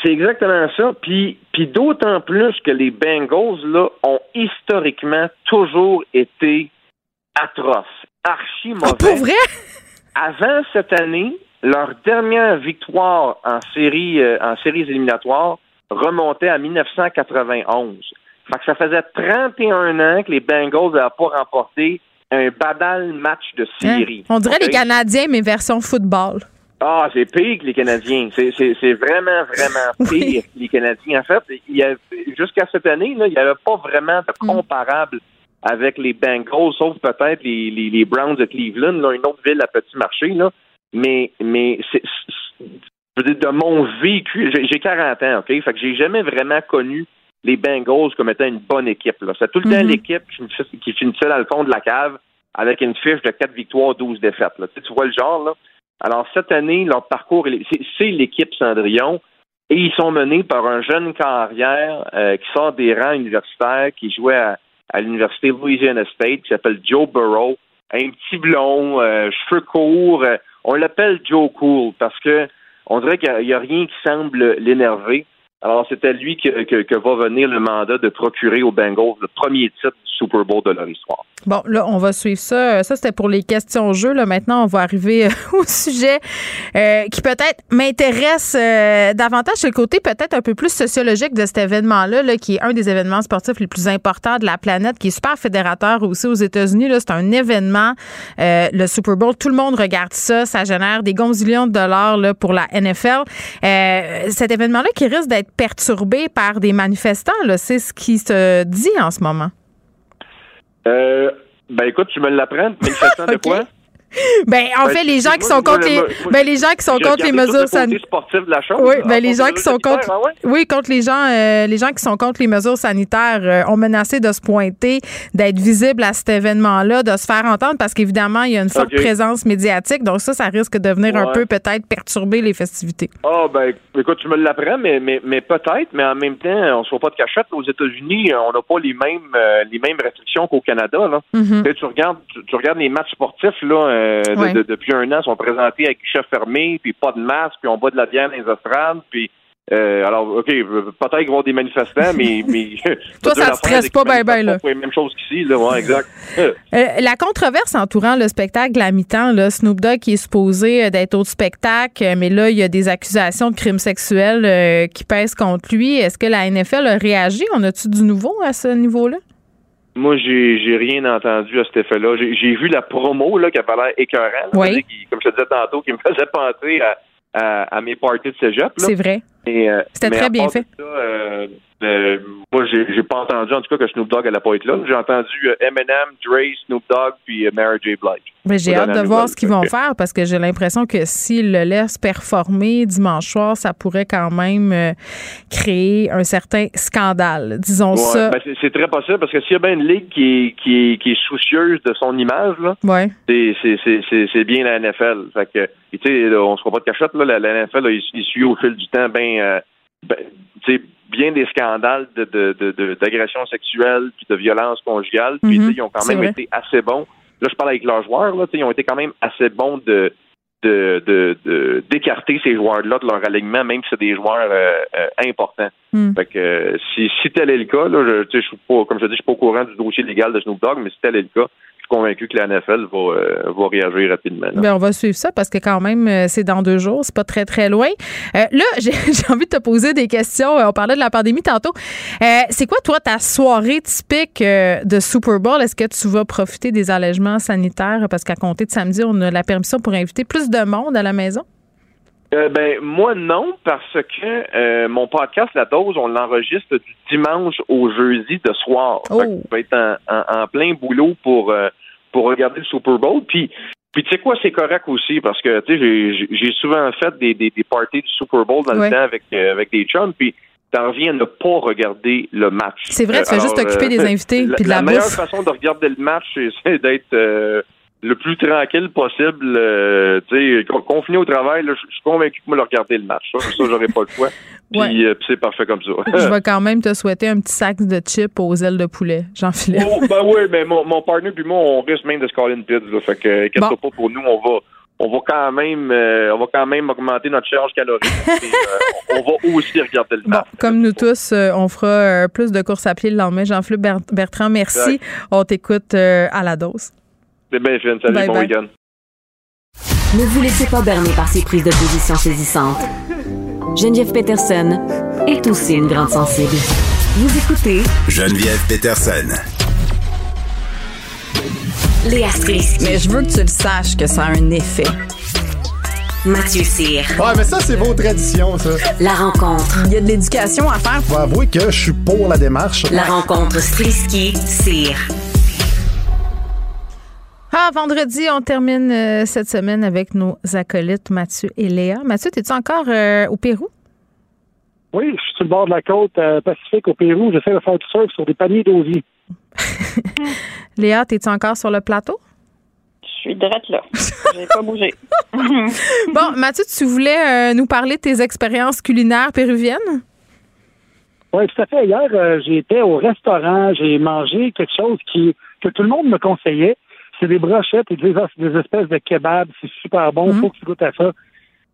C'est exactement ça. Puis, puis d'autant plus que les Bengals là ont historiquement toujours été atroces, archi mauvais. Ah, pour vrai? Avant cette année, leur dernière victoire en série euh, en séries éliminatoires remontait à 1991. Fait que ça faisait 31 ans que les Bengals n'avaient pas remporté un badal match de série. Hein? On dirait les Canadiens, mais version football. Ah, c'est pire que les Canadiens. C'est, c'est, c'est vraiment, vraiment pire que les Canadiens. En fait, il y a, jusqu'à cette année, là, il n'y avait pas vraiment de comparable avec les Bengals, sauf peut-être les, les, les Browns de Cleveland, là, une autre ville à petit marché. Là. Mais, mais c'est, de mon vécu, j'ai, j'ai 40 ans, OK? Fait que j'ai jamais vraiment connu les Bengals comme étant une bonne équipe. C'est tout le temps Mhm. l'équipe qui finissait, dans le fond de la cave avec une fiche de 4 victoires, 12 défaites. Là. Tu, sais, tu vois le genre, là? Alors, cette année, leur parcours, c'est l'équipe Cendrillon. Et ils sont menés par un jeune carrière euh, qui sort des rangs universitaires, qui jouait à, à l'université Louisiana State, qui s'appelle Joe Burrow. Un petit blond, euh, cheveux courts. euh, on l'appelle Joe Cool parce que on dirait qu'il n'y a, rien qui semble l'énerver. Alors, c'est à lui que, que- que va venir le mandat de procurer aux Bengals le premier titre du Super Bowl de leur histoire. Bon, là, on va suivre ça. Ça, c'était pour les questions jeux. Là, maintenant, on va arriver euh, au sujet euh, qui peut-être m'intéresse euh, davantage. C'est le côté peut-être un peu plus sociologique de cet événement-là, là, qui est un des événements sportifs les plus importants de la planète, qui est super fédérateur aussi aux États-Unis. Là, c'est un événement, euh, le Super Bowl. Tout le monde regarde ça. Ça génère des gonzillions de dollars là, pour la NFL. Euh, cet événement-là qui risque d'être perturbé par des manifestants, c'est ce qui se dit en ce moment. Euh, ben écoute, tu me l'apprends, manifestant de quoi? Ben, en Ben, fait, les tu- gens qui sont contre les, moi, ben, les gens qui sont contre les mesures sanitaires. Oui, ben, les gens qui sont contre, oui, contre les gens, euh, les gens qui sont contre les mesures sanitaires euh, ont menacé de se pointer, d'être visibles à cet événement-là, de se faire entendre parce qu'évidemment, il y a une forte présence médiatique. Donc ça, ça risque de venir un peu peut-être perturber les festivités. Ah, ben, écoute, tu me l'apprends, mais, mais, mais peut-être, mais en même temps, on ne se voit pas de cachette. Aux États-Unis, on n'a pas les mêmes, euh, les mêmes restrictions qu'au Canada. Là. Mhm. Tu regardes, tu, tu regardes les matchs sportifs là, euh, de- Ouais. de- depuis un an, sont présentés avec guichet fermé, puis pas de masque, puis on boit de la bière dans les estrades, puis euh, alors, OK, peut-être qu'il va y avoir des manifestants, mais... mais Toi, ça te stresse pas ben, ben, là. C'est la même chose qu'ici, là, ouais, exact. Euh, la controverse entourant le spectacle à mi-temps, là, Snoop Dogg qui est supposé euh, d'être au spectacle, mais là, il y a des accusations de crimes sexuels euh, qui pèsent contre lui. Est-ce que la NFL a réagi? On a-tu du nouveau à ce niveau-là? Moi, j'ai j'ai rien entendu à cet effet-là. J'ai j'ai vu la promo là, qui avait l'air écœurant. là, Oui. qui- comme je te disais tantôt, qui me faisait penser à, à, à mes parties de cégep. là. C'est vrai. Et, euh, C'était mais très bien fait. ça, euh, euh, moi, j'ai j'ai pas entendu, en tout cas, que Snoop Dogg allait pas être là. J'ai entendu euh, Eminem, Dre, Snoop Dogg, puis euh, Mary J. Blige. Mais j'ai hâte de voir ce qu'ils vont faire parce que j'ai l'impression que s'ils le laissent performer dimanche soir, ça pourrait quand même euh, créer un certain scandale. Disons Ouais, ça. ben, c'est- c'est très possible parce que s'il y a bien une ligue qui est, qui est, qui est soucieuse de son image, là, Ouais. c'est- c'est c'est- bien la NFL. Fait que, on se voit pas de cachette, là, la, la NFL, là, il, il suit au fil du temps ben, euh, ben, bien des scandales de, de, de, de- d'agression sexuelle puis de violence conjugale. Puis, sais, ils ont quand même été assez bons. Là, je parle avec leurs joueurs, là, ils ont été quand même assez bons de de, d'écarter ces joueurs-là de leur alignement, même si c'est des joueurs euh, euh, importants. Hmm. Fait que euh, si, si tel est le cas, là, je, je suis pas, comme je dis, je suis pas au courant du dossier légal de Snoop Dogg, mais si tel est le cas, suis convaincu que la NFL va, euh, va réagir rapidement. Ben, on va suivre ça parce que quand même, euh, c'est dans deux jours, c'est pas très, très loin. Euh, là, j'ai j'ai envie de te poser des questions. Euh, On parlait de la pandémie tantôt. Euh, c'est quoi, toi, ta soirée typique euh, de Super Bowl? Est-ce que tu vas profiter des allègements sanitaires? Parce qu'à compter de samedi, on a la permission pour inviter plus de monde à la maison? Euh, ben moi non parce que euh, mon podcast La Dose on l'enregistre du dimanche au jeudi de soir. Oh. Fait que être en, en- en plein boulot pour euh, pour regarder le Super Bowl. Puis puis tu sais quoi c'est correct aussi parce que tu sais j'ai- souvent fait des, des, des parties du Super Bowl dans Ouais. le temps avec avec des chums puis t'en reviens à ne pas regarder le match. C'est vrai, tu fais Alors, juste t'occuper des invités la, puis de la meilleure bouffe. façon de regarder le match, c'est- d'être le plus tranquille possible. euh, tu sais, con- confiné au travail, je suis convaincu que moi, regarder le match. Ça, ça j'aurais pas le choix. Puis Ouais. euh, puis c'est parfait comme ça. Je vais quand même te souhaiter un petit sac de chips aux ailes de poulet, Jean-Philippe. Oh, ben oui, mais mon, mon partner puis moi, on risque même de se caler une pizza. Là, fait que, inquiète-toi Bon. pas pour nous, on va, on va quand même euh, on va quand même augmenter notre charge calorique. et, euh, on va aussi regarder le Bon, temps. comme nous tous, euh, on fera euh, plus de courses à pied le lendemain. Jean-Philippe Ber- Bertrand, merci. Exact. On t'écoute euh, à la dose. C'est bien fine. Salut, Bye bon bye. week-end. Ne vous laissez pas berner par ces prises de position saisissantes. Geneviève Peterson est aussi une grande sensible. Vous écoutez Geneviève Peterson. Léa Strisky. Mais je veux que tu le saches que ça a un effet. Mathieu Cyr. Ouais, mais ça, c'est vos traditions, ça. La rencontre. Il y a de l'éducation à faire. Faut avouer que je suis pour la démarche. La rencontre Strisky-Cyr. Ah, vendredi, on termine euh, cette semaine avec nos acolytes Mathieu et Léa. Mathieu, es-tu encore euh, au Pérou? Oui, je suis sur le bord de la côte euh, Pacifique au Pérou. J'essaie de faire du surf sur des paniers d'osier. Léa, es-tu encore sur le plateau? Je suis drette là. J'ai pas bougé. Bon, Mathieu, tu voulais euh, nous parler de tes expériences culinaires péruviennes? Oui, tout à fait. Hier, euh, j'étais au restaurant, j'ai mangé quelque chose qui que tout le monde me conseillait. C'est des brochettes et des, des espèces de kebabs. C'est super bon. Mm. Faut que tu goûtes à ça.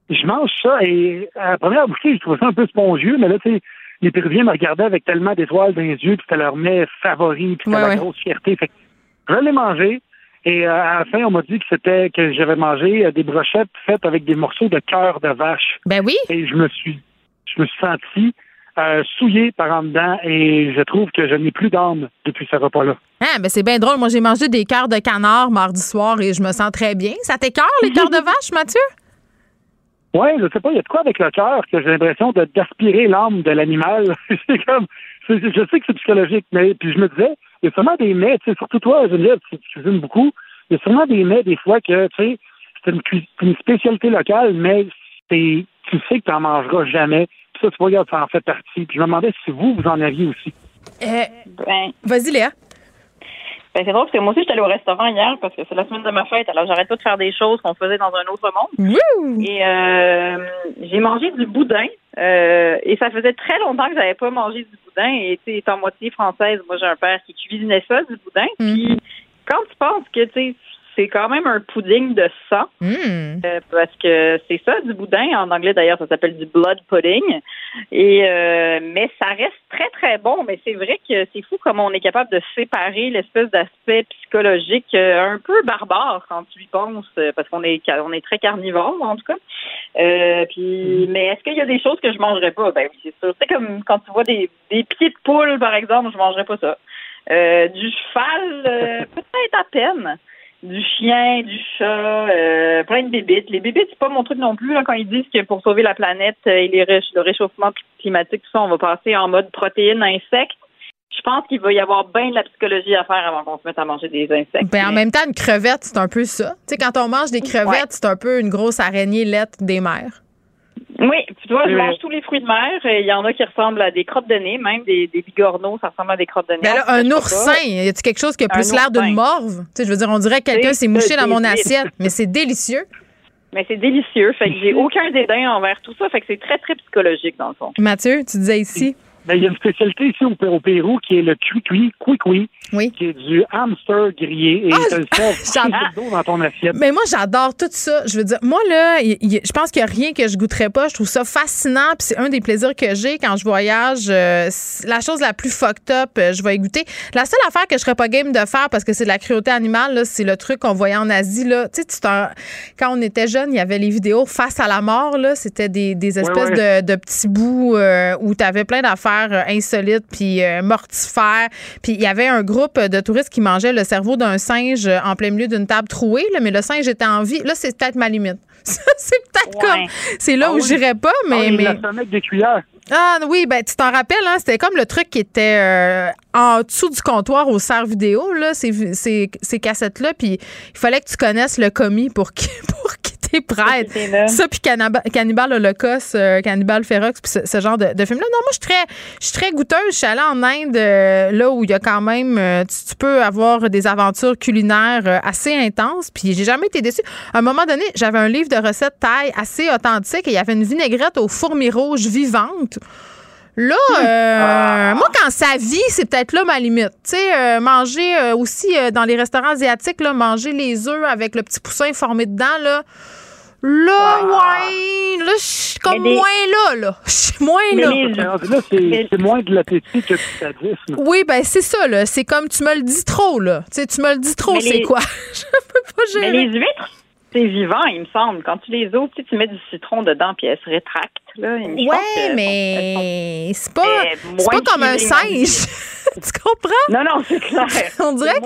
Je mange ça et à la première bouchée, je trouvais ça un peu spongieux, mais là, tu sais, les Péruviens me regardaient avec tellement d'étoiles dans les yeux, puis c'était leur mets favori, puis c'était Ouais, la ouais. grosse fierté. Fait que je l'ai mangé. Et euh, à la fin, on m'a dit que c'était que j'avais mangé euh, des brochettes faites avec des morceaux de cœur de vache. Ben oui. Et je me suis, je me suis senti euh, souillé par en dedans et je trouve que je n'ai plus d'âme depuis ce repas-là. Ah, ben c'est bien drôle. Moi, j'ai mangé des cœurs de canard mardi soir et je me sens très bien. Ça t'écœure, les cœurs de vache, Mathieu? Oui, je sais pas, il y a de quoi avec le cœur que j'ai l'impression de d'aspirer l'âme de l'animal. c'est comme, c'est- je sais que c'est psychologique, mais puis je me disais, il y a sûrement des mets, tu sais, surtout toi, Geneviève, tu, tu cuisines beaucoup, il y a sûrement des mets des fois que, tu sais, c'est une, une spécialité locale, mais c'est, tu sais que tu n'en mangeras jamais. Ça, tu vois, regarde, ça en fait partie. Puis je me demandais si vous, vous en aviez aussi. Ben, Vas-y, Léa. ben, c'est drôle parce que moi aussi, j'étais allée au restaurant hier parce que c'est la semaine de ma fête. Alors, j'arrête pas de faire des choses qu'on faisait dans un autre monde. Et euh, j'ai mangé du boudin. euh, et ça faisait très longtemps que j'avais pas mangé du boudin. Et tu sais, étant moitié française, moi j'ai un père qui cuisinait ça, du boudin. Puis quand tu penses que tu sais, c'est quand même un pudding de sang, euh, parce que c'est ça du boudin. En anglais d'ailleurs, ça s'appelle du blood pudding. Et euh, mais ça reste très très bon. Mais c'est vrai que c'est fou comme on est capable de séparer l'espèce d'aspect psychologique euh, un peu barbare quand tu y penses, euh, parce qu'on est on est très carnivore en tout cas. Euh, puis, mais est-ce qu'il y a des choses que je mangerais pas? Ben oui, c'est sûr. C'est comme quand tu vois des, des pieds de poule par exemple, je mangerais pas ça. Du cheval, peut-être à peine du chien, du chat, euh, plein de bébites. Les bébites, c'est pas mon truc non plus. Là, quand ils disent que pour sauver la planète euh, et les réch- le réchauffement climatique, tout ça, on va passer en mode protéines, insectes. Je pense qu'il va y avoir bien de la psychologie à faire avant qu'on se mette à manger des insectes. Ben, en même temps, une crevette, c'est un peu ça. Tu sais, quand on mange des crevettes, c'est un peu une grosse araignée lettre des mers. Oui, tu vois, je mange tous les fruits de mer. Il y en a qui ressemblent à des crottes de nez, même des, des bigorneaux, ça ressemble à des crottes de nez. Un oursin, y a-tu quelque chose qui a plus l'air d'une morve? Tu sais, je veux dire, on dirait que quelqu'un s'est mouché dans mon assiette, mais c'est délicieux. Mais c'est délicieux. Fait que j'ai aucun dédain envers tout ça. Fait que c'est très, très psychologique, dans le fond. Mathieu, tu disais ici. Ben, il y a une spécialité ici au, au Pérou qui est le cuicui, cuicui, oui. qui est du hamster grillé et Ah, tu le sers dans ton assiette. Mais moi, j'adore tout ça. Je veux dire, moi, là, y- y- je pense qu'il n'y a rien que je goûterais pas. Je trouve ça fascinant. Puis c'est un des plaisirs que j'ai quand je voyage. Euh, la chose la plus fucked up, euh, je vais y goûter. La seule affaire que je serais pas game de faire parce que c'est de la cruauté animale, c'est le truc qu'on voyait en Asie. Là. Tu sais, quand on était jeune, il y avait les vidéos face à la mort. C'était des, des espèces ouais. De, de petits bouts euh, où tu avais plein d'affaires euh, insolites puis euh, mortifères. Puis il y avait un groupe de touristes qui mangeaient le cerveau d'un singe euh, en plein milieu d'une table trouée, là, mais le singe était en vie. Là, c'est peut-être ma limite. c'est peut-être comme. C'est là Ah où oui. j'irais pas, mais. Ah, il mais... des cuillères. Ah oui, ben tu t'en rappelles, hein? C'était comme le truc qui était euh, en dessous du comptoir au serre vidéo, là, ces, ces, ces cassettes-là. Puis il fallait que tu connaisses le commis pour qu'il pour prête. Ça, puis Cannibal, Cannibal Holocaust, euh, Cannibal Ferox, puis ce, ce genre de, de film-là. Non, moi, je suis très, je suis très goûteuse. Je suis allée en Inde, euh, là où il y a quand même, euh, tu, tu peux avoir des aventures culinaires assez intenses. Puis j'ai jamais été déçue. À un moment donné, j'avais un livre de recettes thaï assez authentique et il y avait une vinaigrette aux fourmis rouges vivantes. Là, euh, moi, quand ça vit, c'est peut-être là ma limite. Tu sais, euh, manger euh, aussi dans les restaurants asiatiques, là, manger les œufs avec le petit poussin formé dedans, là. Là, ouais, là, je suis comme Mais les- moins là, là. Je suis moins Mais là. les- là, c'est moins de l'appétit que du sadisme. Oui, ben c'est ça, là. C'est comme tu me le dis trop, là. Tu sais, tu me le dis trop, Mais c'est les- quoi? je peux pas Mais gérer. les huîtres, c'est vivant, il me semble. Quand tu les ouvres, tu, sais, tu mets du citron dedans puis elles se rétractent. Là. Que- mais c'est pas, pas comme un singe. tu comprends? Non, non, c'est clair. On dirait,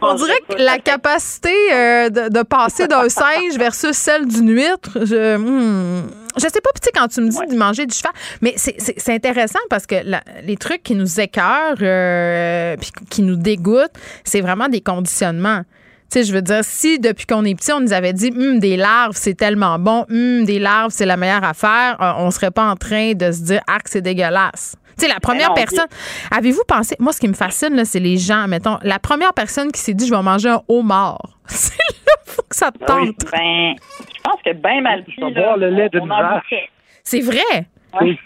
on que la capacité euh, de, de passer d'un singe versus celle d'une huître, je, hmm, je sais pas, sais, quand tu me dis de manger du cheval, mais c'est- intéressant parce que la- les trucs qui nous écœurent, euh, puis qui nous dégoûtent, c'est vraiment des conditionnements. Tu sais, je veux dire, si depuis qu'on est petit, on nous avait dit, Hum, des larves, c'est tellement bon, Hum, des larves, c'est la meilleure affaire, euh, on serait pas en train de se dire, ah, que c'est dégueulasse. Tu sais, la première non, personne. Avez-vous pensé. Moi, ce qui me fascine, là, c'est les gens. Mettons, la première personne qui s'est dit, je vais manger un homard. C'est là, faut que ça te tente. Ben, je pense que bien mal pris. vas boire le lait d'une vache. C'est vrai? Oui.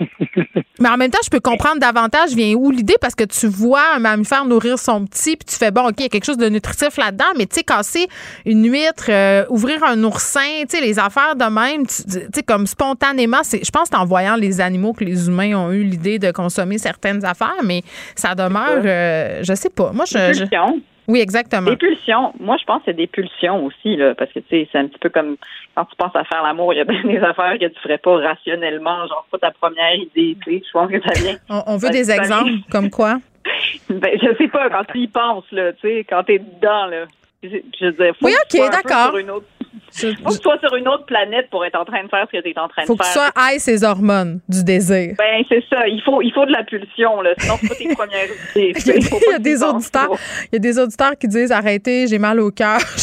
Mais en même temps, je peux comprendre davantage vient où l'idée parce que tu vois un mammifère nourrir son petit puis tu fais bon, OK, il y a quelque chose de nutritif là-dedans, mais tu sais, casser une huître, euh, ouvrir un oursin, tu sais, les affaires de même, tu sais, comme spontanément, c'est, je pense que c'est en voyant les animaux que les humains ont eu l'idée de consommer certaines affaires, mais ça demeure, euh, je sais pas. Moi, je. Oui, exactement. Des pulsions. Moi, je pense que c'est des pulsions aussi, là, parce que, tu sais, c'est un petit peu comme quand tu penses à faire l'amour, il y a bien des affaires que tu ferais pas rationnellement, genre pas ta première idée, tu sais. Je pense que ça vient. On, on veut Ça- des exemples, vient- comme quoi? Ben, je sais pas, quand tu y penses, là, tu sais, quand t'es dedans, là. Je veux dire, faut Oui, que tu ok, d'accord. Je- Faut que tu sois sur une autre planète pour être en train de faire ce que tu es en train Faut de que tu faire. sois high ses hormones du désir. Ben, c'est ça. Il faut, il faut de la pulsion, là. Sinon, c'est pas tes premières idées. Il y a, sais. Faut il y pas a que des auditeurs, il y a des auditeurs qui disent arrêtez, j'ai mal au cœur.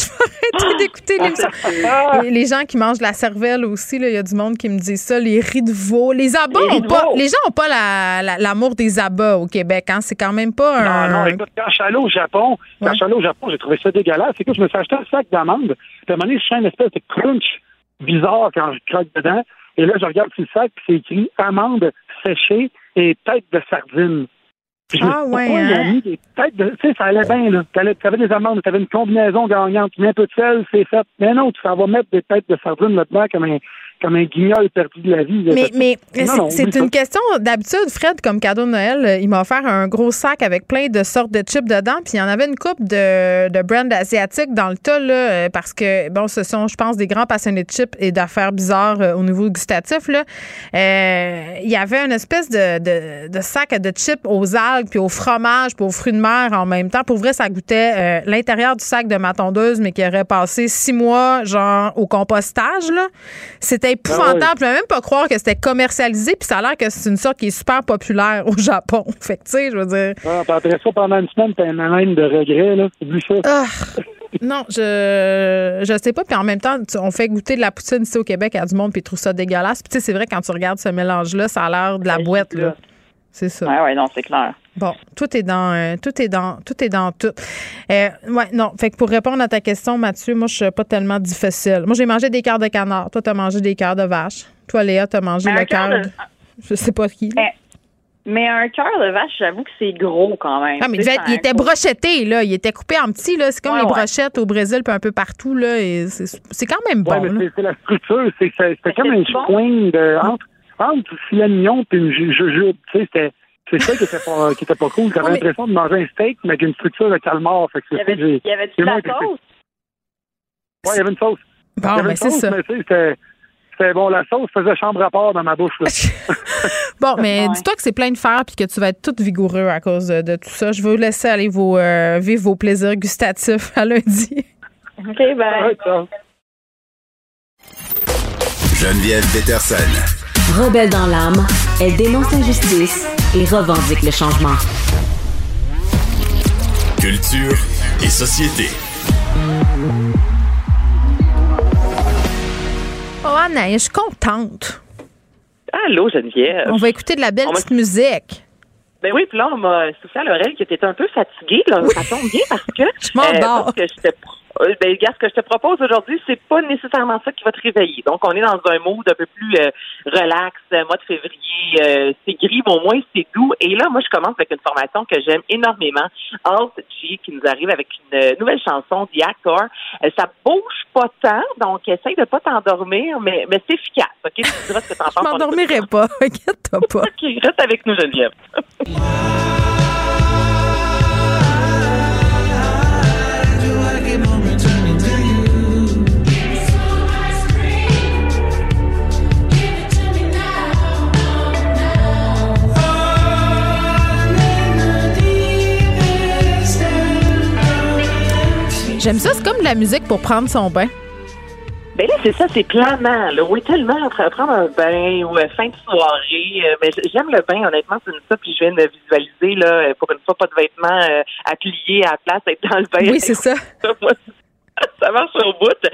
Je vais arrêter d'écouter Ah, l'émission. c'est sûr. Et Les gens qui mangent de la cervelle aussi, là, il y a du monde qui me dit ça. Les riz de veau, les abats Les ont pas. veau. Les gens n'ont pas la- la- l'amour des abats au Québec. Hein? C'est quand même pas un. Non, non, écoute, quand je suis allé au Japon, quand Ouais. je suis allé au Japon, j'ai trouvé ça dégueulasse. Écoute, je me suis acheté un sac d'amandes, puis à un moment donné, je espèce de crunch bizarre quand je croque dedans. Et là, je regarde sur le sac, puis c'est écrit amandes séchées et tête de sardine. Puis je me Ah, dit, ouais, hein? mis des têtes de. Tu sais, ça allait bien, là. T'allais- T'avais des amandes, t'avais une combinaison gagnante. Tu mets un peu de sel, c'est fait. Mais non, tu s'en vas mettre des têtes de sardine là-dedans comme un, comme un guignol perdu de la vie. Mais, mais c'est- une question d'habitude. Fred, comme cadeau de Noël, euh, il m'a offert un gros sac avec plein de sortes de chips dedans. Puis il y en avait une coupe de, de brands asiatiques dans le tas, là, euh, parce que, bon, ce sont, je pense, des grands passionnés de chips et d'affaires bizarres euh, au niveau gustatif. Là. Euh, il y avait une espèce de, de, de sac de chips aux algues, puis au fromage, puis aux fruits de mer en même temps. Pour vrai, ça goûtait euh, l'intérieur du sac de ma tondeuse, mais qui aurait passé six mois, genre, au compostage. là. C'était épouvantable. Ah Je pouvais même pas croire que c'était commercialisé, puis ça a l'air que c'est une sorte qui est super populaire au Japon. Fait que, tu sais, je veux dire. Ah, après ça, pendant une semaine, t'as une haleine de regret, là. Oublie ça? Ah, non, je je sais pas. Puis en même temps, tu- on fait goûter de la poutine ici au Québec à du monde, puis ils trouvent ça dégueulasse. Puis tu sais, c'est vrai, quand tu regardes ce mélange-là, ça a l'air de la boîte, là. C'est ça. Ouais, ouais, non, c'est clair. Bon, tout est dans euh, tout est dans tout est dans tout. Euh, ouais, non, fait que pour répondre à ta question Mathieu, moi je suis pas tellement difficile. Moi j'ai mangé des cœurs de canard, toi tu as mangé des cœurs de vache. Toi Léa, tu as mangé Mais un le cœur de- de... je sais pas qui. là. Mais, mais un cœur de vache, j'avoue que c'est gros quand même. Ah, mais il, était brochetté, là. Il était coupé en petits, là. C'est comme Ouais, les ouais. brochettes au Brésil, puis un peu partout, là. C'est quand même bon, Ouais, c'est- la structure. C'est comme un c'est bon? swing de, entre, entre filet mignon et une ju- jujube. Tu sais, c'était. C'est ça qui était pas, qui était pas cool. Mais- l'impression de manger un steak, mais avec une structure de calmar. Fait que Il y avait, il y avait de la sauce? Ouais, il y avait une sauce. Bon, il y avait ben une sauce, mais c'était. C'était bon, la sauce faisait chambre à part dans ma bouche. là. Bon, mais Ouais. dis-toi que c'est plein de fer puis que tu vas être tout vigoureux à cause de, de tout ça. Je vais vous laisser aller vos, euh, vivre vos plaisirs gustatifs à lundi. OK, ben. Ouais, ça. Geneviève Peterson. Rebelle dans l'âme, elle dénonce l'injustice et revendique le changement. Culture et société. Oh, Anna, je suis contente. Allô, Geneviève. On va écouter de la belle On va- petite musique. Ben oui, puis là, on m'a soufflé à l'oreille que tu étais un peu fatiguée. Là. Ça tombe bien parce que. Je m'endors. parce que j'étais Euh, ben, gars, ce que je te propose aujourd'hui, c'est pas nécessairement ça qui va te réveiller. Donc, on est dans un mood un peu plus euh, relax, euh, mois de février, euh, c'est gris, mais au moins c'est doux. Et là, moi, je commence avec une formation que j'aime énormément, Alt G, qui nous arrive avec une euh, nouvelle chanson, The Actor. Ça bouge pas tant, donc essaye de pas t'endormir, mais, mais c'est efficace. Ok, tu diras ce que t'en penses. Je m'endormirai pas, inquiète-toi pas. Ok, reste avec nous, Geneviève. J'aime ça, c'est comme de la musique pour prendre son bain. Ben là, c'est ça, c'est planant. Là. Oui, tellement prendre un bain ou euh, fin de soirée. euh, mais j'aime le bain, honnêtement, c'est une ça. Puis je viens de visualiser, là, pour une fois, pas de vêtements euh, à plier à la place, être dans le bain. Oui, c'est ça. Moi, ça marche au bout.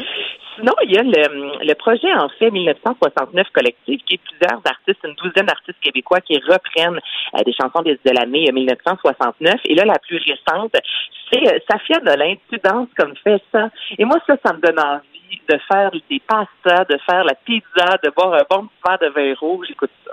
Sinon, il y a le, le projet En fait 1969 collectif, qui est plusieurs artistes, une douzaine d'artistes québécois qui reprennent euh, des chansons de, de l'année euh, 1969. Et là, la plus récente, c'est euh, Safia Nolin, Tu danses comme fais ça. Et moi, ça, ça me donne envie de faire des pastas, de faire la pizza, de boire un bon petit verre de vin rouge. J'écoute ça.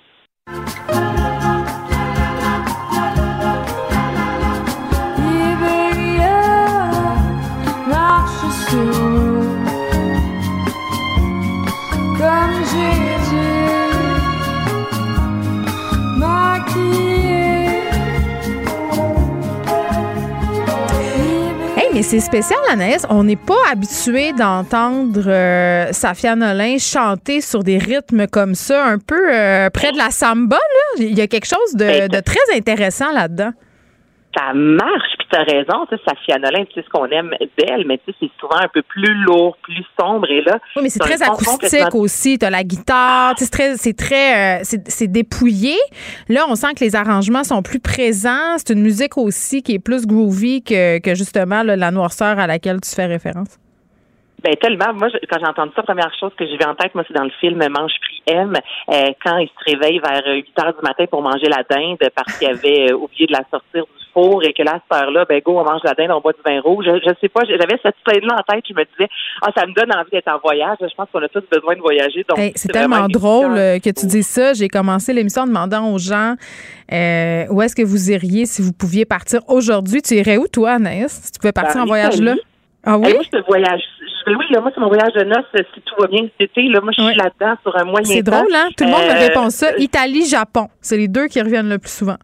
C'est spécial, Anaïs. On n'est pas habitué d'entendre euh, Safia Nolin chanter sur des rythmes comme ça, un peu euh, près de la samba. Là. Il y a quelque chose de, de très intéressant là-dedans. ça marche, puis t'as raison, tu sais, Safia Nolin, tu sais ce qu'on aime d'elle, mais tu sais, c'est souvent un peu plus lourd, plus sombre, et là... Oui, mais c'est très acoustique complètement- aussi. T'as la guitare, tu sais, c'est très, c'est très, euh, c'est dépouillé. Là, on sent que les arrangements sont plus présents. C'est une musique aussi qui est plus groovy que, que justement là, la noirceur à laquelle tu fais référence. Ben tellement. Moi, je- quand j'ai entendu ça, première chose que j'ai vu en tête, moi, c'est dans le film Mange Prix M, euh, quand il se réveille vers euh, 8 heures du matin pour manger la dinde parce qu'il avait euh, oublié de la sortir du four et que là, à cette heure-là, ben go, on mange la dinde, on boit du vin rouge. Je, je sais pas, j'avais cette scène-là en tête, je me disais, ah, ça me donne envie d'être en voyage. Je pense qu'on a tous besoin de voyager. Donc, Hey, c'est tellement drôle euh, que tu dis ça. J'ai commencé l'émission en demandant aux gens euh, où est-ce que vous iriez si vous pouviez partir aujourd'hui? Tu irais où, toi, Anaïs, si tu pouvais partir Ben, en voyage là? Italie. Ah oui? Hey, moi, je voyage. Je, oui, là, moi, c'est mon voyage de noces. euh, Si tout va bien cet été, là, moi, je suis là-dedans sur un moyen C'est drôle, hein? Tout le monde me Euh, répond ça. Italie, Japon. C'est les deux qui reviennent le plus souvent.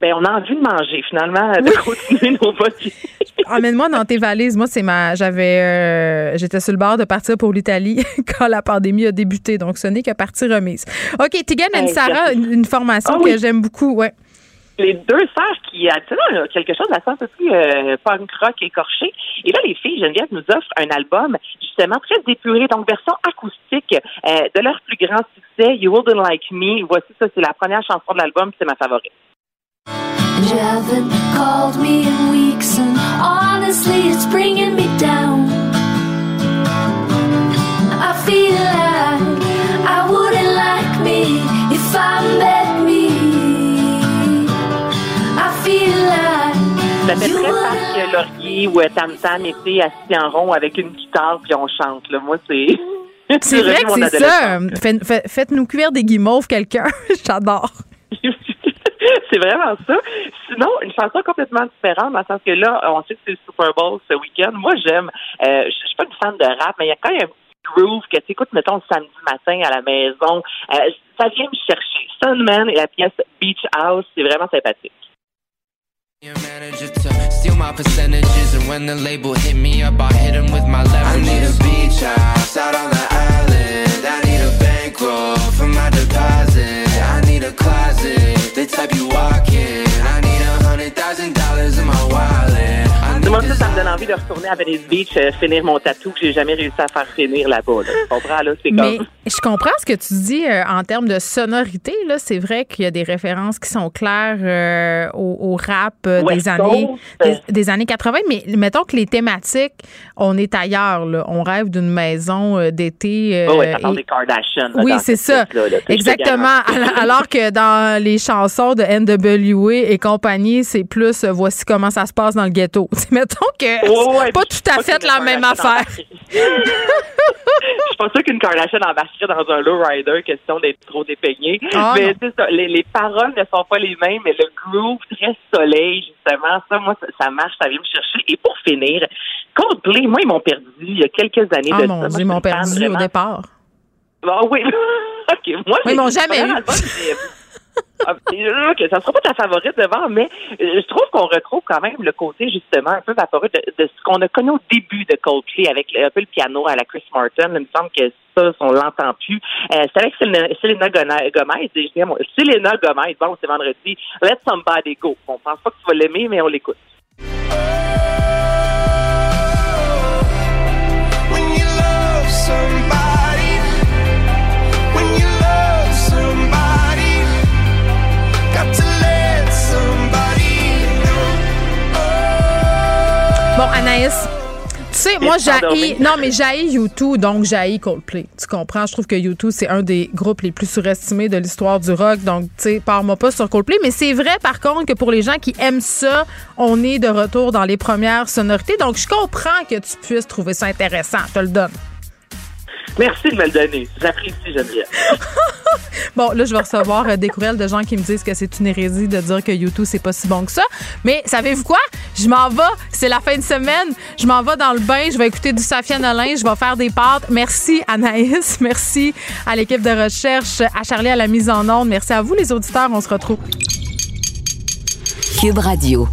Ben, on a envie de manger, finalement, de continuer nos voyages. Emmène-moi dans tes valises. Moi, c'est ma. J'avais. euh, J'étais sur le bord de partir pour l'Italie quand la pandémie a débuté. Donc, ce n'est que partie remise. OK, Tegan Hey, and Sarah, une, une formation Ah oui. que j'aime beaucoup. Ouais. Les deux sœurs qui a quelque chose à sens aussi euh, punk rock écorché. Et là, les filles, Geneviève nous offrent un album justement très épuré, donc version acoustique euh, de leur plus grand succès, You Wouldn't Like Me. Voici ça, c'est la première chanson de l'album, c'est ma favorite. You haven't called me in weeks, and honestly, it's bringing me down. I feel like I wouldn't like me if I met Ça fait très Parc Laurier ou euh, Tam Tam était assis en rond avec une guitare puis on chante. Là. Moi, c'est. C'est vrai que c'est ça. fait- Faites-nous cuire des guimauves, quelqu'un. J'adore. c'est vraiment ça. Sinon, une chanson complètement différente, dans le sens que là, on sait que c'est le Super Bowl ce week-end. Moi, j'aime, euh, je suis pas une fan de rap, mais il y a quand même un petit groove que tu écoutes, mettons, le samedi matin à la maison. Euh, ça vient me chercher. Sunman et la pièce Beach House, c'est vraiment sympathique. Manager to steal my percentages and when the label hit me up I hit him with my leverage I need a beach house out on the island. I need a bankroll for my deposit. I need a closet the type you walk in. I need a hundred thousand Moi, ça, ça me donne envie de retourner à Venice Beach, euh, finir mon tatou que j'ai jamais réussi à faire finir là-bas. Là. Tu comprends, là? C'est Mais comme... je comprends ce que tu dis euh, en termes de sonorité. Là, c'est vrai qu'il y a des références qui sont claires euh, au, au rap West des années des, des années 80. Mais mettons que les thématiques, on est ailleurs. là. On rêve d'une maison d'été. Oh, ouais, et- des Kardashians. là, oui, c'est ça. là. Exactement. garantis. Alors, que dans les chansons de NWA et compagnie, c'est plus voici comment ça se passe dans le ghetto. Mettons que ouais, pas tout à fait la même affaire. Je suis pas sûre qu'une Kardashian embarquerait dans un lowrider, question d'être trop dépeignée. Ah, mais ça, les, les paroles ne sont pas les mêmes, mais le groove très soleil, justement, ça, moi, ça, ça marche, ça vient me chercher. Et pour finir, Coldplay, moi, ils m'ont perdu il y a quelques années Ah de mon ça. Dieu, ils m'ont perdu au départ. Ah oui, OK. Moi, Oui, ils m'ont jamais eu. J'ai- Ah, OK, ça sera pas ta favorite devant, mais euh, je trouve qu'on retrouve quand même le côté justement un peu vaporeux de, ce qu'on a connu au début de Coldplay avec un peu le piano à la Chris Martin. Il me semble que ça, on l'entend plus. Euh, c'est avec Selena, Gomez. Selena Gomez, bon, c'est vendredi. Let somebody go. On pense pas que tu vas l'aimer, mais on l'écoute. When you love somebody, Bon, Anaïs, tu sais, moi, j'haïs. Non, mais j'haïs YouTube, donc j'haïs Coldplay. Tu comprends? Je trouve que YouTube, c'est un des groupes les plus surestimés de l'histoire du rock. Donc, tu sais, pars-moi pas sur Coldplay. Mais c'est vrai, par contre, que pour les gens qui aiment ça, on est de retour dans les premières sonorités. Donc, je comprends que tu puisses trouver ça intéressant. Je te le donne. Merci de me le donner. J'apprécie, Geneviève. Bon, là, je vais recevoir euh, des courriels de gens qui me disent que c'est une hérésie de dire que YouTube, c'est pas si bon que ça. Mais savez-vous quoi? Je m'en vais. C'est la fin de semaine. Je m'en vais dans le bain. Je vais écouter du Safia Nolin. Je vais faire des pâtes. Merci, Anaïs. Merci à l'équipe de recherche, à Charlie à la mise en onde. Merci à vous, les auditeurs. On se retrouve. Cube Radio.